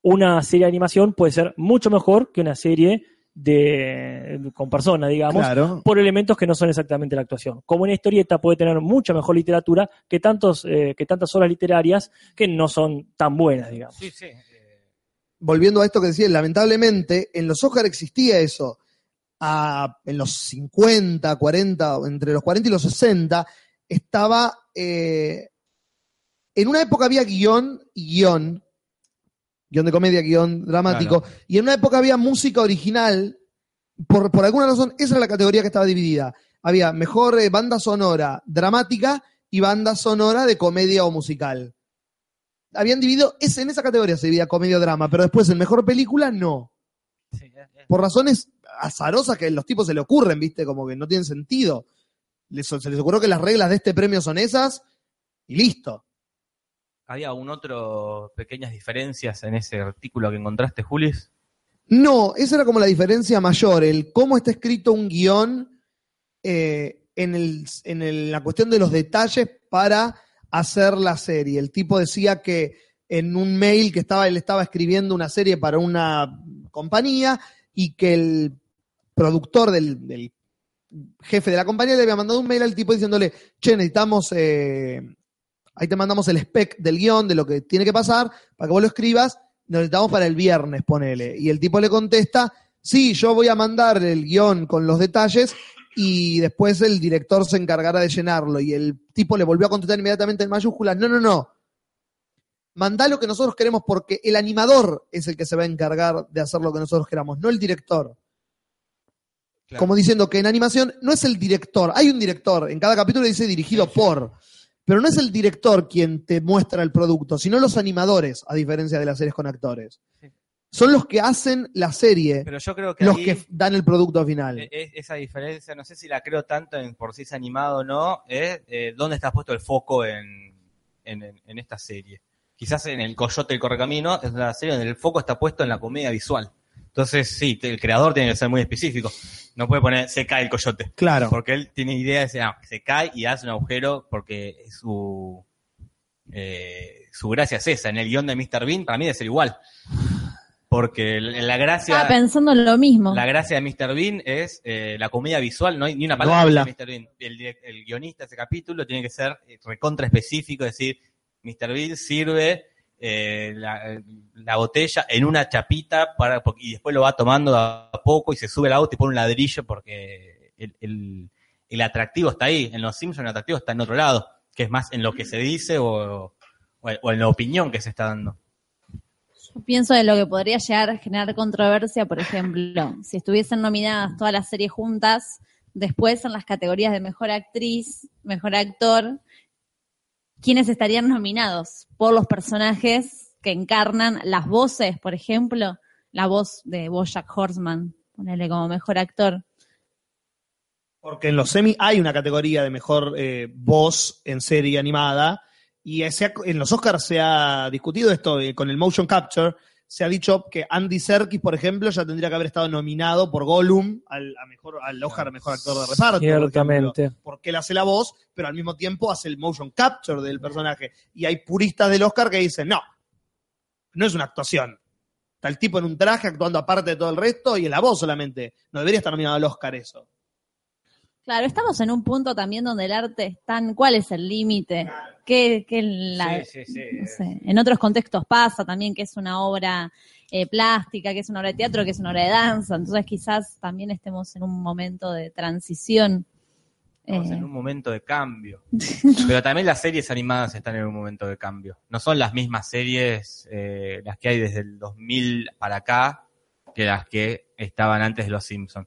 una serie de animación puede ser mucho mejor que una serie de con personas, digamos, Claro. por elementos que no son exactamente la actuación. Como una historieta puede tener mucha mejor literatura que tantos eh, que tantas obras literarias que no son tan buenas, digamos. Sí, sí. volviendo a esto que decía, lamentablemente en los Oscars existía eso. A- en los 50, 40, entre los 40 y los 60, estaba. eh, en una época había guion y guion, guion de comedia, guion dramático, y en una época había música original. Por, por alguna razón, esa era la categoría que estaba dividida. Había mejor eh, banda sonora dramática y banda sonora de comedia o musical habían dividido, es, en esa categoría se dividía comedia o drama, pero después en mejor película no. sí, es- Por razones azarosas que a los tipos se le ocurren, ¿viste? Como que no tienen sentido. Les- se les ocurrió que las reglas de este premio son esas y listo. ¿Había un otro pequeñas diferencias en ese artículo que encontraste, Julis? No, esa era como la diferencia mayor, el cómo está escrito un guion eh, en, el, en el- la cuestión de los detalles para hacer la serie. El tipo decía que en un mail que estaba, él estaba escribiendo una serie para una compañía y que el productor del, del jefe de la compañía le había mandado un mail al tipo diciéndole, che, necesitamos, eh, ahí te mandamos el spec del guion, de lo que tiene que pasar, para que vos lo escribas, lo necesitamos para el viernes, ponele. Y el tipo le contesta, sí, yo voy a mandar el guion con los detalles y después el director se encargará de llenarlo. Y el tipo le volvió a contestar inmediatamente en mayúsculas, no, no, no. Mandá lo que nosotros queremos porque el animador es el que se va a encargar de hacer lo que nosotros queramos, no el director. Claro. Como diciendo que en animación no es el director, hay un director, en cada capítulo dice dirigido por, pero no es el director quien te muestra el producto, sino los animadores, a diferencia de las series con actores. Sí. Son los que hacen la serie, Pero yo creo que los que dan el producto final. e- e- esa diferencia, no sé si la creo tanto en por si es animado o no, es eh, dónde está puesto el foco en, en, en- en esta serie. Quizás en El Coyote del Correcamino es una serie donde el foco está puesto en la comedia visual. Entonces, sí, el creador tiene que ser muy específico. No puede poner se cae el coyote. Claro. Porque él tiene idea de decir, ah, se cae y hace un agujero porque su, eh, su gracia es esa. En el guion de Mr. Bean, para mí debe ser igual. Porque la gracia, Estaba pensando en lo mismo. la gracia de Mr. Bean es eh, la comedia visual, no hay ni una No palabra habla. de Mr. Bean. El guionista de ese capítulo tiene que ser eh, recontra específico, es decir, Mr. Bean sirve eh, la, la botella en una chapita para y después lo va tomando a poco y se sube al auto y pone un ladrillo porque el, el- atractivo está ahí. En Los Simpsons el atractivo está en otro lado, que es más en lo que se dice o, o- o en la opinión que se está dando. Yo pienso de lo que podría llegar a generar controversia, por ejemplo, si estuviesen nominadas todas las series juntas, después en las categorías de mejor actriz, mejor actor, ¿quiénes estarían nominados? Por los personajes que encarnan las voces, por ejemplo, la voz de Bojack Horseman, ponerle como mejor actor. Porque en los semi hay una categoría de mejor eh, voz en serie animada. Y en los Oscars se ha discutido esto eh, con el motion capture. Se ha dicho que Andy Serkis, por ejemplo, ya tendría que haber estado nominado por Gollum al, a mejor, al Oscar a mejor actor de reparto. por ejemplo, Ciertamente. porque él hace la voz, pero al mismo tiempo hace el motion capture del personaje. Y hay puristas del Oscar que dicen, no, no es una actuación. Está el tipo en un traje actuando aparte de todo el resto y en la voz solamente. No debería estar nominado al Oscar eso. Claro, estamos en un punto también donde el arte es tan, ¿cuál es el límite? ¿Qué, qué la- Sí, sí, sí. no sé, en otros contextos pasa también que es una obra eh, plástica, que es una obra de teatro, que es una obra de danza, entonces quizás también estemos en un momento de transición. Estamos Eh, en un momento de cambio. Pero también las series animadas están en un momento de cambio. No son las mismas series, eh, las que hay desde el 2000 para acá, que que las que estaban antes de Los Simpsons.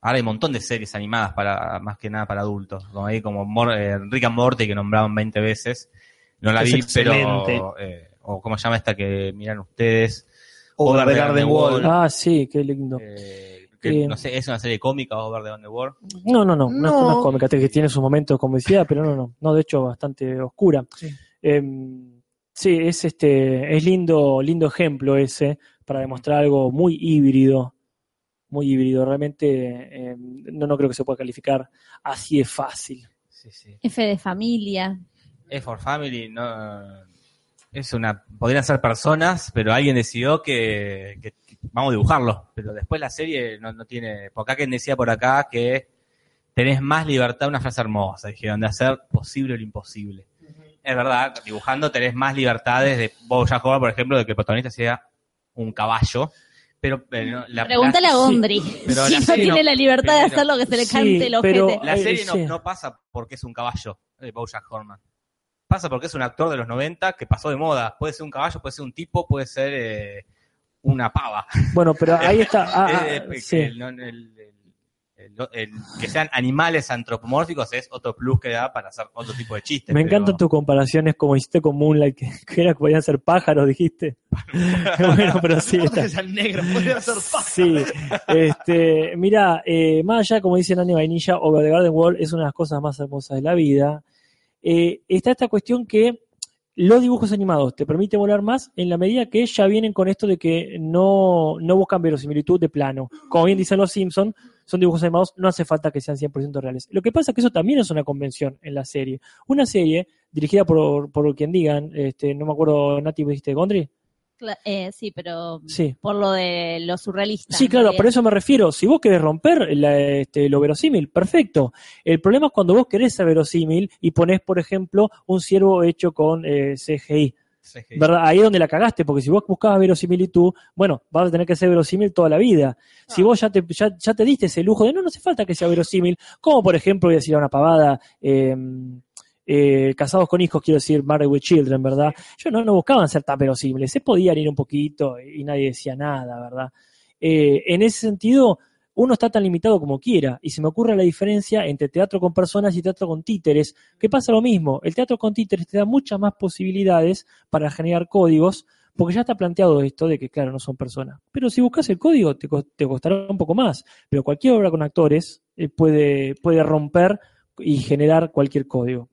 Ahora hay un montón de series animadas para más que nada para adultos, como ahí como Mor- eh, Rick and Morty que nombraban 20 veces. No la Es vi, excelente. pero eh, o cómo se llama esta que miran ustedes. Over the Garden Wall. Ah, sí, qué lindo. Eh, que, Eh, no sé, es una serie cómica Over the Garden Wall. No, no, no, no, No. es una cómica que tiene sus momentos de comicidad, pero no, no, no, de hecho bastante oscura. Sí. Em, sí, es este, es lindo, lindo ejemplo ese para demostrar algo muy híbrido, muy híbrido. Realmente em, no, no creo que se pueda calificar así de fácil. Sí, sí. F de familia. Es for Family, no. Es una. Podrían ser personas, pero alguien decidió que, que vamos a dibujarlo. Pero después la serie no, no tiene. Porque acá quien decía por acá que tenés más libertad, una frase hermosa, dijeron, de hacer posible lo imposible. Es verdad, dibujando tenés más libertades de Bojack Horseman, por ejemplo, de que el protagonista sea un caballo. Pero, pero no, la, Pregúntale a la- Gondry. pero si no tiene no- la libertad de hacer lo que se le Sí, cante el pero- ojete. La Eh, serie no, sí. no pasa porque es un caballo, de Bojack Horseman. Pasa porque es un actor de los 90 que pasó de moda. Puede ser un caballo, puede ser un tipo, puede ser eh, una pava. Bueno, pero ahí está. ah, ah, Eh, eh, sí. el- el- el- el- el- que sean animales antropomórficos es otro plus que da para hacer otro tipo de chistes. Me pero- encantan tus comparaciones como hiciste con Moonlight, que, que era que podían ser pájaros, dijiste. bueno, pero sí, está, que sean negros, podría ser pájaro. Sí, este, mira, eh, más allá, como dice Nani Vainilla, Over the Garden Wall es una de las cosas más hermosas de la vida. Eh, está esta cuestión que los dibujos animados te permiten volar más en la medida que ya vienen con esto de que no, no buscan verosimilitud de plano. Como bien dicen los Simpsons, son dibujos animados, no hace falta que sean 100% reales. Lo que pasa es que eso también es una convención en la serie. Una serie dirigida por, por quien digan, este, no me acuerdo, Nati, ¿vos dijiste Gondry? Eh, sí, pero Sí. por lo de lo surrealista. Sí, claro, por eso me refiero. Si vos querés romper la- este, lo verosímil, perfecto. El problema es cuando vos querés ser verosímil y ponés, por ejemplo, un ciervo hecho con eh, CGI. CGI. ¿verdad? Ahí es donde la cagaste, porque si vos buscabas verosimilitud, bueno, vas a tener que ser verosímil toda la vida. Si vos ya te, ya, ya te diste ese lujo de no, no hace falta que sea verosímil, como por ejemplo, voy a decir una pavada, eh, eh, casados con hijos, quiero decir, Married with Children, ¿verdad? Yo no, no buscaban ser tan verosímiles, se podían ir un poquito y nadie decía nada, ¿verdad? Eh, en ese sentido, uno está tan limitado como quiera, y se me ocurre la diferencia entre teatro con personas y teatro con títeres, que pasa lo mismo, el teatro con títeres te da muchas más posibilidades para generar códigos, porque ya está planteado esto de que, claro, no son personas. Pero si buscas el código, te, te costará un poco más, pero cualquier obra con actores eh, puede, puede romper y generar cualquier código.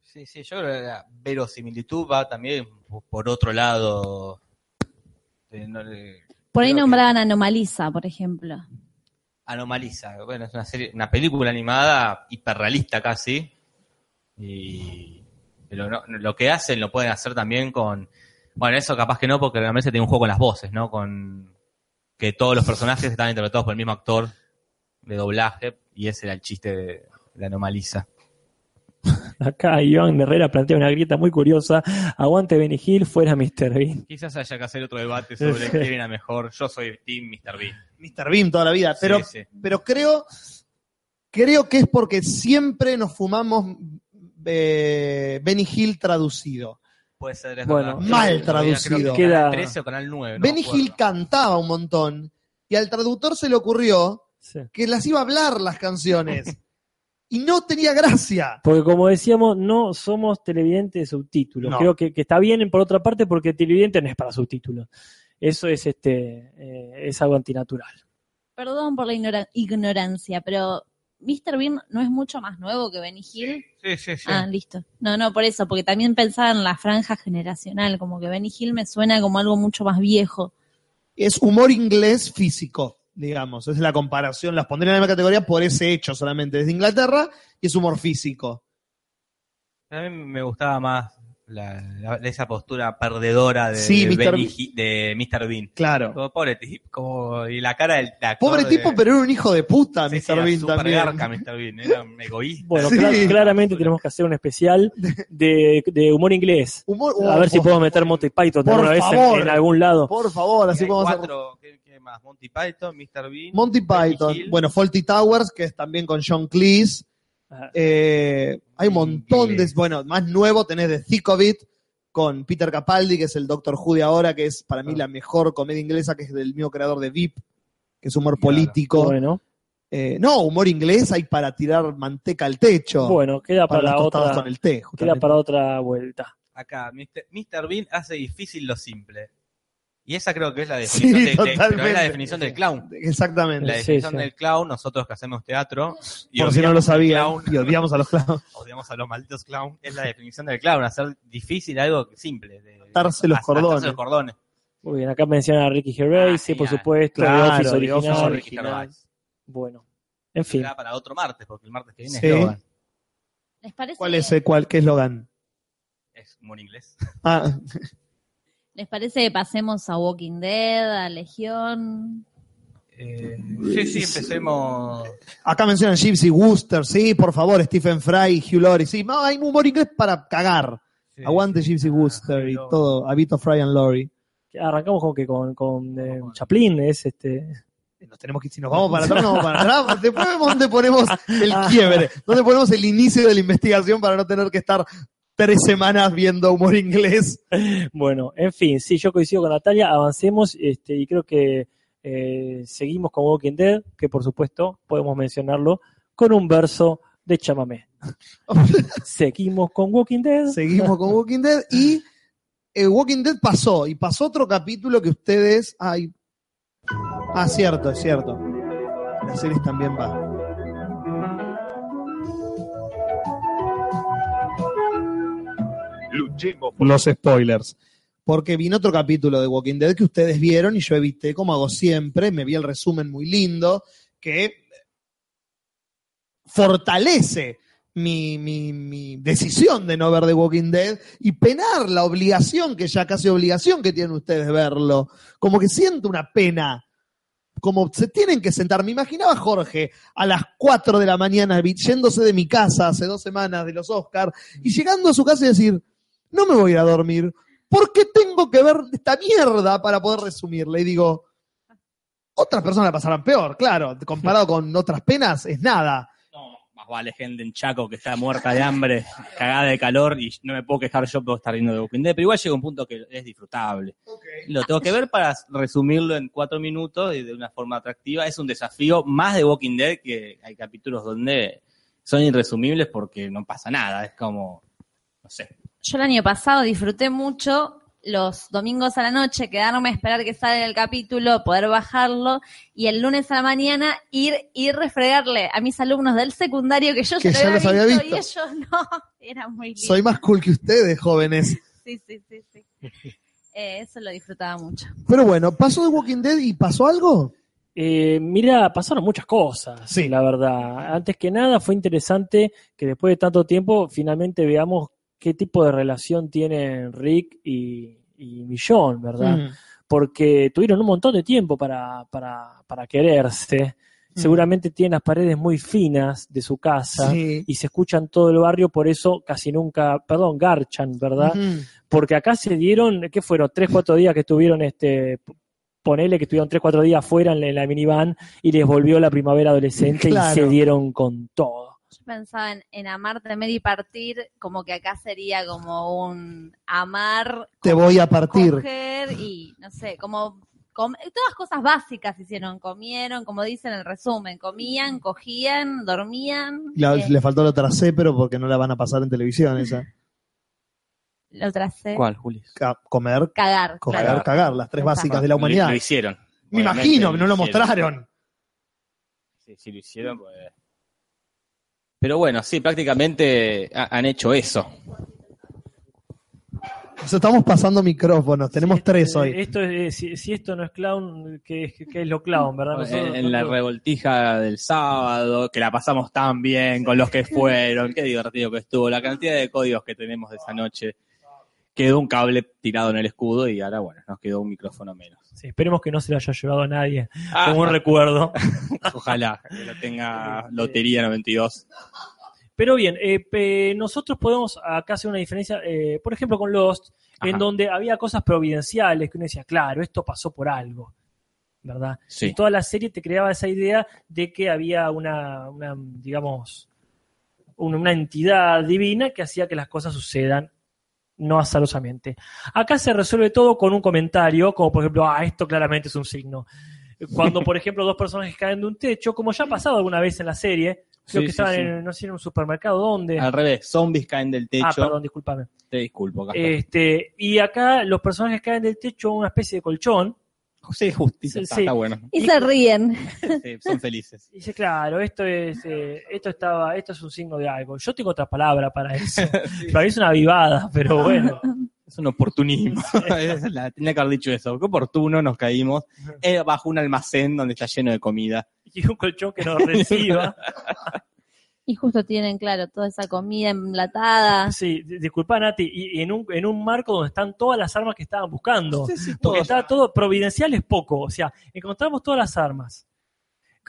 Sí, sí, yo creo que la verosimilitud va también por otro lado. Eh, no le- Por ahí que nombraban Anomaliza, por ejemplo. Anomaliza. Bueno, es una serie, una película animada hiperrealista casi. Y, lo que hacen lo pueden hacer también con. Bueno, eso capaz que no, porque realmente tiene un juego con las voces, ¿no? Con que todos los personajes están interpretados por el mismo actor de doblaje, y ese era el chiste de, de Anomaliza. Acá Iván Herrera plantea una grieta muy curiosa. Aguante Benny Hill, fuera Mr. Bean. Quizás haya que hacer otro debate sobre quién era mejor. Yo soy Team Mr. Bean. Mr. Bean toda la vida. Pero, Sí, sí. pero creo, creo que es porque siempre nos fumamos eh, Benny Hill traducido. Puede ser, es Bueno, verdad. mal Creo que traducido. Canal Queda- 13 o Canal 9. no Benny. Hill cantaba un montón y al traductor se le ocurrió Sí. que las iba a hablar las canciones y no tenía gracia. Porque como decíamos, no somos televidentes de subtítulos. No. Creo que, que está bien por otra parte porque televidente no es para subtítulos. Eso es este eh, es algo antinatural. Perdón por la ignora- ignorancia, pero Mr. Bean no es mucho más nuevo que Benny Hill. Sí, sí, sí. Ah, listo. No, no, por eso, porque también pensaba en la franja generacional, como que Benny Hill me suena como algo mucho más viejo. Es humor inglés físico, digamos. Es la comparación. Las pondré en la misma categoría por ese hecho solamente. Desde Inglaterra y es humor físico. A mí me gustaba más la, la- esa postura perdedora de, Sí, de, Mr. Benny Bean. Hi- de Mr. Bean. Claro. Como pobre tipo, como, y la cara del Pobre de- tipo, pero era un hijo de puta, Sí, Mr. sí, era Bean también. garca Mr. Bean, era un egoísta. Bueno, Sí. claramente tenemos que hacer un especial de, de humor inglés. Humor- A ver si oh, puedo meter Monty Python Por alguna vez en, favor. en algún lado. Por favor, así podemos hacer. cuatro, ¿qué, qué más? Monty Python, Mr. Bean. Monty Benny Python. Hill. Bueno, Faulty Towers, que es también con John Cleese. Eh, hay un montón de. Bueno, más nuevo tenés de Thick of It, con Peter Capaldi, que es el Doctor Who de ahora, que es para mí Ah. la mejor comedia inglesa, que es del mismo creador de VIP, que es humor Claro. político. Bueno, Eh, no, humor inglés hay para tirar manteca al techo. bueno, queda para, otra, con el té, queda para otra vuelta. Acá, Mr. Mr. Bean hace difícil lo simple. Y esa creo que es la Sí, definición, de- de- pero es la definición del clown. Exactamente. La Sí, definición sí. del clown, nosotros que hacemos teatro, y Por si no lo sabían, clown, y odiamos a los clowns. odiamos a los malditos clown, es la definición del clown, hacer difícil algo simple. De, Atarse los atarse cordones. los cordones. Muy bien, acá menciona a Ricky Gervais, Ah, sí, por supuesto, Claro, The Office The original. Office Ricky Gervais. Bueno, en fin. Será para otro martes, porque el martes que viene Sí. es Logan. ¿Les parece, ¿Cuál es, eh, cuál, qué eslogan? Es humor inglés. Ah, ¿Les parece que pasemos a Walking Dead, a Legión? Eh, sí, sí, empecemos. acá mencionan Gypsy Wooster, sí, por favor, Stephen Fry, Hugh Laurie, sí, no, hay humor inglés para cagar. Sí, Aguante sí. Gypsy Wooster y pero- todo, Habito Fry and Laurie. Arrancamos como que con, con eh, Chaplin, es este. Nos tenemos que, si nos vamos para atrás, nos vamos para atrás. Después vemos dónde ponemos el quiebre, dónde ponemos el inicio de la investigación para no tener que estar tres semanas viendo humor inglés. Bueno, en fin, sí, yo coincido con Natalia, avancemos este, y creo que eh, seguimos con Walking Dead, que por supuesto podemos mencionarlo con un verso de chamamé. seguimos con Walking Dead. Seguimos con Walking Dead y eh, Walking Dead pasó y pasó otro capítulo que ustedes. Ay. Ah, cierto, es cierto. Las series también va. Luchemos por Los spoilers. Porque vino otro capítulo de Walking Dead que ustedes vieron y yo evité, como hago siempre, me vi el resumen muy lindo, que fortalece mi, mi, mi decisión de no ver The Walking Dead y penar la obligación, que ya casi obligación que tienen ustedes verlo. Como que siento una pena. Como se tienen que sentar. Me imaginaba a Jorge a las 4 de la mañana yéndose de mi casa hace dos semanas de los Oscars y llegando a su casa y decir, no me voy a ir a dormir. ¿Por qué tengo que ver esta mierda para poder resumirla? Y digo, otras personas la pasarán peor, claro. Comparado con otras penas, es nada. No, más vale gente en Chaco que está muerta de hambre, cagada de calor y no me puedo quejar yo por estar viendo de Walking Dead, pero igual llega un punto que es disfrutable. Lo tengo que ver para resumirlo en cuatro minutos y de una forma atractiva. Es un desafío más de Walking Dead que hay capítulos donde son irresumibles porque no pasa nada. Es como, no sé. Yo el año pasado disfruté mucho los domingos a la noche, quedarme a esperar que salga el capítulo, poder bajarlo y el lunes a la mañana ir y refregarle a mis alumnos del secundario que yo Que ya ya lo los había había visto, visto. y ellos no. Era muy lindo. Soy más cool que ustedes, jóvenes. Sí, sí, sí, sí. Eh, eso lo disfrutaba mucho. Pero bueno, ¿pasó de Walking Dead y pasó algo? Eh, mira, pasaron muchas cosas, Sí. la verdad. Antes que nada, fue interesante que después de tanto tiempo finalmente veamos qué tipo de relación tienen Rick y, y Millón, ¿verdad? Mm. Porque tuvieron un montón de tiempo para, para, para quererse. Mm. Seguramente tienen las paredes muy finas de su casa Sí. y se escuchan todo el barrio, por eso casi nunca, perdón, garchan, ¿verdad? Porque acá se dieron, ¿qué fueron? Tres, cuatro días que estuvieron, este, ponele que estuvieron tres, cuatro días fuera en la, en la minivan y les volvió la primavera adolescente Claro. y se dieron con todo. Yo pensaba en, en amar, temer y partir, como que acá sería como un amar, Te voy a partir. coger y no sé, como com- todas cosas básicas hicieron, comieron, como dicen en el resumen, comían, cogían, dormían, La- eh, le faltó la otra C, pero porque no la van a pasar en televisión esa. la otra C, ¿Cuál, Juli? Ca- comer, cagar, claro. cagar, las tres Exacto. básicas de la humanidad. Lo, lo hicieron. Me Obviamente imagino, no lo hicieron. mostraron. Sí, sí, lo hicieron. pues. Pero bueno, sí, prácticamente ha- han hecho eso. Nos estamos pasando micrófonos, tenemos Sí, tres este, hoy. Esto es, eh, si, si esto no es clown, ¿qué, es- qué es lo clown, verdad? En, Nosotros- en la revoltija del sábado, que la pasamos tan bien con los que fueron, qué divertido que estuvo, la cantidad de códigos que tenemos de esa noche. Quedó un cable tirado en el escudo y ahora, bueno, nos quedó un micrófono menos. Esperemos que no se lo haya llevado a nadie, Ah, como un recuerdo. ojalá que lo tenga Lotería 92. Pero bien, eh, nosotros podemos acá hacer una diferencia, eh, por ejemplo, con Lost, en donde había cosas providenciales que uno decía, claro, esto pasó por algo, ¿verdad? Sí. Y toda la serie te creaba esa idea de que había una, una, digamos, un- una entidad divina que hacía que las cosas sucedan no azarosamente. Acá se resuelve todo con un comentario, como por ejemplo, ah, esto claramente es un signo. Cuando, por ejemplo, dos personajes caen de un techo, como ya ha pasado alguna vez en la serie, creo Sí, que estaban sí. en, no sé, en un supermercado, ¿dónde? Al revés, zombies caen del techo. Ah, perdón, discúlpame. Te disculpo. Este, y acá los personajes caen del techo una especie de colchón. sí, justito, sí, está, sí. está bueno. Y se ríen. Sí, son felices. Y dice, claro, esto es, eh, esto estaba, esto es un signo de algo. Yo tengo otra palabra para eso. Para mí es una vivada, pero bueno. Es un oportunismo. Es la- Tenía que haber dicho eso. Qué oportuno nos caímos eh, bajo un almacén donde está lleno de comida. Y un colchón que nos reciba. Y justo tienen, claro, toda esa comida enlatada. Sí, di- disculpa Nati, y, y en, un, en un marco donde están todas las armas que estaban buscando. Sí, sí, Porque está todo providencial es poco, o sea, encontramos todas las armas.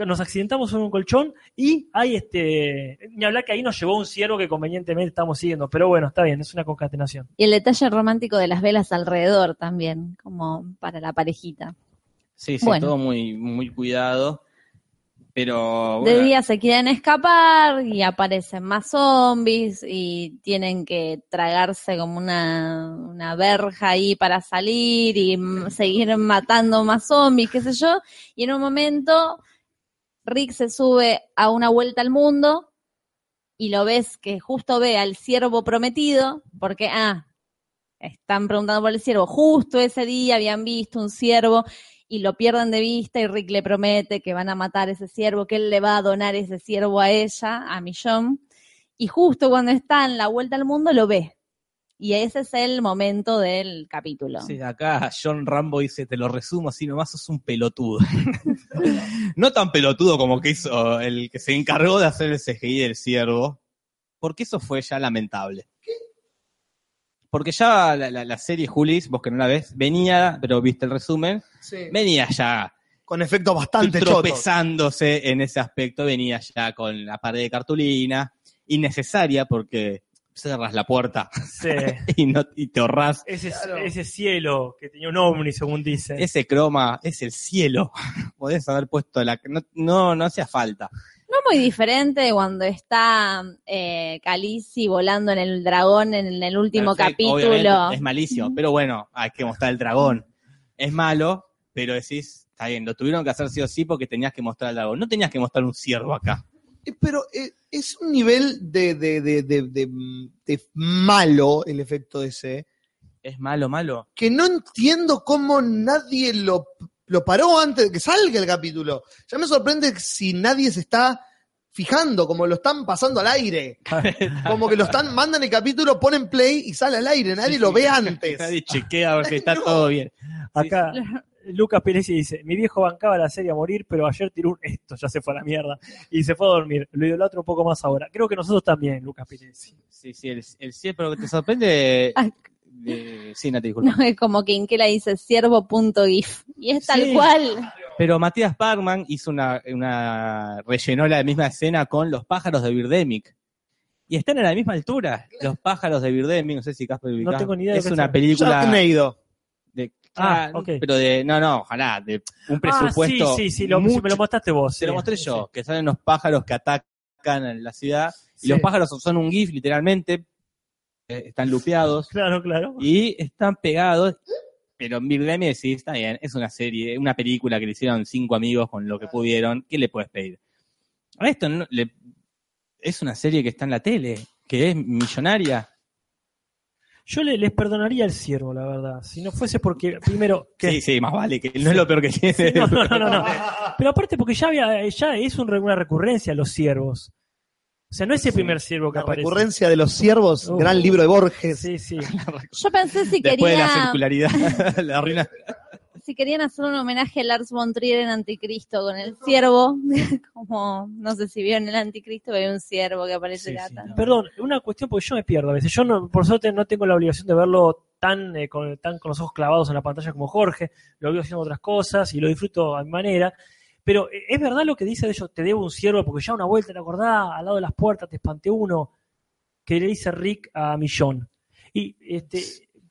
Nos accidentamos en un colchón y hay este. Ni hablar que ahí nos llevó un ciervo que convenientemente estamos siguiendo, pero bueno, está bien, es una concatenación. Y el detalle romántico de las velas alrededor también, como para la parejita. Sí, sí, Bueno. todo muy, muy cuidado. Pero De día se quieren escapar y aparecen más zombies y tienen que tragarse como una, una verja ahí para salir y seguir matando más zombies, qué sé yo. Y en un momento Rick se sube a una vuelta al mundo y lo ves que justo ve al ciervo prometido, porque, ah, están preguntando por el ciervo. Justo ese día habían visto un ciervo y lo pierden de vista y Rick le promete que van a matar ese ciervo, que él le va a donar ese ciervo a ella, a Millón. Y justo cuando está en la vuelta al mundo lo ve. Y ese es el momento del capítulo. sí, acá John Rambo dice, te lo resumo así nomás, sos un pelotudo. no tan pelotudo como que hizo el que se encargó de hacer el CGI del ciervo, porque eso fue ya lamentable. Porque ya la, la- la serie Julis, vos que no la ves, venía, pero viste el resumen, venía ya Con efectos bastante chotos. tropezándose en ese aspecto, venía ya con la pared de cartulina, innecesaria porque cerras la puerta Sí. y, no, y te ahorrás. Ese, Claro. ese cielo que tenía un ovni, según dice. Ese croma es el cielo. Podés haber puesto la... No, no, no hacía falta. Muy diferente de cuando está eh, volando en el dragón en el último Perfecto, capítulo. obviamente, Es malísimo, pero bueno, hay que mostrar el dragón. Es malo, pero decís, está bien, lo tuvieron que hacer sí o sí porque tenías que mostrar el dragón. No tenías que mostrar un ciervo acá. Eh, Pero eh, es un nivel de, de, de, de, de- de malo el efecto ese, Es malo, malo. que no entiendo cómo nadie lo, lo paró antes de que salga el capítulo. Ya me sorprende si nadie se está fijando, como lo están pasando al aire. Como que lo están, mandan el capítulo, ponen play y sale al aire, nadie lo ve antes. Nadie chequea a ver que está todo bien. Acá Lucas Pérez dice, mi viejo bancaba la serie a morir, pero ayer tiró un esto, ya se fue a la mierda, y se fue a dormir. Lo idolatro un poco más ahora. Creo que nosotros también, Lucas Pérez. Sí, sí, el, el ciervo, pero que te sorprende... Ah. de- sí, Nati, disculpa. No, es como que Inquela dice siervo.gif. Y es tal Sí. cual. Pero Matías Parkman hizo una, una rellenó la misma escena con los pájaros de Birdemic. Y están a la misma altura. Los pájaros de Birdemic, no sé si Casper ubicás. tengo ni idea de Es una película de Ah, ah, ok. pero de no, no, ojalá, de un presupuesto Ah, sí, sí, sí, lo, mucho- me lo mostraste vos. te lo sí, mostré sí, yo, que salen los pájaros que atacan en la ciudad y Sí. los pájaros son un gif literalmente están lupeados Claro, claro. y están pegados, pero en Birdemic sí, está bien, es una serie, una película que le hicieron cinco amigos con lo que pudieron, ¿qué le puedes pedir? A esto no- le- es una serie que está en la tele, que es millonaria. Yo le- les perdonaría el ciervo, la verdad. Si no fuese porque, primero, que Sí, sí, más vale, que no es lo peor que tiene. No, no, no, no, no. Pero aparte porque ya había, ya es un una recurrencia los ciervos. O sea, no es el primer ciervo que La aparece. recurrencia de los ciervos, Uh. gran libro de Borges. Sí, sí. Yo pensé si Después de la quería, circularidad, la arruina. si querían hacer un homenaje a Lars von Trier en Anticristo con el ciervo, como no sé si vieron el Anticristo, hay un ciervo que aparece Sí, sí, no. Perdón, una cuestión porque yo me pierdo a veces. Yo, no, por suerte, no tengo la obligación de verlo tan, eh, con, tan con los ojos clavados en la pantalla como Jorge. Lo veo haciendo otras cosas y lo disfruto a mi manera. Pero eh, es verdad lo que dice de ellos, te debo un ciervo porque ya una vuelta, ¿te acordás? Al lado de las puertas te espanté uno que le dice Rick a Millón. Y este,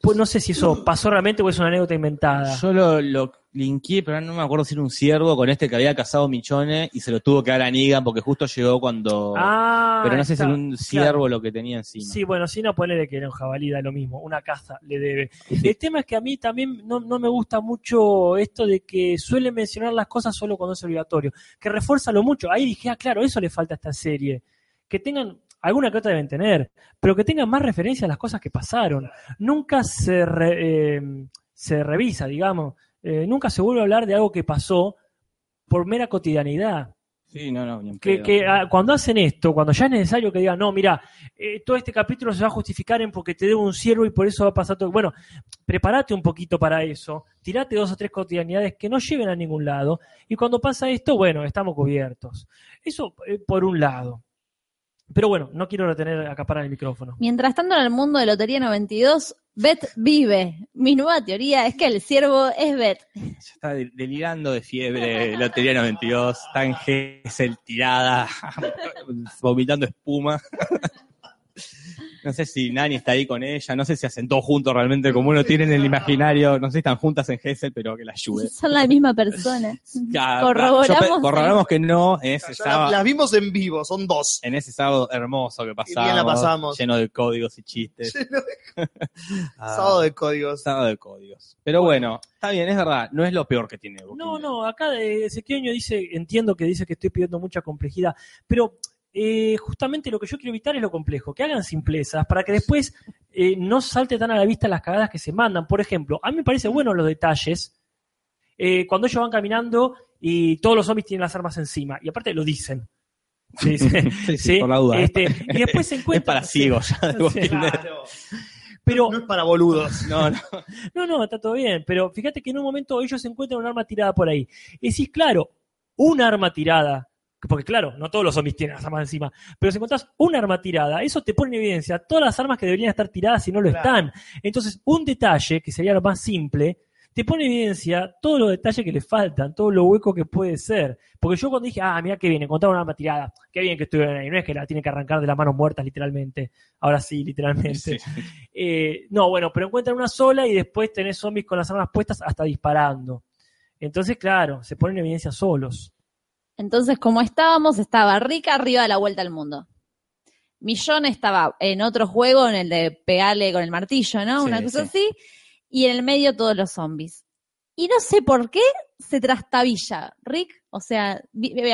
pues no sé si eso pasó realmente o es una anécdota inventada. Yo lo, lo- linkeé, pero no me acuerdo si era un ciervo con este que había cazado Michone y se lo tuvo que dar a Negan porque justo llegó cuando. Ah, pero no sé está, si era un claro. ciervo lo que tenía encima. Sí, bueno, si no ponele que era un jabalí, da lo mismo, una caza le debe. El tema es que a mí también no, no me gusta mucho esto de que suele mencionar las cosas solo cuando es obligatorio, que refuérzalo mucho. Ahí dije, ah, claro, eso le falta a esta serie. Que tengan, alguna que otra deben tener, pero que tengan más referencia a las cosas que pasaron. Nunca se, re- eh, se revisa, digamos, eh, nunca se vuelve a hablar de algo que pasó por mera cotidianidad. Sí, no, no, ni en Que, ah, cuando hacen esto, cuando ya es necesario que digan, no, mira, eh, todo este capítulo se va a justificar en porque te debo un ciervo y por eso va a pasar todo. Bueno, prepárate un poquito para eso, tirate dos o tres cotidianidades que no lleven a ningún lado, y cuando pasa esto, bueno, estamos cubiertos. Eso eh, por un lado. Pero bueno, no quiero retener, acaparar el micrófono. Mientras tanto, en el mundo de Lotería 92, Beth vive. Mi nueva teoría es que el ciervo es Beth. Ya está del- delirando de fiebre, Lotería 92, tan Gesell tirada, vomitando espuma. No sé si Nani está ahí con ella, no sé si hacen todos juntos realmente como uno tiene en el imaginario, no sé si están juntas en Gesell, pero que la ayude. Son la misma persona. Corroboramos. yo corroboramos que no, en ese, sábado, las vimos en vivo, son dos. en ese sábado hermoso que pasamos, bien la pasamos. lleno de códigos y chistes. Ah, Sábado de códigos. sábado de códigos. Pero bueno, está bien, es verdad, no es lo peor que tiene. No, no, acá de Ezequiel dice, entiendo que dice que estoy pidiendo mucha complejidad, pero eh, justamente lo que yo quiero evitar es lo complejo, que hagan simplezas para que después eh, no salte tan a la vista las cagadas que se mandan. Por ejemplo, a mí me parece bueno los detalles eh, cuando ellos van caminando y todos los zombies tienen las armas encima, y aparte lo dicen. Sí, sí, Sí, sí, sí. por la duda. Este, y después se Es encuentran. para ciegos ya de. Pero, No es para boludos. No, no. No, no, está todo bien, pero fíjate que en un momento ellos encuentran un arma tirada por ahí. Y decís, claro, un arma tirada, porque claro, no todos los zombies tienen las armas encima, pero si encontrás un arma tirada, eso te pone en evidencia todas las armas que deberían estar tiradas si no lo Claro. están. Entonces, un detalle, que sería lo más simple, te pone en evidencia todos los detalles que le faltan, todo lo hueco que puede ser. Porque yo cuando dije, ah, mira qué bien, encontraron un arma tirada, qué bien que estuvieron ahí, no es que la tienen que arrancar de las manos muertas literalmente, ahora sí, literalmente. Sí. Eh, no, bueno, pero encuentran una sola y después tenés zombies con las armas puestas hasta disparando. Entonces, claro, se ponen en evidencia solos. Entonces, como estábamos, estaba Rick arriba de la vuelta al mundo. Millón estaba en otro juego, en el de pegarle con el martillo, ¿no? Sí, Una cosa sí. así. Y en el medio todos los zombies. Y no sé por qué se trastabilla. Rick, o sea,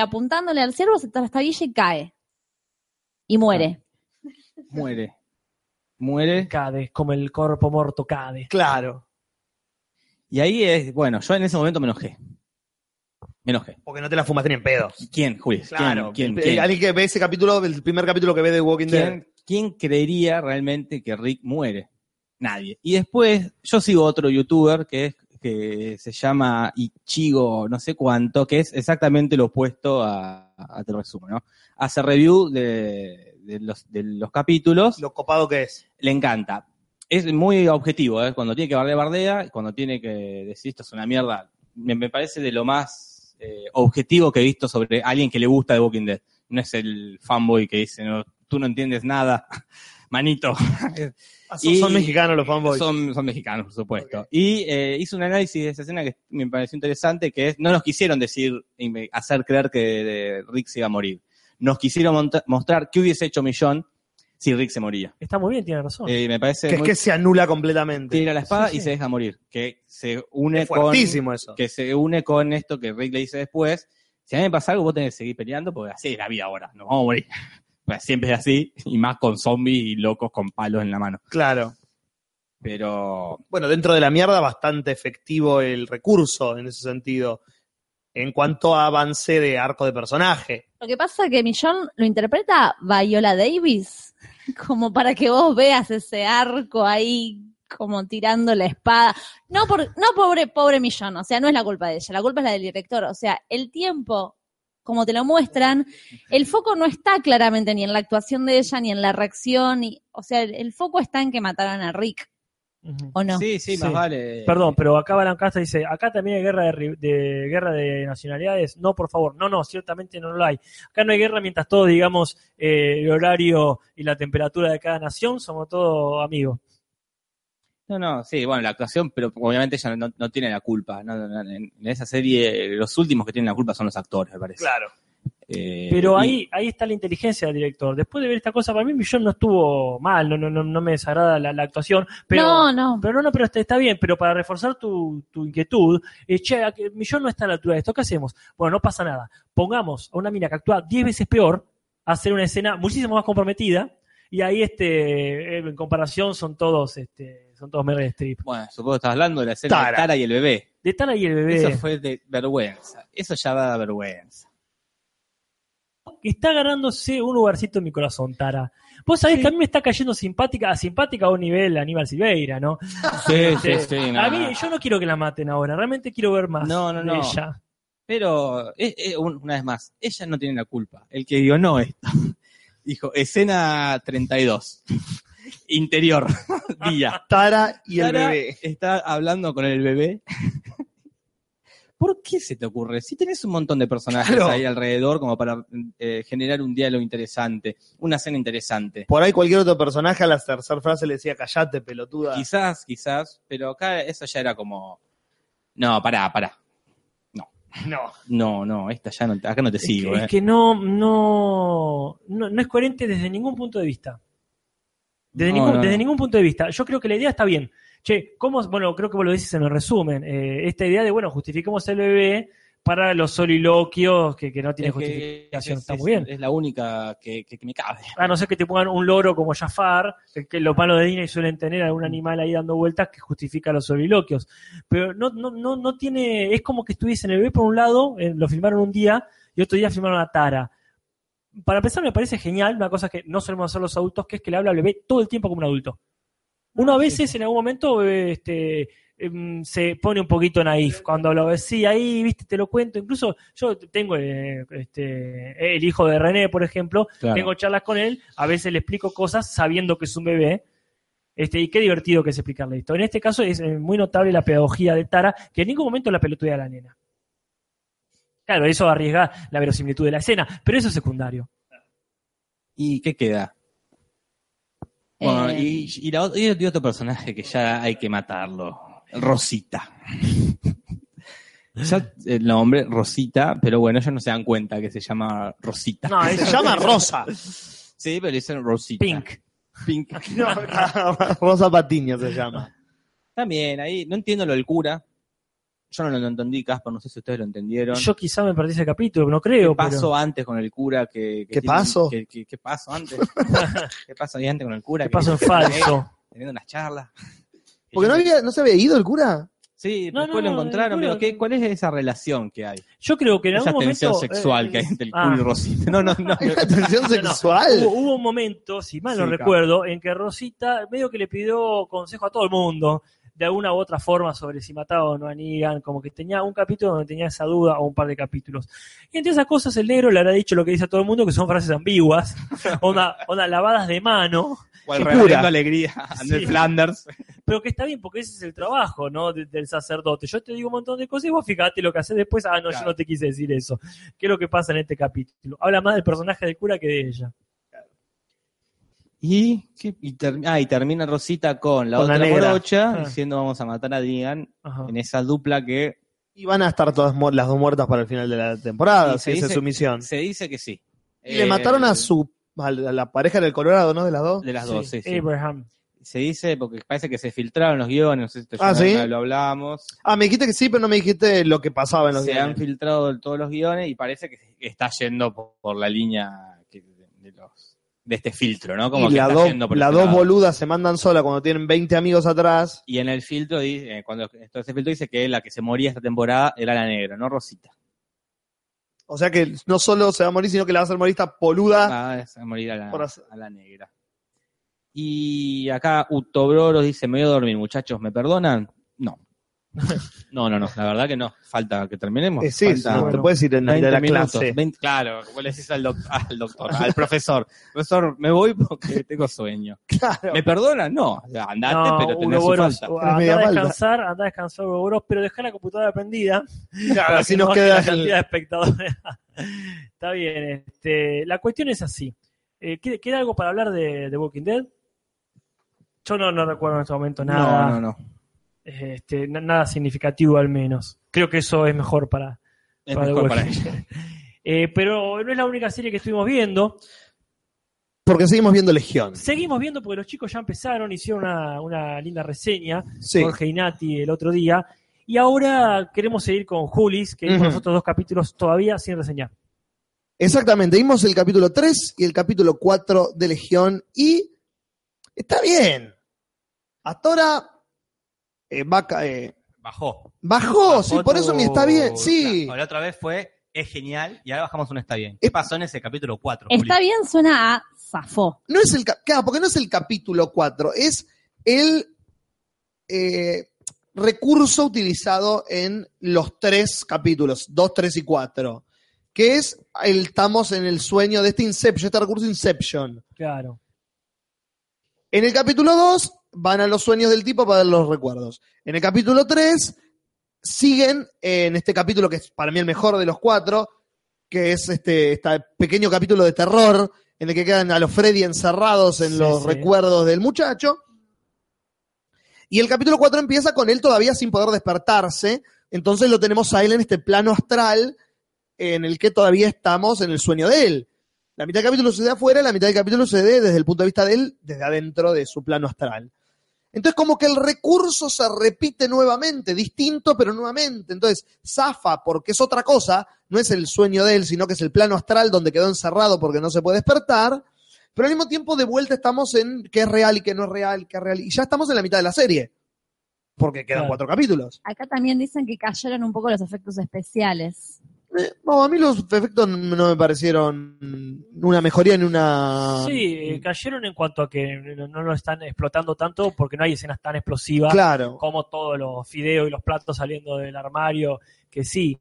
apuntándole al ciervo, se trastabilla y cae. Y muere. Muere. Muere. Cade, como el cuerpo muerto cade. Claro. Y ahí es, bueno, yo en ese momento me enojé. Me enojé. Porque no te la fumaste ni en pedo. ¿Quién, Juli? Claro. ¿Quién? Eh, ¿Quién? Alguien que ve ese capítulo, el primer capítulo que ve de Walking Dead. ¿Quién, creería realmente que Rick muere? Nadie. Y después, yo sigo otro youtuber que es que se llama Ichigo no sé cuánto, que es exactamente lo opuesto a, a te lo resumo, ¿no? Hace review de, de los, de los capítulos, Lo copado que es. le encanta. Es muy objetivo, ¿eh? Cuando tiene que bardear, bardea, cuando tiene que decir esto es una mierda, me, me parece de lo más eh, objetivo que he visto sobre alguien que le gusta The Walking Dead. No es el fanboy que dice, no, tú no entiendes nada, manito. Ah, son, Y- son mexicanos los fanboys. Son, son mexicanos, por supuesto. Y eh, hizo un análisis de esa escena que me pareció interesante, que es, no nos quisieron decir, hacer creer que Rick se iba a morir. Nos quisieron mostrar qué hubiese hecho Millón si Rick se moría. Está muy bien, tiene razón. Eh, me parece que es muy- que se anula completamente. tira la espada Sí, y sí. se deja morir. Que se une Es con fuertísimo eso. que se une con esto que Rick le dice después. Si a mí me pasa algo, vos tenés que seguir peleando porque así es la vida ahora. Nos vamos a morir. Pues siempre es así, y más con zombies y locos con palos en la mano. Claro. Pero Bueno, dentro de la mierda, bastante efectivo el recurso en ese sentido. En cuanto a avance de arco de personaje. Lo que pasa es que Millón lo interpreta Viola Davis, como para que vos veas ese arco ahí como tirando la espada. No, por, no pobre, pobre Millón, o sea, no es la culpa de ella, la culpa es la del director. O sea, el tiempo, como te lo muestran, el foco no está claramente ni en la actuación de ella, ni en la reacción, o sea, el, el foco está en que mataron a Rick, Ujú. ¿o no? sí, sí, más Sí. vale. Perdón, pero acá Balancasta dice, acá también hay guerra de, guerra de nacionalidades. No, por favor, no, no, ciertamente no lo hay. Acá no hay guerra mientras todos digamos eh, el horario y la temperatura de cada nación, somos todos amigos. No, no, sí, bueno, la actuación, pero obviamente ella no, no tiene la culpa. No, en esa serie, los últimos que tienen la culpa son los actores, me parece. Claro. Eh, Pero y- ahí, ahí está la inteligencia del director. Después de ver esta cosa, para mí Millón no estuvo mal, no, no, no, no me desagrada la, la actuación. Pero, no, no. Pero no, no, pero está, está bien, pero para reforzar tu, tu inquietud, eh, che, Millón no está a la altura de esto, ¿qué hacemos? Bueno, no pasa nada. Pongamos a una mina que actúa 10 veces peor a hacer una escena muchísimo más comprometida, y ahí este, eh, en comparación son todos, este, son todos Meryl Streep. Bueno, supongo que estás hablando de la escena Tara. de Tara y el bebé. De Tara y el bebé. Eso fue de vergüenza. Eso ya da vergüenza. Está ganándose un lugarcito en mi corazón, Tara. Vos sabés que a mí me está cayendo simpática, simpática a un nivel Aníbal Silveira, ¿no? Sí, Este, sí, sí. a no. mí, yo no quiero que la maten ahora, realmente quiero ver más No, no, de no. ella. Pero, eh, eh, un- una vez más, ella no tiene la culpa. El que guionó esto. Dijo, escena 32. Interior. Día. Tara y el bebé. está hablando con el bebé. ¿Por qué se te ocurre? Si tenés un montón de personajes Claro. ahí alrededor como para eh, generar un diálogo interesante, una escena interesante. Por ahí cualquier otro personaje a la tercera frase le decía, callate, pelotuda. Quizás, quizás, pero acá eso ya era como... No, pará, pará. No. No, no, esta ya no, acá no te Es sigo. que, eh. es que no, no, no, no es coherente desde ningún punto de vista. Desde, No, ningún, no, desde no. ningún punto de vista. Yo creo que la idea está bien. Che, ¿cómo? Bueno, creo que vos lo decís en el resumen. eh, esta idea de, bueno, justificamos el bebé para los soliloquios que, que no Es que- justificación. es- está es- muy bien. Es la única que, que- que me cabe. A no ser que te pongan un loro como Jafar, que, los malos de Disney suelen tener algún animal ahí dando vueltas que justifica los soliloquios. Pero no, no, no, no tiene, es como que estuviese en el bebé por un lado, eh, lo filmaron un día y otro día filmaron a Tara. Para empezar me parece genial, una cosa que no solemos hacer los adultos, que es que le habla al bebé todo el tiempo como un adulto. Uno a veces en algún momento eh, este, em, se pone un poquito naif cuando lo ves, sí, ahí, viste, te lo cuento. Incluso yo tengo eh, este, el hijo de René, por ejemplo, Claro. tengo charlas con él, a veces le explico cosas sabiendo que es un bebé. Este, y qué divertido que es explicarle esto. En este caso es eh, muy notable la pedagogía de Tara, que en ningún momento la pelotudea a la nena. Claro, eso arriesga la verosimilitud de la escena, pero eso es secundario. ¿Y qué queda? Bueno, Eh, y, y la ot- y otro- personaje que ya hay que matarlo. Rosita. Ya el nombre, Rosita, pero bueno, ellos no se dan cuenta que se llama Rosita. No, Se llama Rosa. Sí, pero dicen Rosita. Pink. Pink. Rosa Patiño se llama. También, ahí, no entiendo lo del cura. Yo no lo entendí, Casper, no sé si ustedes lo entendieron. Yo quizá me perdí ese capítulo, no creo. ¿Qué pasó pero- antes con el cura? Que, que ¿Qué tiene- pasó? que- que- ¿Qué pasó antes? ¿Qué pasó ahí antes con el cura? ¿Qué Que- pasó en falso? Teniendo unas charlas. Porque no, había, no se había ido el cura. Sí, No, después no, lo encontraron, pero ¿qué, ¿cuál es esa relación que hay? Yo creo que en Esa algún tensión momento. sexual eh, que hay entre el ah. culo y Rosita. No, no, no. Tensión No, no. sexual. Hubo, hubo un momento, si mal no Sí, recuerdo, en que Rosita medio que le pidió consejo a todo el mundo, de alguna u otra forma, sobre si mataba o no a Negan, como que tenía un capítulo donde tenía esa duda o un par de capítulos. Y entre esas cosas el negro le habrá dicho lo que dice a todo el mundo, que son frases ambiguas, onda, onda lavadas de mano, reverendo pura. alegría, Andrés Sí. Flanders. pero que está bien porque ese es el trabajo, ¿no? de- del sacerdote. Yo te digo un montón de cosas y vos fíjate lo que haces después, ah, no, yo no te quise decir eso. ¿Qué es lo que pasa en este capítulo? Habla más del personaje del cura que de ella. Y, ¿qué? y, ter- ah, y termina Rosita con la Con la otra morocha Ah. diciendo vamos a matar a Ajá. en esa dupla que Y van a estar todas las dos muertas para el final de la temporada, si esa es su misión. se dice que sí. Y le Eh, mataron a su a la la pareja del Colorado, ¿no? De las dos. de las dos, sí, sí. Abraham. Se dice porque parece que se filtraron los guiones, no sé si te Ah, ¿sí? lo hablamos. Ah, me dijiste que sí, pero no me dijiste lo que pasaba en los se han guiones. filtrado todos los guiones y parece que está yendo por, por la línea que- de, de los de este filtro, ¿no? Como y que las está dos, yendo por las ese dos lado. boludas se mandan sola cuando tienen 20 amigos atrás. Y en el filtro dice, eh, cuando esto ese filtro dice que la que se moría esta temporada era la negra, no Rosita. O sea que no solo se va a morir, sino que la va a hacer morir esta poluda. Se va a morir a la, Por hacer- a la negra. Y acá Utobroros dice, me voy a dormir, muchachos, ¿me perdonan? No. No, no, no, la verdad que no. Falta que terminemos. Eh, Falta no te puedes ir en la, de 20 la minutos, clase. 20 claro, vos le decís al, doc- al doctor, al profesor, profesor, me voy porque tengo sueño. Claro. ¿Me perdona? No, andate, No, pero tenés su falta. Media a descansar, anda a descansar, Uroboros, pero deja la computadora prendida. Claro, así nos queda la el- cantidad de espectadores. Está bien, este, la cuestión es así. Eh, ¿queda, queda algo para hablar de, de Walking Dead? Yo no, no recuerdo en este momento nada. No, no, no. Este, na- nada significativo al menos. Creo que eso es mejor para, Es para mejor ella. Eh, pero no es la única serie que estuvimos viendo. Porque seguimos viendo Legión. Seguimos viendo porque los chicos ya empezaron, hicieron una, una linda reseña, Sí. Jorge y Nati el otro día. Y ahora queremos seguir con Julis, que vimos Ujú. los otros dos capítulos todavía sin reseñar. Exactamente, vimos el capítulo 3 y el capítulo 4 de Legión y está bien. Hasta ahora eh, eh, Bajó. bajó, sí, por eso ni está bien, sí. La, la otra vez fue, es genial, y ahora bajamos un está bien. ¿Qué pasó en ese capítulo 4? Está bien, suena a zafó. No es el, claro, porque no es el capítulo 4, es el eh, recurso utilizado en los tres capítulos, 2, 3 y 4, que es, el, estamos en el sueño de este Inception, este recurso Inception. Claro. En el capítulo 2 van a los sueños del tipo para ver los recuerdos. En el capítulo 3 siguen en este capítulo que es para mí el mejor de los cuatro, que es este, este pequeño capítulo de terror en el que quedan a los Freddy encerrados en Sí, los sí. recuerdos del muchacho. Y el capítulo 4 empieza con él todavía sin poder despertarse. Entonces lo tenemos a él en este plano astral en el que todavía estamos en el sueño de él. La mitad del capítulo sucede afuera, la mitad del capítulo sucede desde el punto de vista de él, desde adentro de su plano astral. Entonces, como que el recurso se repite nuevamente, distinto, pero nuevamente. Entonces, zafa porque es otra cosa, no es el sueño de él, sino que es el plano astral donde quedó encerrado porque no se puede despertar. Pero al mismo tiempo, de vuelta estamos en qué es real y qué no es real, qué es real. Y ya estamos en la mitad de la serie. Porque quedan Claro. cuatro capítulos. Acá también dicen que cayeron un poco los efectos especiales. Eh, no, a mí los efectos no me parecieron una mejoría en una. Sí, cayeron en cuanto a que no, lo están explotando tanto porque no hay escenas tan explosivas Claro. como todos los fideos y los platos saliendo del armario, que sí.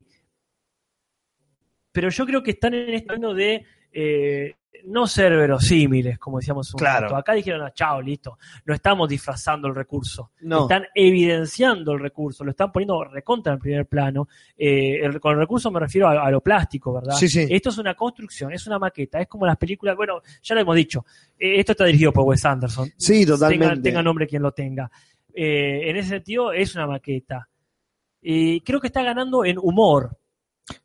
Pero yo creo que están en este camino de eh, no ser verosímiles, como decíamos un Claro. rato. Acá dijeron, ah, chao, listo. No estamos disfrazando el recurso. No. Están evidenciando el recurso, lo están poniendo recontra en primer plano. Eh, el- con el recurso me refiero a, a lo plástico, ¿verdad? Sí, sí. Esto es una construcción, es una maqueta, es como las películas, bueno, ya lo hemos dicho, eh, esto está dirigido por Wes Anderson. Sí, totalmente. Tenga, tenga nombre quien lo tenga. Eh, en ese sentido, es una maqueta. Y creo que está ganando en humor.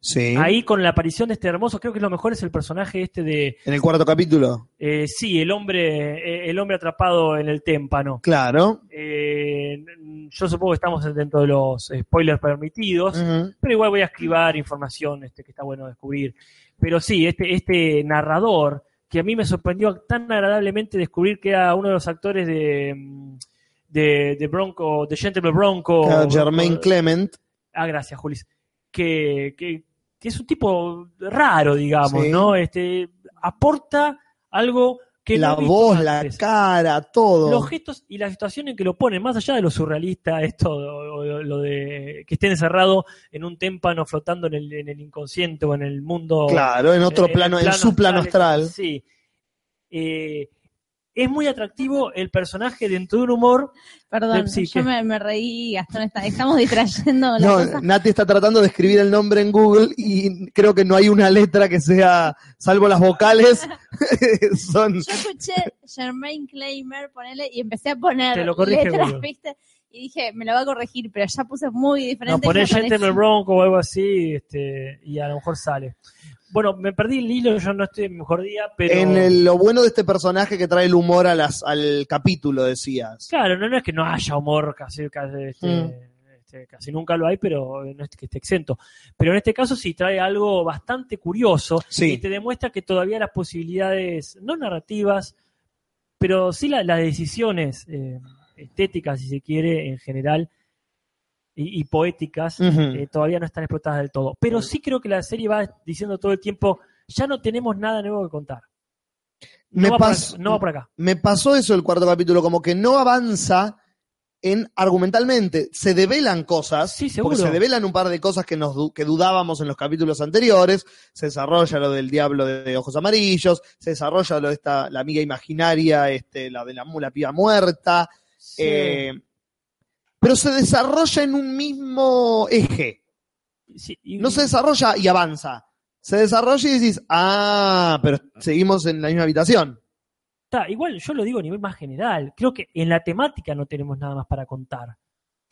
Sí. Ahí con la aparición de este hermoso, creo que lo mejor es el personaje este de, En el cuarto capítulo. eh, sí, el hombre, eh, el hombre atrapado en el témpano. Claro. Eh, yo supongo que estamos dentro de los spoilers permitidos, pero igual voy a escribir información este, que está bueno descubrir. Pero sí, este, este narrador, que a mí me sorprendió tan agradablemente descubrir que era uno de los actores de, de, de Bronco, de Gentleman Bronco. Claro, Jermaine Bronco- Clement. Ah, gracias, Julis. Que, que, que es un tipo raro, digamos, Sí. ¿no? Este, aporta algo que la voz, la cara, todo. Los gestos y la situación en que lo ponen, más allá de lo surrealista, esto, o- o lo de que esté encerrado en un témpano flotando en el, en el inconsciente o en el mundo. Claro, en otro plano, en su plano astral. Sí. Eh, es muy atractivo el personaje dentro de un humor. Perdón, Sí, yo me, me reí, Gastón, está- estamos distrayendo la No, cosa. Nati está tratando de escribir el nombre en Google y creo que no hay una letra que sea, salvo las vocales, son... Yo escuché Germain Claimer, ponele, y empecé a poner Te lo corrige letras, Google. ¿viste? Y dije, me lo va a corregir, pero ya puse muy No, diferente. y poner me parece- Gentleman Bronco o algo así, este, y a lo mejor sale. Bueno, me perdí el hilo, yo no estoy en mejor día, pero. En el- lo bueno de este personaje que trae el humor a las, al capítulo, decías. Claro, no, no es que no haya humor, casi, casi, este, Mm. este, casi nunca lo hay, pero no es que esté exento. Pero en este caso sí trae algo bastante curioso Sí. y te demuestra que todavía las posibilidades, no narrativas, pero sí la- las decisiones eh, estéticas, si se quiere, en general, y, y poéticas, eh, todavía no están explotadas del todo. Pero sí creo que la serie va diciendo todo el tiempo, ya no tenemos nada nuevo que contar. No, Me va, por no va por acá. Me pasó eso el cuarto capítulo, como que no avanza en argumentalmente. Se develan cosas, Sí, seguro. porque se develan un par de cosas que, nos, que dudábamos en los capítulos anteriores. Se desarrolla lo del diablo de, ojos amarillos, se desarrolla lo de esta, la amiga imaginaria, este, la de la, la piba muerta. Sí. eh, pero se desarrolla en un mismo eje. Sí, y- No se desarrolla y avanza. Se desarrolla y decís, ah, pero seguimos en la misma habitación. Ta, igual yo lo digo a nivel más general. Creo que en la temática no tenemos nada más para contar. O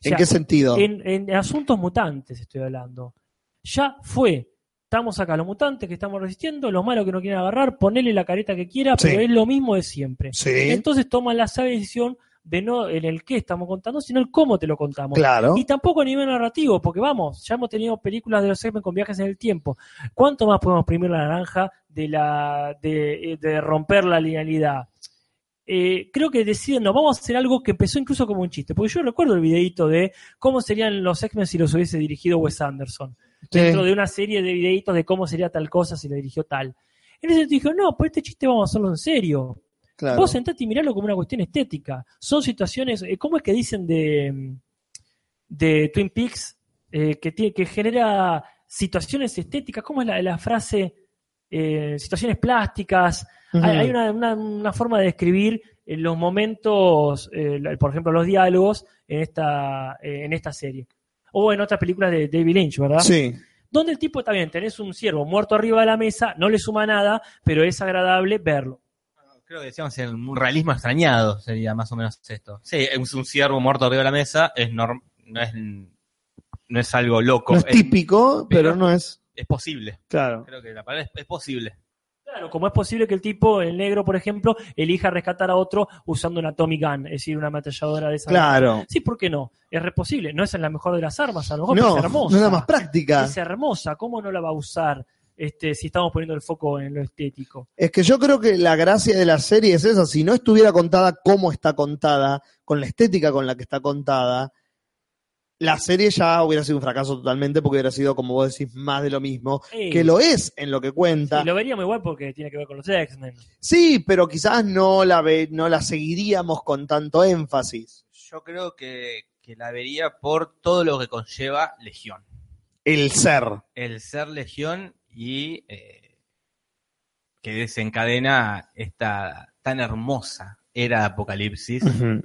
¿En qué sentido? en, en asuntos mutantes estoy hablando. Ya fue. Estamos acá, los mutantes que estamos resistiendo, los malos que no quieren agarrar, ponele la careta que quiera, Sí. pero es lo mismo de siempre. Sí. Entonces toman la sabia decisión de no en el qué estamos contando, sino el cómo te lo contamos. Claro. Y tampoco a nivel narrativo, porque vamos, ya hemos tenido películas de los X-Men con viajes en el tiempo. ¿Cuánto más podemos exprimir la naranja de, la, de, de romper la linealidad? Eh, creo que deciden, no, vamos a hacer algo que empezó incluso como un chiste, porque yo recuerdo el videito de cómo serían los X-Men si los hubiese dirigido Wes Anderson, Sí. dentro de una serie de videitos de cómo sería tal cosa si lo dirigió tal. En ese sentido dijo, no, pues este chiste vamos a hacerlo en serio. Claro. Vos sentate y miralo como una cuestión estética. Son situaciones, eh, ¿cómo es que dicen de, de Twin Peaks? Eh, que, tiene, que genera situaciones estéticas. ¿Cómo es la, la frase? Eh, situaciones plásticas. Hay, hay una, una- una forma de describir los momentos, eh, por ejemplo, los diálogos en esta, en esta serie. O en otras películas de David Lynch, ¿verdad? Sí. Donde el tipo también tenés un ciervo muerto arriba de la mesa, no le suma nada, pero es agradable verlo. Creo que decíamos en un realismo extrañado sería más o menos esto. Sí, es un ciervo muerto arriba de la mesa, es norm- no es no es algo loco. No es típico, pero pero- no es. es posible. Claro. Creo que la palabra es, es posible. Claro, como es posible que el tipo, el negro, por ejemplo, elija rescatar a otro usando una Tommy Gun, es decir, una ametralladora de esa. Claro. Sí, ¿por qué no? Es re posible. No es en la mejor de las armas, a lo mejor No, es hermosa. no es la más práctica. Es hermosa. ¿Cómo no la va a usar este, si estamos poniendo el foco en lo estético? Es que yo creo que la gracia de la serie es esa. Si no estuviera contada como está contada, con la estética con la que está contada, la serie ya hubiera sido un fracaso totalmente porque hubiera sido, como vos decís, más de lo mismo, Sí. que lo es en lo que cuenta. Sí, lo veríamos igual porque tiene que ver con los X-Men. Sí, pero quizás no la, ve, no la seguiríamos con tanto énfasis. Yo creo que, que la vería por todo lo que conlleva Legión. El ser. El ser Legión y eh, que desencadena esta tan hermosa era de Apocalipsis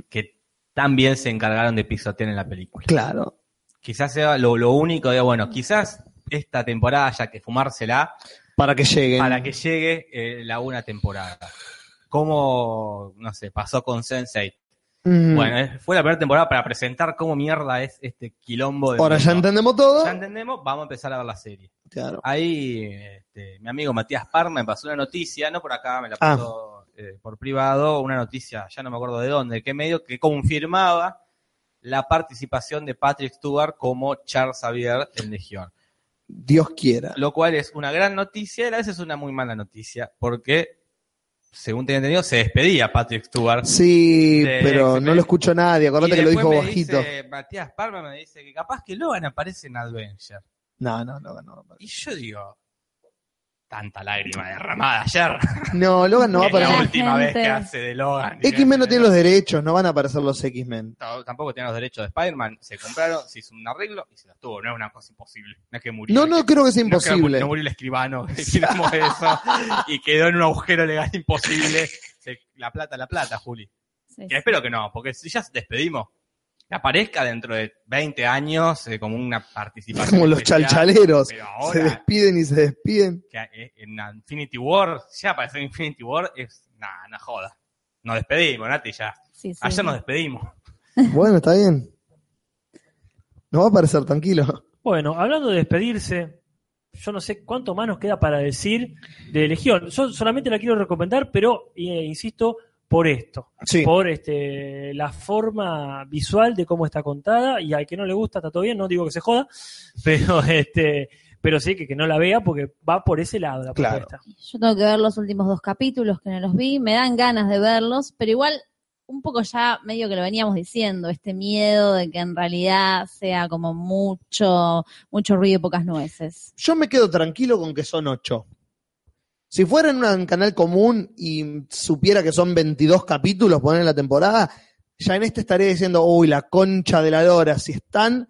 que tan bien se encargaron de pisotear en la película. Claro. Quizás sea lo, lo único de, bueno, quizás esta temporada haya que fumársela Para que lleguen. para que llegue eh, la una temporada. Como, no sé, pasó con Sense8. Mm. Bueno, fue la primera temporada para presentar cómo mierda es este quilombo de Ahora ya entendemos todo. Ya entendemos, vamos a empezar a ver la serie. Claro. Ahí este, mi amigo Matías Parma me pasó una noticia, no por acá, me la Ah. pasó eh, por privado, una noticia, ya no me acuerdo de dónde, de qué medio, que confirmaba la participación de Patrick Stewart como Charles Xavier en Legión. Dios quiera. Lo cual es una gran noticia y a vez es una muy mala noticia, porque, según tenía entendido, se despedía Patrick Stewart. Sí, De pero no lo escucho nadie. Acordate que lo dijo me bajito. dice, Matías Parma me dice que capaz que Logan aparece en Adventure. No, no, no, no. Y yo digo, tanta lágrima derramada ayer. No, Logan no va a es la aparecer. última vez que hace de Logan. X-Men no tiene los derechos, no van a aparecer los X-Men. No, tampoco tiene los derechos de Spider-Man. Se compraron, se hizo un arreglo y se los tuvo. No es una cosa imposible. No es que murió. No, no creo que sea No es que imposible. No murió el escribano. Decimos eso. Y quedó en un agujero legal imposible. Se- la plata, la plata, Juli. Sí, Que espero que no, porque si ya despedimos, aparezca dentro de 20 años eh, como una participación. Como los especial. chalchaleros. Pero Se despiden y se despiden. que eh, en Infinity War, ya apareció en Infinity War, es nada, no joda. Nos despedimos, Nati, ya. sí, sí. Ayer nos despedimos. Bueno, está bien. No va a aparecer, tranquilo. Bueno, hablando de despedirse, yo no sé cuánto más nos queda para decir de Legión. Yo solamente la quiero recomendar, pero eh, insisto, por esto. Sí. Por este, la forma visual de cómo está contada, y al que no le gusta está todo bien, no digo que se joda, pero este pero sí que, que no la vea porque va por ese lado la Claro. propuesta. Yo tengo que ver los últimos dos capítulos que no los vi, me dan ganas de verlos, pero igual un poco ya medio que lo veníamos diciendo, este miedo de que en realidad sea como mucho, mucho ruido y pocas nueces. Yo me quedo tranquilo con que son ocho. Si fuera en un canal común y supiera que son 22 capítulos, poner la temporada, ya en este estaría diciendo, uy, la concha de la lora, si están,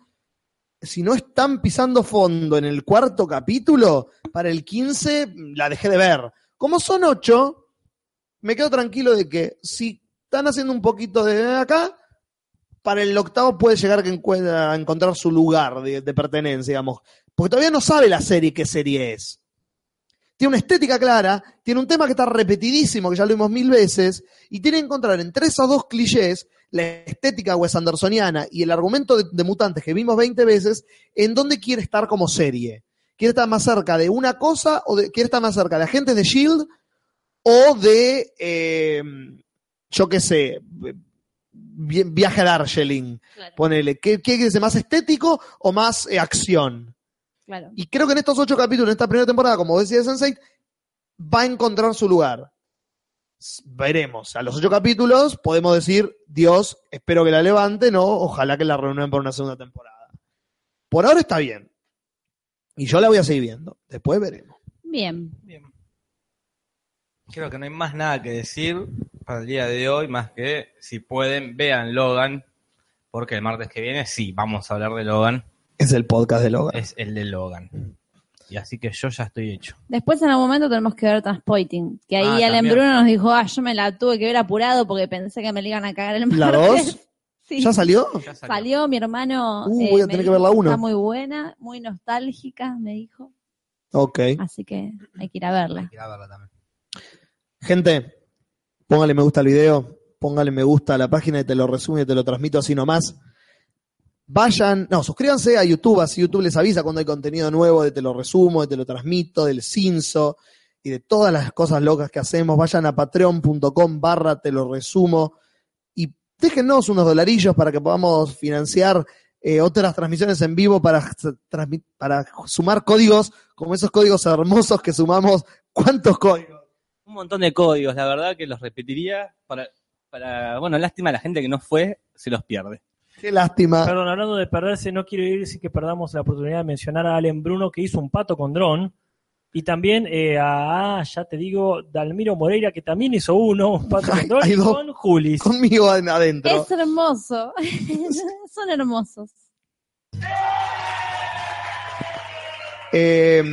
si no están pisando fondo en el cuarto capítulo, para el 15 la dejé de ver. Como son ocho, me quedo tranquilo de que si están haciendo un poquito de acá, para el octavo puede llegar a encontrar su lugar de, de pertenencia, digamos. Porque todavía no sabe la serie qué serie es. Tiene una estética clara, tiene un tema que está repetidísimo, que ya lo vimos mil veces, y tiene que encontrar entre esos dos clichés, la estética Wes Andersoniana y el argumento de, de mutantes que vimos 20 veces, en dónde quiere estar como serie. ¿Quiere estar más cerca de una cosa o de- quiere estar más cerca de agentes de Shield o de, eh, yo qué sé, vi- viaje a Darjeeling? Claro, Ponele, ¿qué, quiere más estético o más eh, acción? Claro. Y creo que en estos ocho capítulos, en esta primera temporada, como decía Sense8, va a encontrar su lugar. Veremos. A los ocho capítulos podemos decir, Dios, espero que la levante, no, ojalá que la reúnan para una segunda temporada. Por ahora está bien. Y yo la voy a seguir viendo. Después veremos. Bien. Bien. Creo que no hay más nada que decir para el día de hoy, más que si pueden, vean Logan, porque el martes que viene sí, vamos a hablar de Logan, Es el podcast de Logan. es el de Logan. Y así que yo ya estoy hecho. Después en algún momento tenemos que ver Transpoiting, que ahí Ah, Alan también. Bruno nos dijo, ah, yo me la tuve que ver apurado porque pensé que me la iban a cagar el martes. ¿La dos? Sí. ¿Ya salió? Ya salió. Salió mi hermano. Uh, eh, voy a tener que ver la uno. Está muy buena, muy nostálgica, me dijo. Ok. Así que hay que ir a verla. Ir a verla también. Gente, póngale me gusta al video, póngale me gusta a la página y te lo resumo y te lo transmito así nomás. Vayan, no, suscríbanse a YouTube, así YouTube les avisa cuando hay contenido nuevo de te lo resumo, de te lo transmito, del Cinso y de todas las cosas locas que hacemos. Vayan a patreon.com barra te lo resumo y déjenos unos dolarillos para que podamos financiar eh, otras transmisiones en vivo para, para sumar códigos como esos códigos hermosos que sumamos. ¿Cuántos códigos? Un montón de códigos, la verdad que los repetiría para, para bueno, lástima la gente que no fue, se los pierde. Qué lástima. Perdón, hablando de perderse, no quiero ir sin que perdamos la oportunidad de mencionar a Allen Bruno que hizo un pato con dron. Y también eh, a, ah, ya te digo, Dalmiro Moreira que también hizo uno, un pato Hay- con dron, dos. con Julis. Conmigo en- adentro. Es hermoso. Son hermosos. Eh,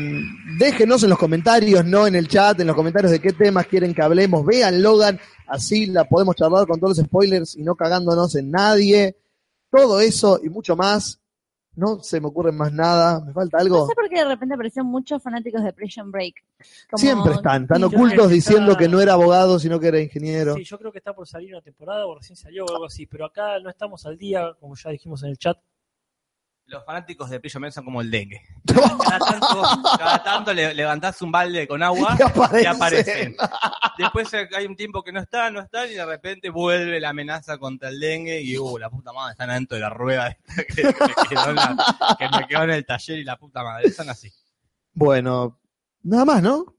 déjenos en los comentarios, no en el chat, en los comentarios de qué temas quieren que hablemos. Vean Logan, así la podemos charlar con todos los spoilers y no cagándonos en nadie. Todo eso y mucho más. No se me ocurre más nada. ¿Me falta No algo? sé por qué de repente aparecieron muchos fanáticos de Prison Break. Como- Siempre están, están ocultos diciendo que no era abogado, sino que era ingeniero. Sí, yo creo que está por salir una temporada o recién salió o algo así, pero acá no estamos al día, como ya dijimos en el chat. Los fanáticos de Prison Break son como el dengue. Cada tanto, cada tanto le, levantás un balde con agua Y aparecen. y aparecen. Después hay un tiempo que no están, no están, y de repente vuelve la amenaza contra el dengue y, uh, la puta madre, están adentro de la rueda esta que, me quedó en la- que me quedó en el taller y la puta madre. Están así. Bueno, nada más, ¿no?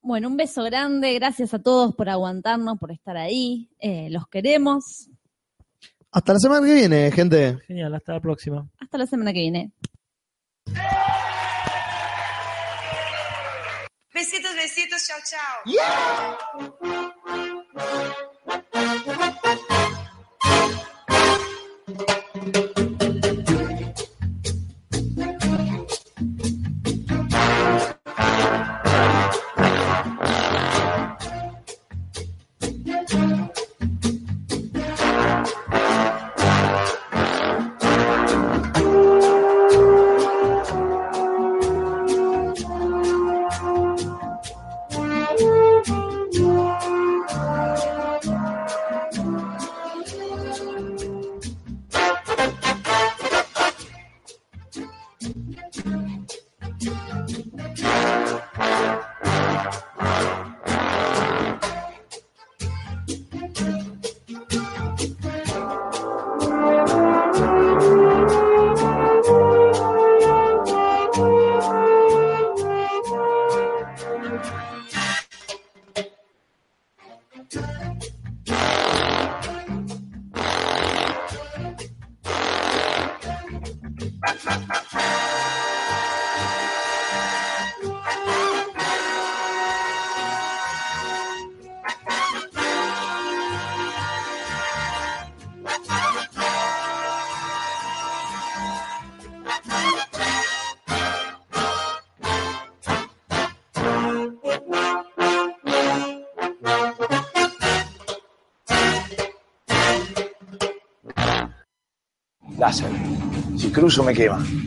Bueno, un beso grande. Gracias a todos por aguantarnos, por estar ahí. Eh, los queremos. Hasta la semana que viene, gente. Genial, hasta la próxima. Hasta la semana que viene. Besitos, besitos, chao, chao. Láser. Cruzo me quema.